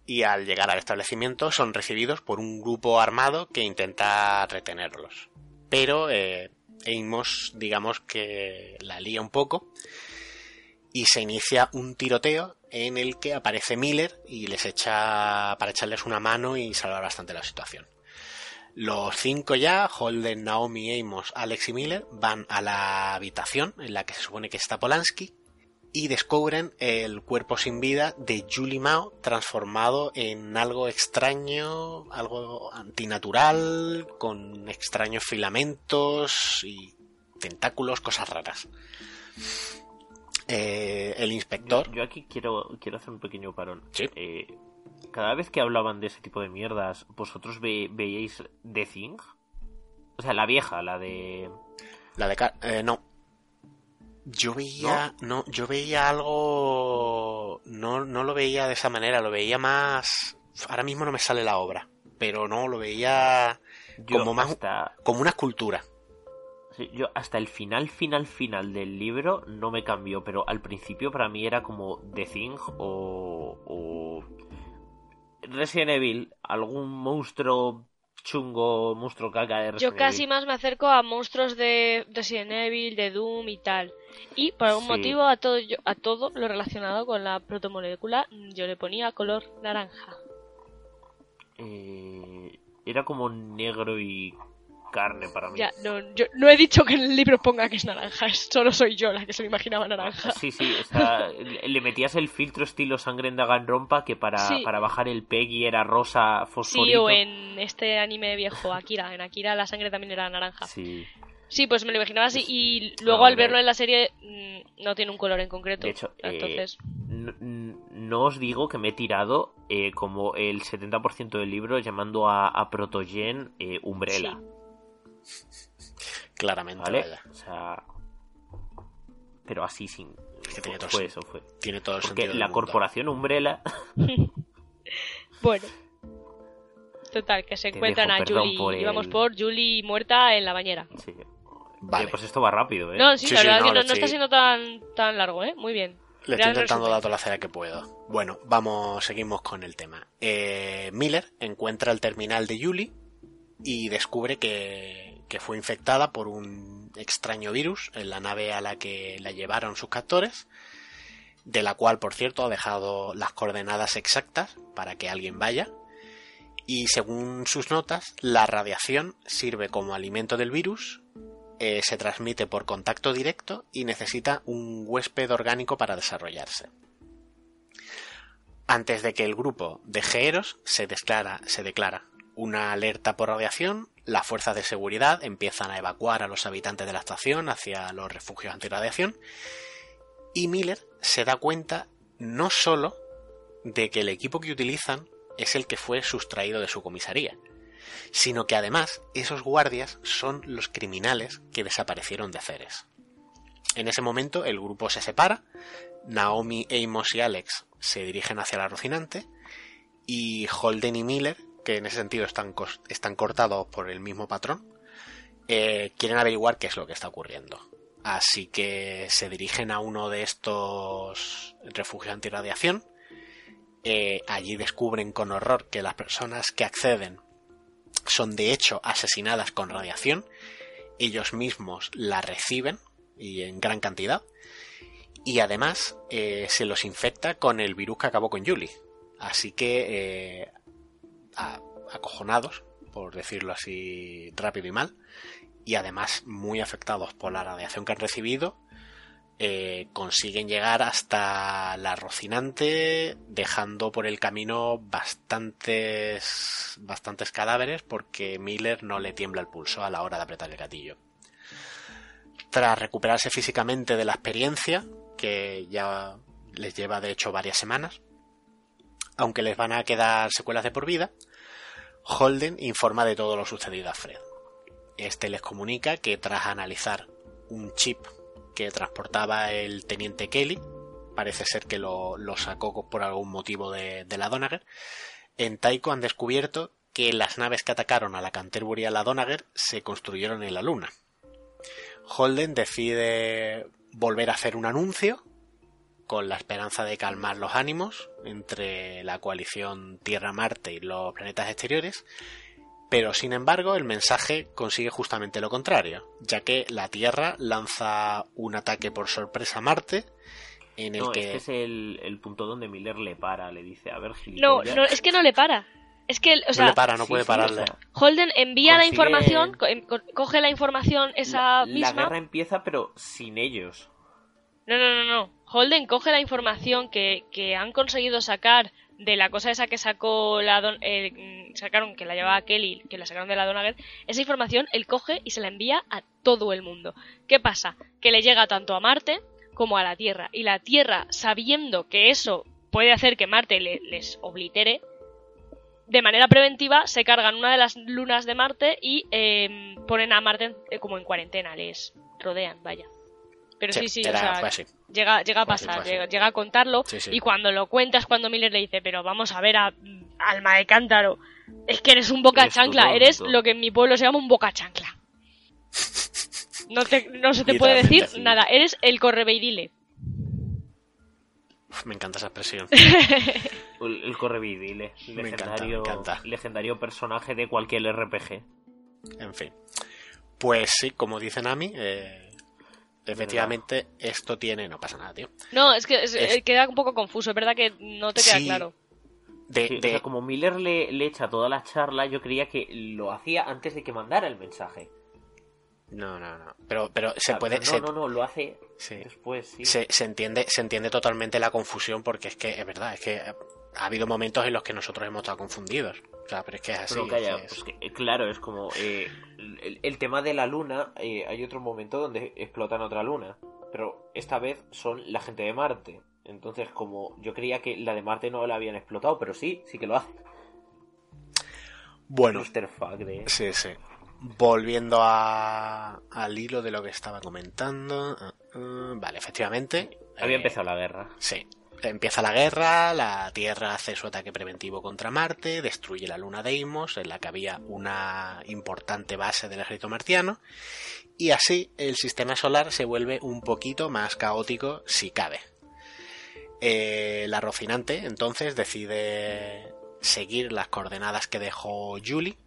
[SPEAKER 3] y al llegar al establecimiento son recibidos por un grupo armado que intenta retenerlos. Pero eh, Amos, digamos que la lía un poco y se inicia un tiroteo en el que aparece Miller y les echa para echarles una mano y salvar bastante la situación. Los cinco ya, Holden, Naomi, Amos, Alex y Miller, van a la habitación en la que se supone que está Polanski y descubren el cuerpo sin vida de Julie Mao transformado en algo extraño, algo antinatural, con extraños filamentos y tentáculos, cosas raras. Eh, el inspector.
[SPEAKER 2] Yo, aquí quiero, quiero hacer un pequeño parón.
[SPEAKER 3] Sí.
[SPEAKER 2] Eh, cada vez que hablaban de ese tipo de mierdas, ¿vosotros ve, veíais The Thing? O sea, la vieja, la de.
[SPEAKER 3] La de. Eh, no. Yo veía. ¿No? yo veía algo. No, no lo veía de esa manera, lo veía más. Ahora mismo no me sale la obra. Pero no, lo veía. como más. Como una escultura
[SPEAKER 2] yo hasta el final, final, final del libro no me cambió, pero al principio para mí era como The Thing o, o Resident Evil, algún monstruo chungo, monstruo caca de
[SPEAKER 1] Resident Yo casi más me acerco a monstruos de Resident Evil, de Doom y tal. Y por algún motivo a todo, a todo lo relacionado con la protomolécula yo le ponía color naranja.
[SPEAKER 2] Eh, era como negro y carne para mí.
[SPEAKER 1] Ya, no, yo no he dicho que en el libro ponga que es naranja, (laughs) solo soy yo la que se me imaginaba naranja.
[SPEAKER 2] Sí, sí, (laughs) le metías el filtro estilo sangre en Danganronpa que para, para bajar el Peggy era rosa fosforito.
[SPEAKER 1] Sí, o en este anime viejo, Akira, en Akira la sangre también era naranja.
[SPEAKER 2] Sí.
[SPEAKER 1] Sí, pues me lo imaginaba así y luego al verlo en la serie mm, no tiene un color en concreto.
[SPEAKER 2] De hecho,
[SPEAKER 1] eh, entonces...
[SPEAKER 2] no, os digo que me he tirado eh, como el 70% del libro llamando a, a Protogen eh, Umbrella. (laughs)
[SPEAKER 3] Claramente,
[SPEAKER 2] ¿Vale? O sea. Pero así sin.
[SPEAKER 3] tiene todo
[SPEAKER 2] fue eso, fue.
[SPEAKER 3] Tiene todo el
[SPEAKER 2] Porque la corporación Umbrella. (laughs) (laughs)
[SPEAKER 1] bueno. Total, que se encuentran a Julie. Íbamos por Julie muerta en la bañera.
[SPEAKER 2] Sí. Vale. pues esto va rápido, ¿eh?
[SPEAKER 1] No, sí, la verdad no, que no, está siendo tan, tan largo, ¿eh? Muy bien.
[SPEAKER 3] Le estoy intentando dar toda la cera que puedo. Bueno, vamos, seguimos con el tema. Eh, Miller encuentra el terminal de Julie y descubre que que fue infectada por un extraño virus en la nave a la que la llevaron sus captores, de la cual, por cierto, ha dejado las coordenadas exactas para que alguien vaya. Y según sus notas, la radiación sirve como alimento del virus, eh, se transmite por contacto directo y necesita un huésped orgánico para desarrollarse. Antes de que el grupo de Geeros se declara, se declara una alerta por radiación las fuerzas de seguridad empiezan a evacuar a los habitantes de la estación hacia los refugios antirradiación y Miller se da cuenta no solo de que el equipo que utilizan es el que fue sustraído de su comisaría, sino que además esos guardias son los criminales que desaparecieron de Ceres. En ese momento el grupo se separa, Naomi, Amos y Alex se dirigen hacia la Rocinante y Holden y Miller que en ese sentido están, cortados por el mismo patrón, eh, quieren averiguar qué es lo que está ocurriendo. Así que se dirigen a uno de estos refugios antirradiación. Eh, allí descubren con horror que las personas que acceden son de hecho asesinadas con radiación. Ellos mismos la reciben y en gran cantidad. Y además eh, se los infecta con el virus que acabó con Julie. Así que acojonados, por decirlo así rápido y mal, y además muy afectados por la radiación que han recibido, eh, consiguen llegar hasta la Rocinante, dejando por el camino bastantes, bastantes cadáveres porque Miller no le tiembla el pulso a la hora de apretar el gatillo. Tras recuperarse físicamente de la experiencia, que ya les lleva de hecho varias semanas, aunque les van a quedar secuelas de por vida, Holden informa de todo lo sucedido a Fred. Este les comunica que tras analizar un chip que transportaba el teniente Kelly, parece ser que lo, sacó por algún motivo de, la Donager, en Taiko han descubierto que las naves que atacaron a la Canterbury y a la Donager se construyeron en la Luna. Holden decide volver a hacer un anuncio con la esperanza de calmar los ánimos entre la coalición Tierra-Marte y los planetas exteriores pero sin embargo, el mensaje consigue justamente lo contrario, ya que la Tierra lanza un ataque por sorpresa a Marte. En el que...
[SPEAKER 2] este es el, punto donde Miller le para, le dice, a ver, si
[SPEAKER 1] No, no, es que no le para. Es que, o sea,
[SPEAKER 3] no le para, no puede pararle.
[SPEAKER 1] Holden envía la información, coge la información esa misma.
[SPEAKER 2] La guerra empieza, pero sin ellos.
[SPEAKER 1] No, no, no, no. Holden coge la información que, que han conseguido sacar de la cosa esa que sacó la eh, sacaron que la llevaba Kelly, que la sacaron de la Donager, esa información él coge y se la envía a todo el mundo. ¿Qué pasa? Que le llega tanto a Marte como a la Tierra. Y la Tierra, sabiendo que eso puede hacer que Marte les oblitere, de manera preventiva se cargan una de las lunas de Marte y em, ponen a Marte eh, como en cuarentena, les rodean, vaya. Pero sí, sí, o sea, llega, llega a pasar, llega, a contarlo. y cuando lo cuentas, cuando Miller le dice, pero vamos a ver, a, alma de cántaro, es que eres un boca chancla, eres lo que en mi pueblo se llama un boca chancla. (laughs) No, no se te puede decir nada, eres el correveidile.
[SPEAKER 3] me encanta esa expresión. (laughs)
[SPEAKER 2] el, correveidile, legendario, legendario personaje de cualquier RPG.
[SPEAKER 3] En fin. Pues sí, como dice Nami, eh, Efectivamente, esto tiene. No pasa nada, tío.
[SPEAKER 1] No, es que queda un poco confuso, es verdad que no te queda claro.
[SPEAKER 2] De, como Miller le, le, echa toda la charla, yo creía que lo hacía antes de que mandara el mensaje.
[SPEAKER 3] No, no, no. Pero, pero se puede.
[SPEAKER 2] No, no, no, lo hace después, sí.
[SPEAKER 3] Se, se, entiende, se entiende totalmente la confusión porque es que es verdad, es que ha habido momentos en los que nosotros hemos estado confundidos. Claro, pero es que es así.
[SPEAKER 2] Pues eh, claro, es como eh, el, tema de la luna. Eh, hay otro momento donde explotan otra luna, pero esta vez son la gente de Marte. Entonces, como yo creía que la de Marte no la habían explotado, pero sí, sí que lo hacen.
[SPEAKER 3] Bueno. Sí, sí. Volviendo a, al hilo de lo que estaba comentando. Ah, ah, vale, efectivamente.
[SPEAKER 2] Había empezado la guerra.
[SPEAKER 3] Sí, Empieza la guerra, la Tierra hace su ataque preventivo contra Marte, destruye la luna Deimos, en la que había una importante base del ejército martiano, y así el sistema solar se vuelve un poquito más caótico si cabe. Eh, la Rocinante entonces decide seguir las coordenadas que dejó Julie.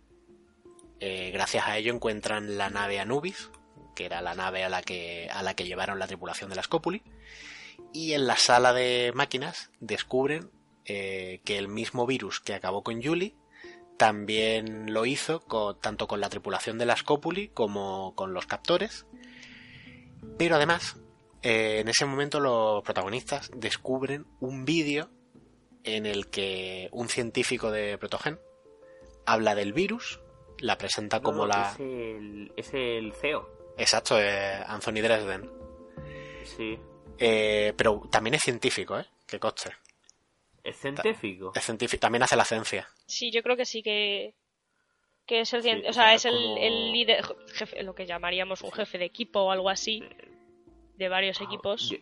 [SPEAKER 3] Eh, gracias a ello encuentran la nave Anubis, que era la nave a la que, a la que llevaron la tripulación de la Scopuli y en la sala de máquinas descubren eh, que el mismo virus que acabó con Julie también lo hizo tanto con la tripulación de la Scopuli como con los captores. Pero además, eh, en ese momento los protagonistas descubren un vídeo en el que un científico de Protogen habla del virus, la presenta como la...
[SPEAKER 2] Es el, es el CEO.
[SPEAKER 3] Exacto, eh, Anthony Dresden.
[SPEAKER 2] Sí.
[SPEAKER 3] Eh, pero también es científico, ¿eh? Que coste.
[SPEAKER 2] ¿Es científico?
[SPEAKER 3] Es científico. También hace la ciencia.
[SPEAKER 1] Sí, yo creo que sí que. Que es el o sea, es el, líder, jefe, lo que llamaríamos un jefe de equipo o algo así. De varios ah, equipos.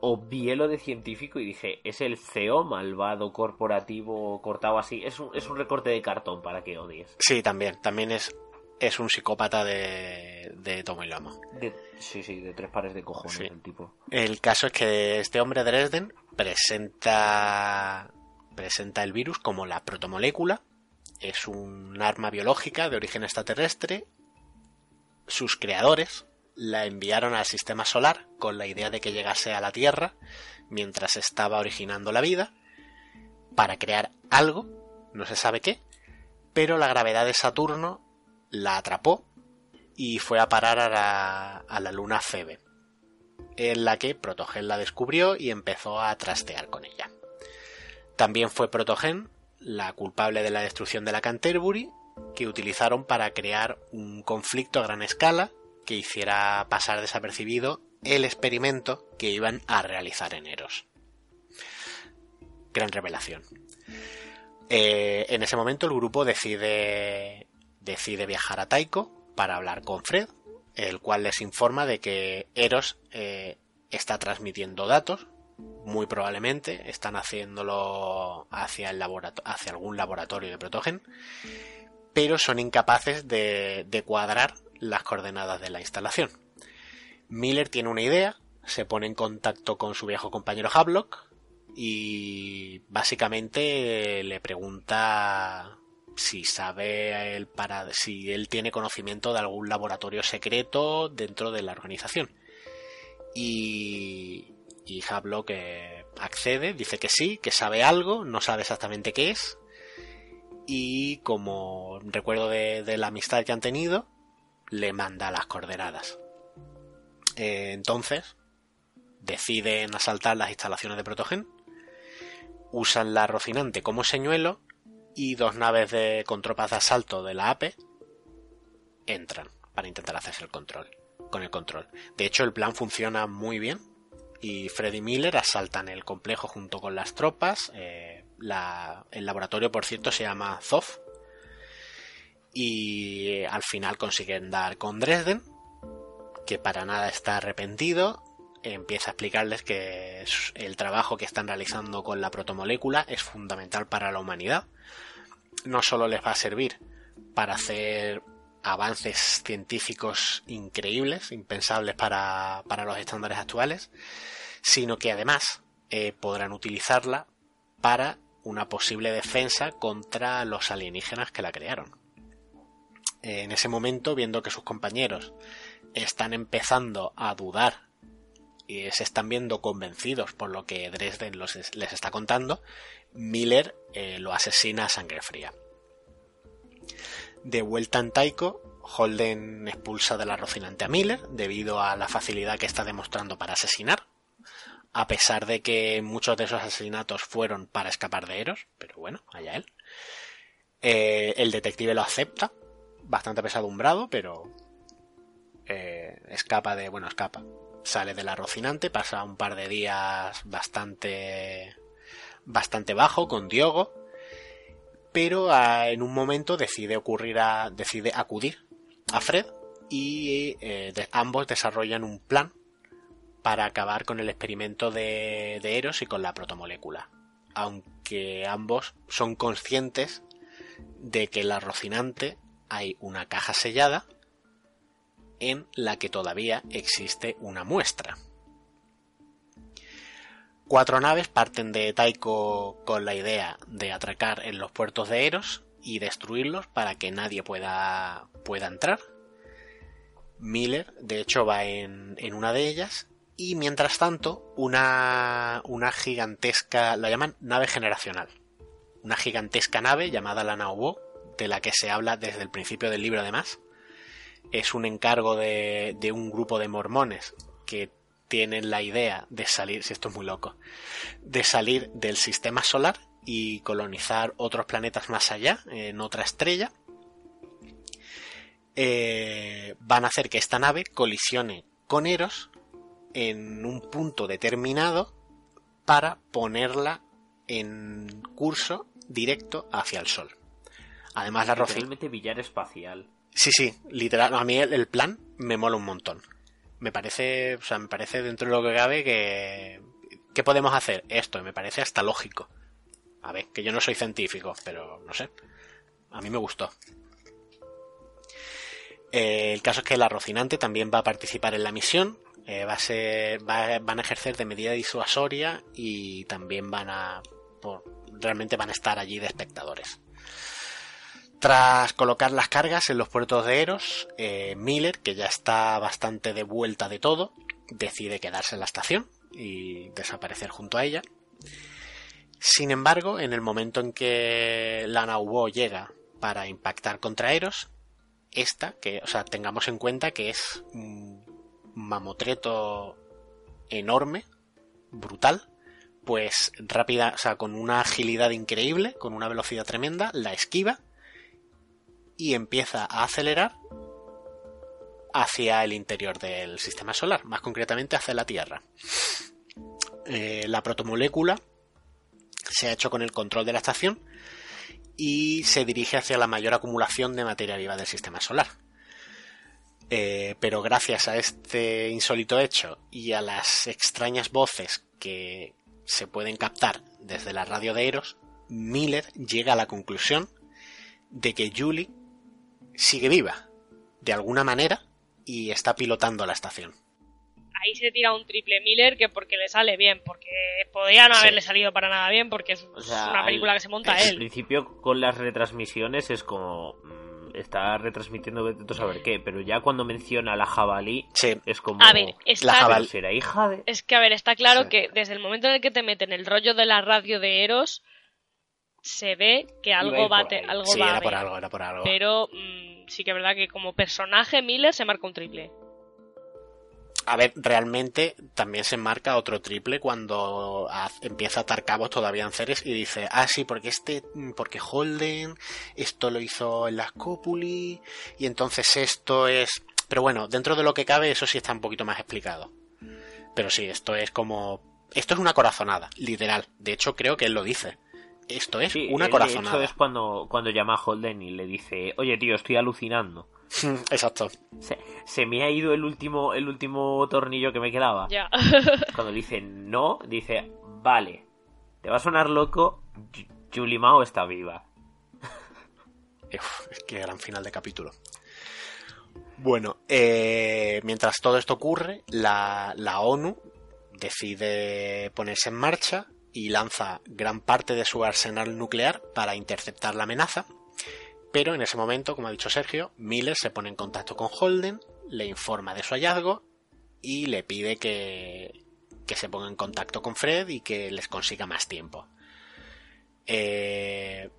[SPEAKER 2] O vi lo de científico y dije, es el CEO malvado, corporativo, cortado así. Es un, es un recorte de cartón para que odies.
[SPEAKER 3] Sí, también. También es es un psicópata de, de tomo y lomo.
[SPEAKER 2] sí, sí, de tres pares de cojones el tipo.
[SPEAKER 3] El caso es que este hombre de Dresden presenta, presenta el virus como la protomolécula. Es un arma biológica de origen extraterrestre. Sus creadores la enviaron al sistema solar con la idea de que llegase a la Tierra mientras estaba originando la vida para crear algo, no se sabe qué, pero la gravedad de Saturno la atrapó y fue a parar a la, luna Febe. en la que Protogen la descubrió y empezó a trastear con ella. También fue Protogen la culpable de la destrucción de la Canterbury, que utilizaron para crear un conflicto a gran escala que hiciera pasar desapercibido el experimento que iban a realizar en Eros. Gran revelación. Eh, en ese momento el grupo decide, decide viajar a Taiko para hablar con Fred, el cual les informa de que Eros eh, está transmitiendo datos, muy probablemente están haciéndolo hacia, hacia algún laboratorio de Protogen, pero son incapaces de, de cuadrar las coordenadas de la instalación. Miller tiene una idea, se pone en contacto con su viejo compañero Havelock y básicamente le pregunta si sabe él para si él tiene conocimiento de algún laboratorio secreto dentro de la organización. Y, y Havelock eh, accede, dice que sí, que sabe algo, no sabe exactamente qué es. Y como recuerdo de, la amistad que han tenido, le manda las coordenadas. Eh, entonces, deciden asaltar las instalaciones de Protogen, usan la Rocinante como señuelo y dos naves de, con tropas de asalto de la APE entran para intentar hacerse el control con el control. De hecho, el plan funciona muy bien y Freddy Miller asaltan el complejo junto con las tropas. Eh, el laboratorio, por cierto, se llama Zoff. Y al final consiguen dar con Dresden, que para nada está arrepentido. Empieza a explicarles que el trabajo que están realizando con la protomolécula es fundamental para la humanidad no solo les va a servir para hacer avances científicos increíbles, impensables para, los estándares actuales, sino que además eh, podrán utilizarla para una posible defensa contra los alienígenas que la crearon. En ese momento, viendo que sus compañeros están empezando a dudar y se están viendo convencidos por lo que Dresden les está contando, Miller eh, lo asesina a sangre fría. De vuelta en Taiko, Holden expulsa de la Rocinante a Miller debido a la facilidad que está demostrando para asesinar, a pesar de que muchos de esos asesinatos fueron para escapar de Eros, pero bueno, allá él. Eh, el detective lo acepta, bastante pesadumbrado, pero eh, escapa de, bueno, escapa, sale de la Rocinante, pasa un par de días bastante bastante bajo con Diogo, pero ah, en un momento decide ocurrir a, decide acudir a Fred y eh, ambos desarrollan un plan para acabar con el experimento de, de Eros y con la protomolécula. Aunque ambos son conscientes de que en la Rocinante hay una caja sellada en la que todavía existe una muestra. Cuatro naves parten de Taiko con la idea de atracar en los puertos de Eros y destruirlos para que nadie pueda, pueda entrar. Miller, de hecho, va en, una de ellas y mientras tanto una, una gigantesca, la llaman nave generacional, una gigantesca nave llamada la Naobo, de la que se habla desde el principio del libro además. Es un encargo de, un grupo de mormones que tienen la idea de salir, si esto es muy loco, de salir del sistema solar y colonizar otros planetas más allá, en otra estrella, eh, van a hacer que esta nave colisione con Eros en un punto determinado para ponerla en curso directo hacia el Sol. Además, la
[SPEAKER 2] Literalmente billar espacial.
[SPEAKER 3] Sí, sí, literal. A mí el plan me mola un montón me parece, o sea, me parece dentro de lo que cabe que ¿qué podemos hacer? Esto, me parece hasta lógico. A ver, que yo no soy científico, pero no sé. A mí me gustó. Eh, el caso es que la Rocinante también va a participar en la misión. Eh, va a ser, van a ejercer de medida disuasoria y también van a, realmente van a estar allí de espectadores. Tras colocar las cargas en los puertos de Eros, eh, Miller, que ya está bastante de vuelta de todo, decide quedarse en la estación y desaparecer junto a ella. Sin embargo, en el momento en que la Naubo llega para impactar contra Eros, esta, que, o sea, tengamos en cuenta que es un mamotreto enorme, brutal, pues rápida, o sea, con una agilidad increíble, con una velocidad tremenda, la esquiva y empieza a acelerar hacia el interior del sistema solar, más concretamente hacia la Tierra. Eh, la protomolécula se ha hecho con el control de la estación y se dirige hacia la mayor acumulación de materia viva del sistema solar. Eh, pero gracias a este insólito hecho y a las extrañas voces que se pueden captar desde la radio de Eros, Miller llega a la conclusión de que Julie sigue viva, de alguna manera, y está pilotando la estación.
[SPEAKER 1] Ahí se tira un triple Miller que porque le sale bien, porque podría no haberle salido para nada bien, porque es una película que se monta él.
[SPEAKER 2] Al principio con las retransmisiones es como mm, está retransmitiendo a saber qué, pero ya cuando menciona la jabalí es como
[SPEAKER 1] a ver,
[SPEAKER 2] la jabalí. será hija de
[SPEAKER 1] Es que a ver, está claro que desde el momento en el que te meten el rollo de la radio de Eros se ve que algo va algo
[SPEAKER 3] sí,
[SPEAKER 1] va
[SPEAKER 3] era por algo, era por algo.
[SPEAKER 1] Pero mm, sí que es verdad que como personaje Miller se marca un triple.
[SPEAKER 3] A ver, realmente también se marca otro triple cuando empieza a atar cabos todavía en Ceres y dice, ah, sí, porque este, porque Holden, esto lo hizo en las Copuli, y entonces esto es... Pero bueno, dentro de lo que cabe, eso sí está un poquito más explicado. Pero sí, esto es como... Esto es una corazonada, literal. De hecho, creo que él lo dice. Esto es una corazonada.
[SPEAKER 2] Eso es cuando, cuando llama a Holden y le dice, oye tío, estoy alucinando. (laughs)
[SPEAKER 3] Exacto.
[SPEAKER 2] Se, me ha ido el último, el último tornillo que me quedaba.
[SPEAKER 1] Ya. (laughs)
[SPEAKER 2] Cuando dice no, dice, vale, te va a sonar loco, Julie Mao está viva. (laughs)
[SPEAKER 3] es que gran final de capítulo. Bueno, eh, mientras todo esto ocurre, la, la ONU decide ponerse en marcha y lanza gran parte de su arsenal nuclear para interceptar la amenaza. Pero en ese momento, como ha dicho Sergio, Miller se pone en contacto con Holden, le informa de su hallazgo y le pide que, que se ponga en contacto con Fred y que les consiga más tiempo. Eh,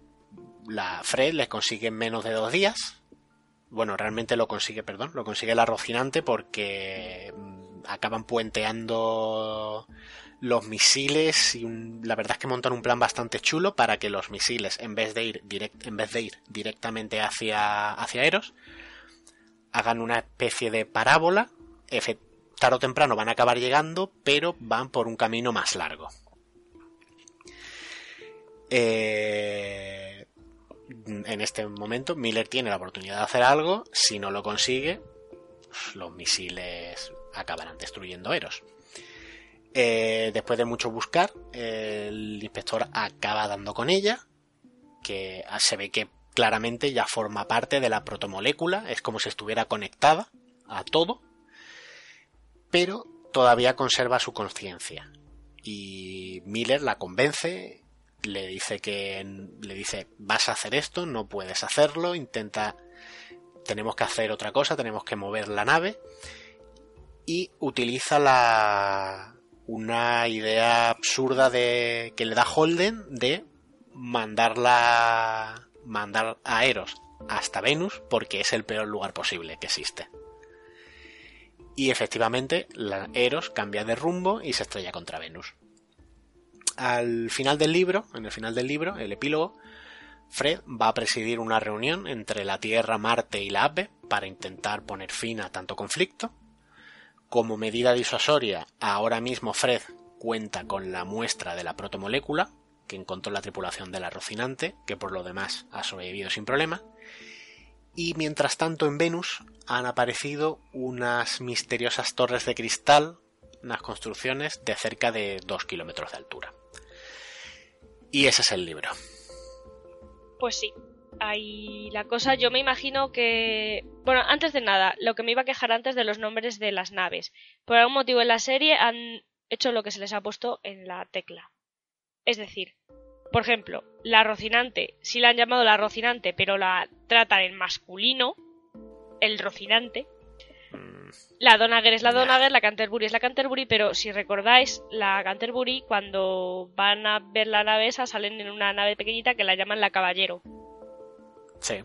[SPEAKER 3] la Fred les consigue en menos de dos días. Bueno, realmente lo consigue, perdón, lo consigue la Rocinante porque mm, acaban puenteando los misiles y la verdad es que montan un plan bastante chulo para que los misiles en vez de ir direct, en vez de ir directamente hacia hacia Eros hagan una especie de parábola. Tarde o temprano van a acabar llegando pero van por un camino más largo. Eh, en este momento Miller tiene la oportunidad de hacer algo. Si no lo consigue los misiles acabarán destruyendo Eros eh, después de mucho buscar, el inspector acaba dando con ella, que se ve que claramente ya forma parte de la protomolécula, es como si estuviera conectada a todo, pero todavía conserva su conciencia. Y Miller la convence, le dice que le dice vas a hacer esto, no puedes hacerlo, intenta tenemos que hacer otra cosa, tenemos que mover la nave y utiliza la una idea absurda de que le da Holden de mandarla mandar a Eros hasta Venus porque es el peor lugar posible que existe. Y efectivamente, la Eros cambia de rumbo y se estrella contra Venus. Al final del libro, en el final del libro, el epílogo, Fred va a presidir una reunión entre la Tierra, Marte y la AVE para intentar poner fin a tanto conflicto como medida disuasoria, ahora mismo Fred cuenta con la muestra de la protomolécula que encontró la tripulación de la Rocinante, que por lo demás ha sobrevivido sin problema. Y mientras tanto en Venus han aparecido unas misteriosas torres de cristal, unas construcciones de cerca de 2 kilómetros de altura. Y ese es el libro.
[SPEAKER 1] Pues sí, ahí la cosa, yo me imagino que... Bueno, antes de nada, lo que me iba a quejar antes de los nombres de las naves. Por algún motivo en la serie han hecho lo que se les ha puesto en la tecla. Es decir, por ejemplo, la Rocinante, si la han llamado la Rocinante, pero la tratan en masculino, el Rocinante. La Donager es la Donager, la Canterbury es la Canterbury, pero si recordáis, la Canterbury, cuando van a ver la nave esa, salen en una nave pequeñita que la llaman la Caballero.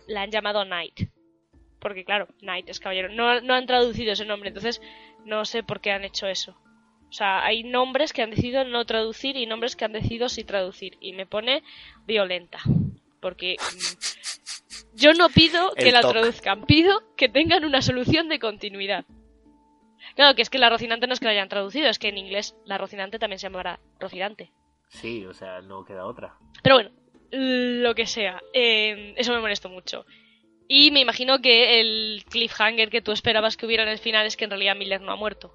[SPEAKER 1] La han llamado Knight. Porque claro, Knight es caballero. No, no han traducido ese nombre, entonces no sé por qué han hecho eso. O sea, hay nombres que han decidido no traducir y nombres que han decidido sí traducir. Y me pone violenta. Porque mm, yo no pido que
[SPEAKER 3] El
[SPEAKER 1] la
[SPEAKER 3] toc.
[SPEAKER 1] traduzcan, pido que tengan una solución de continuidad. Claro, que es que la Rocinante no es que la hayan traducido, es que en inglés la Rocinante también se llamará Rocinante.
[SPEAKER 2] Sí, o sea, no queda otra.
[SPEAKER 1] Pero bueno, lo que sea, eh, eso me molestó mucho. Y me imagino que el cliffhanger que tú esperabas que hubiera en el final es que en realidad Miller no ha muerto.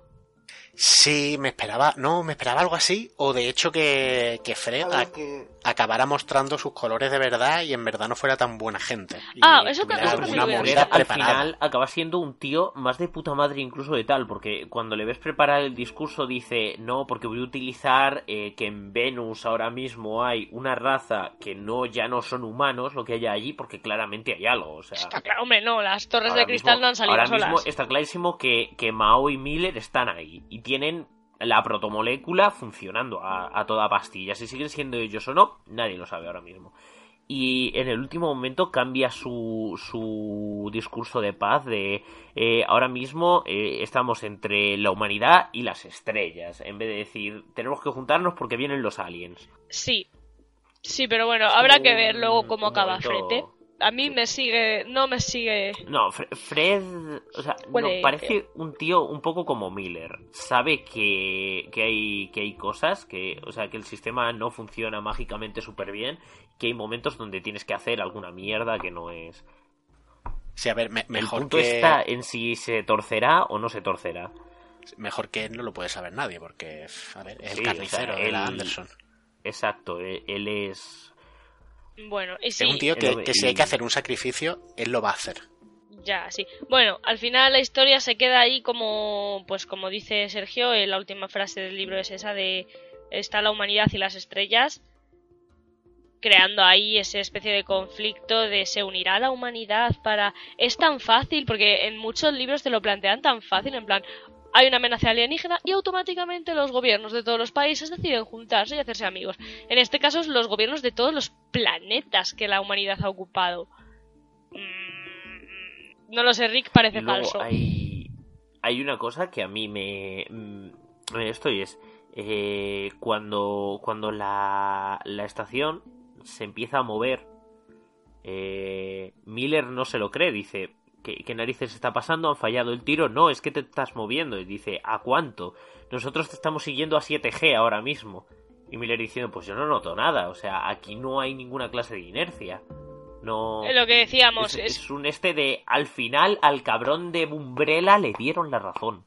[SPEAKER 3] Sí, me esperaba, no, me esperaba algo así, o de hecho que, que Fred ac- acabara mostrando sus colores de verdad y en verdad no fuera tan buena gente. Y
[SPEAKER 1] Ah, eso lo hubiera
[SPEAKER 3] movida
[SPEAKER 2] Fred al final acaba siendo un tío más de puta madre incluso de tal, porque cuando le ves preparar el discurso dice, no, porque voy a utilizar eh, que en Venus ahora mismo hay una raza que no ya no son humanos, lo que hay allí, porque claramente hay algo, o sea...
[SPEAKER 1] Está claro, hombre, no, las torres de cristal
[SPEAKER 2] mismo-
[SPEAKER 1] no han salido
[SPEAKER 2] ahora
[SPEAKER 1] solas.
[SPEAKER 2] mismo está clarísimo que, que Mao y Miller están ahí y tienen la protomolécula funcionando a, a toda pastilla. Si siguen siendo ellos o no, nadie lo sabe ahora mismo. Y en el último momento cambia su, su discurso de paz de eh, ahora mismo eh, estamos entre la humanidad y las estrellas. En vez de decir tenemos que juntarnos porque vienen los aliens.
[SPEAKER 1] Sí, sí, pero bueno, habrá que ver luego cómo
[SPEAKER 2] un
[SPEAKER 1] acaba
[SPEAKER 2] momento-
[SPEAKER 1] Fred. A mí me sigue, no me sigue.
[SPEAKER 2] No, Fre- Fred, o sea, no, parece un tío un poco como Miller. Sabe que, que hay que hay cosas, que, o sea, que el sistema no funciona mágicamente súper bien, que hay momentos donde tienes que hacer alguna mierda que no es.
[SPEAKER 3] Sí, a ver, me-
[SPEAKER 2] el
[SPEAKER 3] mejor
[SPEAKER 2] punto
[SPEAKER 3] que
[SPEAKER 2] está en si se torcerá o no se torcerá.
[SPEAKER 3] mejor que él no lo puede saber nadie, porque a ver, es
[SPEAKER 2] Sí,
[SPEAKER 3] el
[SPEAKER 2] o
[SPEAKER 3] carnicero
[SPEAKER 2] sea,
[SPEAKER 3] de la
[SPEAKER 2] él-
[SPEAKER 3] Anderson.
[SPEAKER 2] Exacto, él, él es
[SPEAKER 1] Bueno, y sí,
[SPEAKER 3] es un tío que, si hay que hacer un sacrificio, él lo va a hacer.
[SPEAKER 1] ya, sí. Bueno, al final la historia se queda ahí como, pues como dice Sergio, eh, la última frase del libro es esa de está la humanidad y las estrellas, creando ahí esa especie de conflicto de se unirá la humanidad para... Es tan fácil, porque en muchos libros te lo plantean tan fácil, en plan, hay una amenaza alienígena y automáticamente los gobiernos de todos los países deciden juntarse y hacerse amigos. En este caso, es los gobiernos de todos los planetas que la humanidad ha ocupado. Mm, No lo sé, Rick parece
[SPEAKER 2] luego
[SPEAKER 1] falso.
[SPEAKER 2] Hay, hay una cosa que a mí me. mm, Esto y es. eh, cuando cuando la, la estación se empieza a mover, eh, Miller no se lo cree. Dice: ¿qué, ¿Qué narices está pasando? ¿Han fallado el tiro? No, es que te estás moviendo. Y dice: ¿A cuánto? Nosotros te estamos siguiendo a 7G ahora mismo. Y Miller diciendo: Pues yo no noto nada. O sea, aquí no hay ninguna clase de inercia. No.
[SPEAKER 1] Eh, Lo que decíamos
[SPEAKER 2] Es,
[SPEAKER 1] es,
[SPEAKER 2] es un este de al final al cabrón de Umbrella le dieron la razón.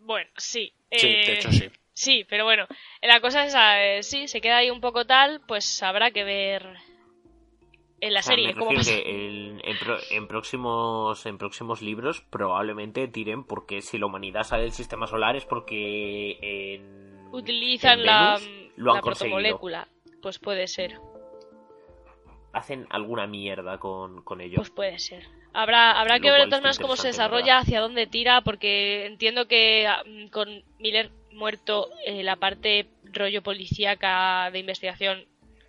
[SPEAKER 1] Bueno, sí.
[SPEAKER 3] Sí,
[SPEAKER 1] eh,
[SPEAKER 3] de hecho sí.
[SPEAKER 1] Sí, pero bueno, la cosa es esa, eh, sí, se queda ahí un poco tal, pues habrá que ver en la
[SPEAKER 2] O sea,
[SPEAKER 1] serie
[SPEAKER 2] me refiero que en, en pro- en próximos en próximos libros probablemente tiren porque si la humanidad sale del sistema solar es porque en
[SPEAKER 1] Utilizan
[SPEAKER 2] en
[SPEAKER 1] la,
[SPEAKER 2] lo han
[SPEAKER 1] la protomolécula. Pues puede ser,
[SPEAKER 2] hacen alguna mierda con, con ello.
[SPEAKER 1] pues puede ser. Habrá, habrá que ver de todas maneras cómo se desarrolla, hacia dónde tira, porque entiendo que mm, con Miller muerto eh, la parte rollo policíaca de investigación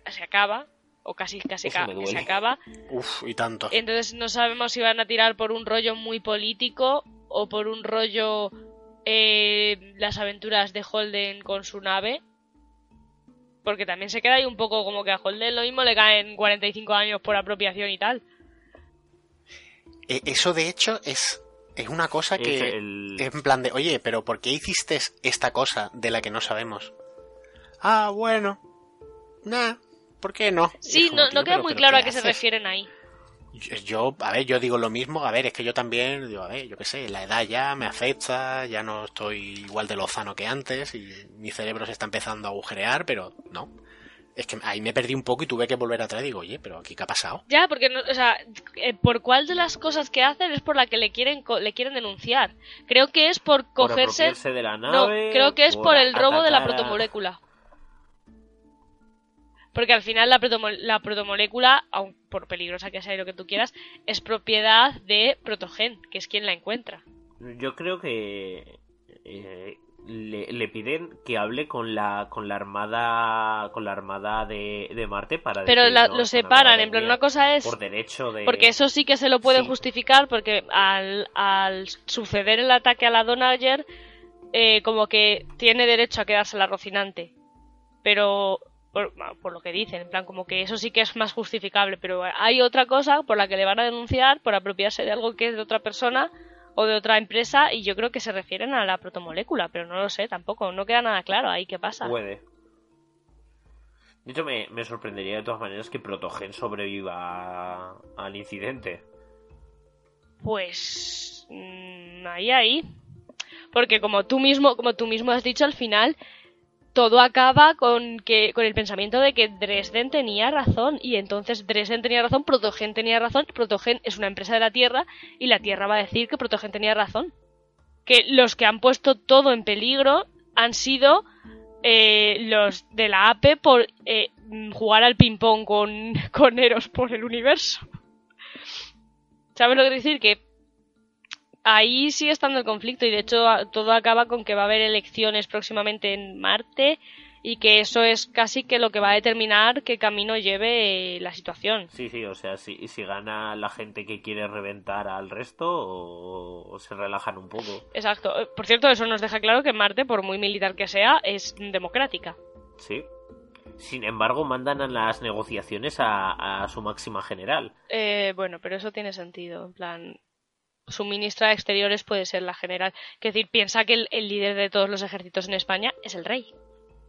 [SPEAKER 1] se acaba, o casi casi ca- que se acaba.
[SPEAKER 3] Uf, y tanto.
[SPEAKER 1] Entonces no sabemos si van a tirar por un rollo muy político o por un rollo eh, las aventuras de Holden con su nave. Porque también se queda ahí un poco como que a Holden lo mismo le caen 45 años por apropiación y tal.
[SPEAKER 3] E- Eso de hecho es, es una cosa
[SPEAKER 2] Es
[SPEAKER 3] que
[SPEAKER 2] el-
[SPEAKER 3] es en plan de, oye, pero ¿por qué hiciste esta cosa de la que no sabemos? Ah, bueno. Nah, ¿por qué no?
[SPEAKER 1] Sí,
[SPEAKER 3] como,
[SPEAKER 1] no, no queda
[SPEAKER 3] pero-
[SPEAKER 1] muy
[SPEAKER 3] pero
[SPEAKER 1] claro
[SPEAKER 3] ¿qué
[SPEAKER 1] a qué se refieren ahí.
[SPEAKER 3] Yo, yo, a ver, yo digo lo mismo, a ver, es que yo también, digo, a ver, yo qué sé, la edad ya me afecta, ya no estoy igual de lozano que antes y mi cerebro se está empezando a agujerear, pero no. Es que ahí me perdí un poco y tuve que volver atrás y digo, oye, pero aquí qué ha pasado.
[SPEAKER 1] Ya, porque, no, o sea, eh, por cuál de las cosas que hacen es por la que le quieren, co- le quieren denunciar. Creo que es por
[SPEAKER 2] por
[SPEAKER 1] cogerse...
[SPEAKER 2] apropiarse de la
[SPEAKER 1] No,
[SPEAKER 2] nave,
[SPEAKER 1] creo que es por el robo de la protomolécula. Porque al final la, protomo- la protomolécula, aun por peligrosa que sea y lo que tú quieras, es propiedad de Protogen, que es quien la encuentra.
[SPEAKER 2] Yo creo que eh, le, le piden que hable con la con la armada con la armada de, de Marte para
[SPEAKER 1] Pero
[SPEAKER 2] decir,
[SPEAKER 1] la-
[SPEAKER 2] no,
[SPEAKER 1] lo separan, en plan, una cosa es...
[SPEAKER 2] por derecho de
[SPEAKER 1] Porque eso sí que se lo pueden
[SPEAKER 2] Sí.
[SPEAKER 1] justificar, porque al, al suceder el ataque a la Donager, eh, como que tiene derecho a quedarse la Rocinante. Pero, por, por, lo que dicen, en plan, como que eso sí que es más justificable. Pero hay otra cosa por la que le van a denunciar por apropiarse de algo que es de otra persona o de otra empresa y yo creo que se refieren a la protomolécula, pero no lo sé tampoco, no queda nada claro ahí qué pasa.
[SPEAKER 2] Puede. De hecho, me, me sorprendería de todas maneras que Protogen sobreviva al incidente.
[SPEAKER 1] Pues mmm, ahí ahí, porque como tú mismo, como tú mismo has dicho al final, todo acaba con que con el pensamiento de que Dresden tenía razón y entonces Dresden tenía razón, Protogen tenía razón, Protogen es una empresa de la Tierra y la Tierra va a decir que Protogen tenía razón. Que los que han puesto todo en peligro han sido eh, los de la APE por eh, jugar al ping pong con, (laughs) con Eros por el universo. ¿Sabes lo que decir? Que ahí sigue estando el conflicto y de hecho todo acaba con que va a haber elecciones próximamente en Marte y que eso es casi que lo que va a determinar qué camino lleve la situación.
[SPEAKER 2] Sí, sí, o sea, si, si gana la gente que quiere reventar al resto o, o, se relajan un poco.
[SPEAKER 1] Exacto. Por cierto, eso nos deja claro que Marte, por muy militar que sea, es democrática.
[SPEAKER 2] Sí. Sin embargo, mandan a las negociaciones a, a su máxima general.
[SPEAKER 1] Eh, bueno, pero eso tiene sentido. En plan, su ministra de Exteriores puede ser la general. Es decir, piensa que el, el, líder de todos los ejércitos en España es el rey.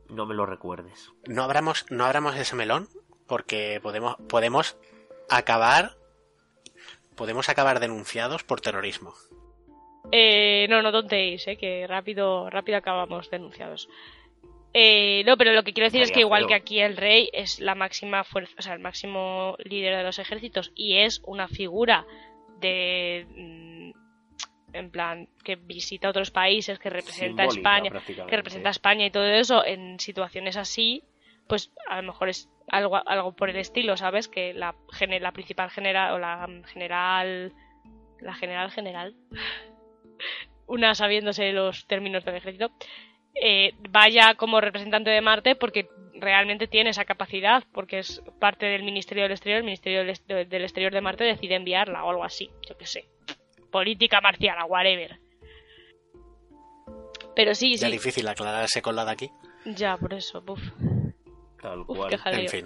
[SPEAKER 2] No me lo recuerdes.
[SPEAKER 3] No abramos, no abramos ese melón porque podemos, podemos acabar podemos acabar denunciados por terrorismo.
[SPEAKER 1] Eh, no, no tontéis, eh, que rápido, rápido acabamos denunciados. Eh, no, pero lo que quiero decir es que igual que aquí el rey es la máxima fuerza, o sea, el máximo líder de los ejércitos y es una figura de en plan que visita otros países, que representa a España, que representa a España y todo eso en situaciones así, pues a lo mejor es algo, algo por el estilo, ¿sabes? Que la, la principal general o la general la general general. (laughs) Una sabiéndose los términos del ejército eh, vaya como representante de Marte porque realmente tiene esa capacidad, porque es parte del Ministerio del Exterior, el Ministerio del, del Exterior de Marte decide enviarla o algo así, yo que sé. Política marciana, whatever. Pero sí,
[SPEAKER 3] ya
[SPEAKER 1] sí.
[SPEAKER 3] difícil aclararse con la de aquí.
[SPEAKER 1] Ya, por eso, uf.
[SPEAKER 2] Tal cual.
[SPEAKER 1] qué.
[SPEAKER 3] En fin.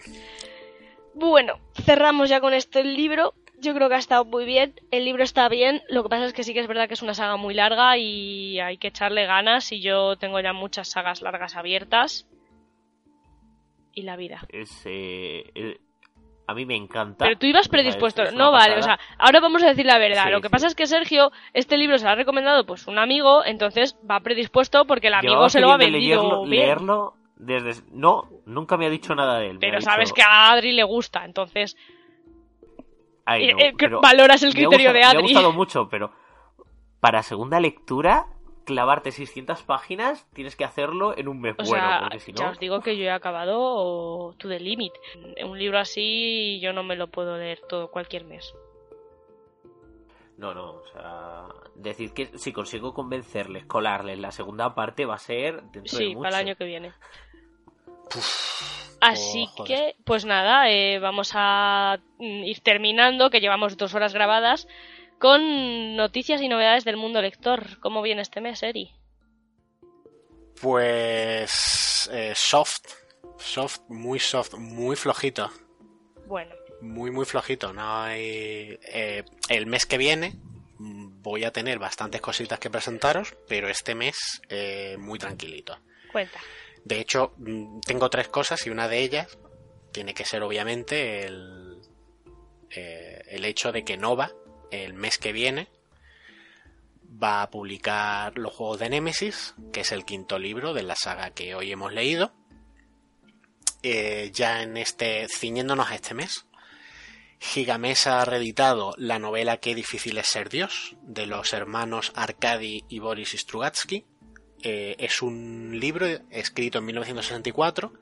[SPEAKER 1] Bueno, cerramos ya con este libro. Yo creo que ha estado muy bien. El libro está bien. Lo que pasa es que sí que es verdad que es una saga muy larga y hay que echarle ganas. Y yo tengo ya muchas sagas largas abiertas. Y la vida.
[SPEAKER 2] Es, eh, a mí me encanta.
[SPEAKER 1] Pero tú ibas predispuesto.
[SPEAKER 2] es- es
[SPEAKER 1] no vale, o sea, ahora vamos a decir la verdad.
[SPEAKER 2] Sí,
[SPEAKER 1] lo que
[SPEAKER 2] sí.
[SPEAKER 1] pasa es que Sergio, este libro se lo ha recomendado pues un amigo, entonces va predispuesto porque el amigo se lo ha vendido
[SPEAKER 2] leerlo,
[SPEAKER 1] bien.
[SPEAKER 2] leerlo desde... No, nunca me ha dicho nada de él.
[SPEAKER 1] Pero sabes
[SPEAKER 2] dicho,
[SPEAKER 1] que a Adri le gusta, entonces
[SPEAKER 2] "Ay,
[SPEAKER 1] eh,
[SPEAKER 2] no",
[SPEAKER 1] eh,
[SPEAKER 2] pero
[SPEAKER 1] valoras el criterio de
[SPEAKER 2] gustado-
[SPEAKER 1] Adri.
[SPEAKER 2] Me ha gustado mucho, pero para segunda lectura, clavarte 600 páginas, tienes que hacerlo en un mes
[SPEAKER 1] O
[SPEAKER 2] bueno,
[SPEAKER 1] sea,
[SPEAKER 2] porque si
[SPEAKER 1] ya
[SPEAKER 2] no...
[SPEAKER 1] os digo que yo he acabado To The Limit. Un libro así yo no me lo puedo leer todo cualquier mes.
[SPEAKER 2] No, no, o sea, decir que si consigo convencerles, colarles la segunda parte va a ser dentro de
[SPEAKER 1] Sí,
[SPEAKER 2] mucho.
[SPEAKER 1] para el año que viene.
[SPEAKER 3] Uf,
[SPEAKER 1] Así
[SPEAKER 3] Oh,
[SPEAKER 1] que, pues nada, eh, vamos a mm, ir terminando, que llevamos dos horas grabadas, con noticias y novedades del mundo lector. ¿Cómo viene este mes, Eri?
[SPEAKER 3] Pues eh, soft, soft, muy soft, muy flojito,
[SPEAKER 1] Bueno,
[SPEAKER 3] muy muy flojito. No hay eh, el mes que viene mm, voy a tener bastantes cositas que presentaros, pero este mes eh, muy tranquilito.
[SPEAKER 1] cuenta.
[SPEAKER 3] De hecho, mm, tengo tres cosas y una de ellas tiene que ser obviamente el, eh, el hecho de que Nova, el mes que viene, va a publicar los juegos de Nemesis, que es el quinto libro de la saga que hoy hemos leído. Eh, ya en este, ciñéndonos a este mes, Gigamesa ha reeditado la novela Qué difícil es ser Dios, de los hermanos Arkady y Boris Strugatsky. Eh, es un libro escrito en 1964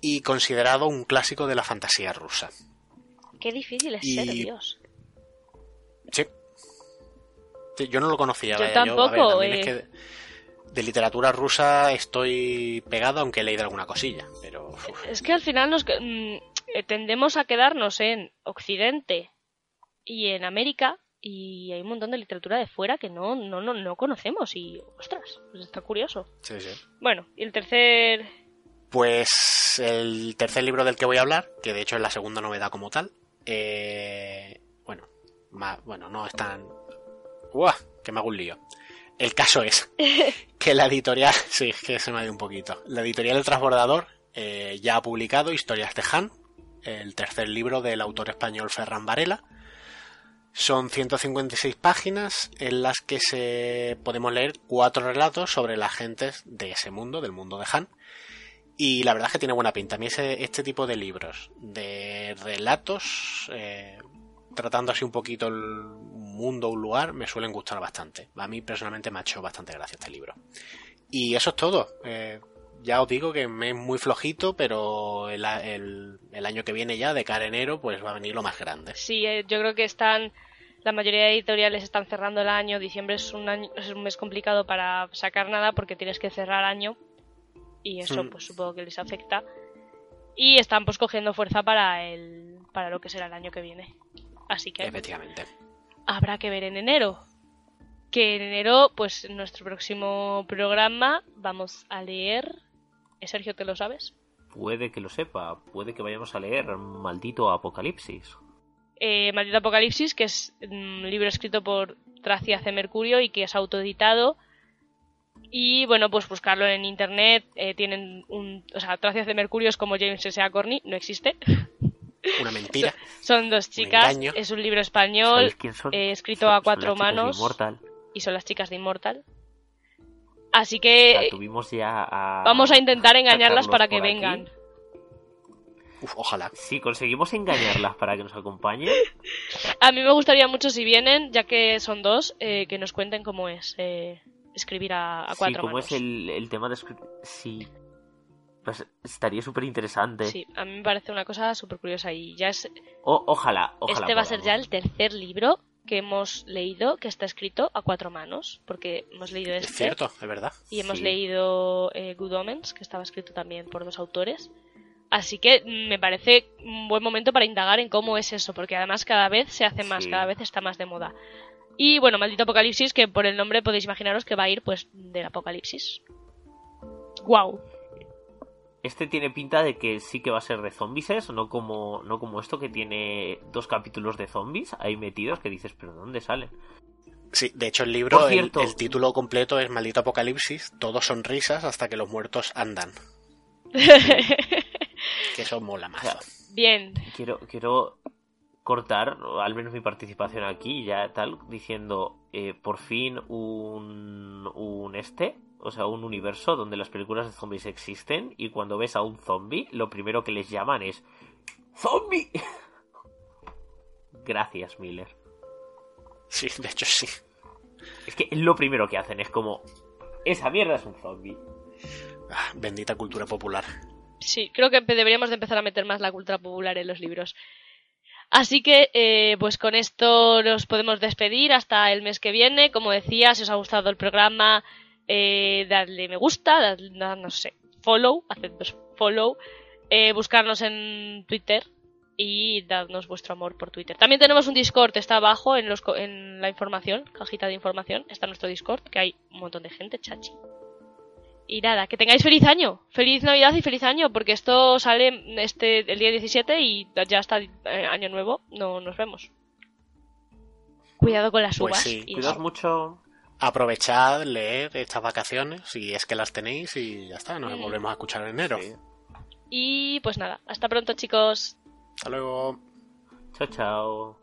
[SPEAKER 3] y considerado un clásico de la fantasía rusa.
[SPEAKER 1] Qué difícil es
[SPEAKER 3] Y-
[SPEAKER 1] ser Dios.
[SPEAKER 3] Sí. Sí, yo no lo conocía.
[SPEAKER 1] Yo
[SPEAKER 3] vaya,
[SPEAKER 1] tampoco,
[SPEAKER 3] ver,
[SPEAKER 1] eh.
[SPEAKER 3] es que de, de literatura rusa estoy pegado, aunque he leído alguna cosilla. Pero uf,
[SPEAKER 1] Es que al final nos mm, eh, tendemos a quedarnos en Occidente y en América y hay un montón de literatura de fuera que no, no, no, no conocemos y, ostras, pues está curioso.
[SPEAKER 3] Sí, sí.
[SPEAKER 1] Bueno, y el tercer...
[SPEAKER 3] Pues el tercer libro del que voy a hablar, que de hecho es la segunda novedad como tal, eh, bueno, más, bueno, no es tan... ¡Uah! Que me hago un lío. El caso es (laughs) que la editorial, (laughs) sí, es que se me ha ido un poquito. La editorial El Transbordador eh, ya ha publicado Historias de Han, el tercer libro del autor español Ferran Varela. Son 156 páginas en las que se podemos leer cuatro relatos sobre las gentes de ese mundo, del mundo de Han. Y la verdad es que tiene buena pinta. A mí ese, este tipo de libros, de relatos, eh, tratando así un poquito el mundo, un lugar, me suelen gustar bastante. A mí personalmente me ha hecho bastante gracia este libro. Y eso es todo. Eh, ya os digo que es muy flojito, pero el, el, el, año que viene ya, de cara a enero, pues va a venir lo más grande.
[SPEAKER 1] Sí, eh, yo creo que están. La mayoría de editoriales están cerrando el año. Diciembre es un, año, es un mes complicado para sacar nada porque tienes que cerrar año. Y eso,
[SPEAKER 3] Mm.
[SPEAKER 1] pues supongo que les afecta. Y están pues cogiendo fuerza para el para lo que será el año que viene. Así que
[SPEAKER 3] Efectivamente.
[SPEAKER 1] habrá que ver en enero. Que en enero, pues en nuestro próximo programa vamos a leer. ¿Eh, Sergio, ¿te lo sabes?
[SPEAKER 2] Puede que lo sepa, puede que vayamos a leer Maldito Apocalipsis.
[SPEAKER 1] Eh, Maldito Apocalipsis, que es un libro escrito por Tracia C. Mercurio y que es autoeditado. Y bueno, pues buscarlo en internet. eh, tienen un. O sea, Tracia C. Mercurio es como James S.A. Corny, no existe.
[SPEAKER 3] Una mentira. (laughs)
[SPEAKER 1] Son dos chicas. Es un libro español eh, escrito
[SPEAKER 2] Son-
[SPEAKER 1] a cuatro
[SPEAKER 2] de
[SPEAKER 1] manos. Y son las chicas de Immortal. Así que
[SPEAKER 2] La tuvimos ya a...
[SPEAKER 1] vamos a intentar (laughs) engañarlas para que
[SPEAKER 2] aquí.
[SPEAKER 1] vengan.
[SPEAKER 3] Uf, ojalá.
[SPEAKER 2] Si conseguimos engañarlas para que nos acompañen, (laughs)
[SPEAKER 1] A mí me gustaría mucho si vienen, ya que son dos, eh, que nos cuenten cómo es eh, escribir a, a
[SPEAKER 2] sí,
[SPEAKER 1] cuatro
[SPEAKER 2] como
[SPEAKER 1] manos.
[SPEAKER 2] es el, el tema de escri- Sí. Pues estaría súper interesante.
[SPEAKER 1] Sí, a mí me parece una cosa súper curiosa y ya es...
[SPEAKER 2] ojalá, ojalá.
[SPEAKER 1] este va a ser ya el tercer libro que hemos leído que está escrito a cuatro manos, porque hemos leído
[SPEAKER 3] Es
[SPEAKER 1] este
[SPEAKER 3] cierto, es verdad.
[SPEAKER 1] y hemos
[SPEAKER 2] Sí.
[SPEAKER 1] leído eh, Good Omens, que estaba escrito también por dos autores. Así que mm, me parece un buen momento para indagar en cómo es eso, porque además cada vez se hace más,
[SPEAKER 2] Sí.
[SPEAKER 1] cada vez está más de moda. Y bueno, Maldito Apocalipsis, que por el nombre podéis imaginaros que va a ir pues del apocalipsis. ¡Guau!
[SPEAKER 2] Este tiene pinta de que sí que va a ser de zombies, no como, no como esto que tiene dos capítulos de zombies ahí metidos que dices, pero ¿dónde salen?
[SPEAKER 3] Sí, de hecho el libro, el, título completo es Maldito Apocalipsis, todos son risas hasta que los muertos andan. (laughs) Que eso mola más.
[SPEAKER 1] Bien,
[SPEAKER 2] Quiero, quiero cortar, al menos mi participación aquí, ya tal, diciendo eh, por fin un, un este, o sea, un universo donde las películas de zombies existen y cuando ves a un zombie, lo primero que les llaman es ¡Zombie! (laughs) Gracias, Miller.
[SPEAKER 3] Sí, de hecho sí.
[SPEAKER 2] Es que lo primero que hacen es como esa mierda es un zombie.
[SPEAKER 3] Ah, bendita cultura popular.
[SPEAKER 1] sí, creo que deberíamos de empezar a meter más la cultura popular en los libros. Así que, eh, pues con esto nos podemos despedir hasta el mes que viene. Como decía, si os ha gustado el programa, eh, dadle me gusta, dadle, no sé, follow, hacednos follow, eh, buscarnos en Twitter y dadnos vuestro amor por Twitter. También tenemos un Discord, está abajo en, los, en la información, cajita de información, está nuestro Discord, que hay un montón de gente, chachi. Y nada, que tengáis feliz año, feliz Navidad y feliz año, porque esto sale este el día 17 y ya está eh, año nuevo, no nos vemos. Cuidado con las
[SPEAKER 3] Pues
[SPEAKER 1] uvas.
[SPEAKER 3] sí,
[SPEAKER 1] y
[SPEAKER 2] Cuidado
[SPEAKER 1] eso.
[SPEAKER 2] mucho.
[SPEAKER 3] Aprovechad, leer estas vacaciones, si es que las tenéis, y ya está, nos
[SPEAKER 1] Mm.
[SPEAKER 3] volvemos a escuchar en enero.
[SPEAKER 2] Sí.
[SPEAKER 1] Y pues nada, hasta pronto chicos.
[SPEAKER 3] Hasta luego.
[SPEAKER 2] Chao, chao.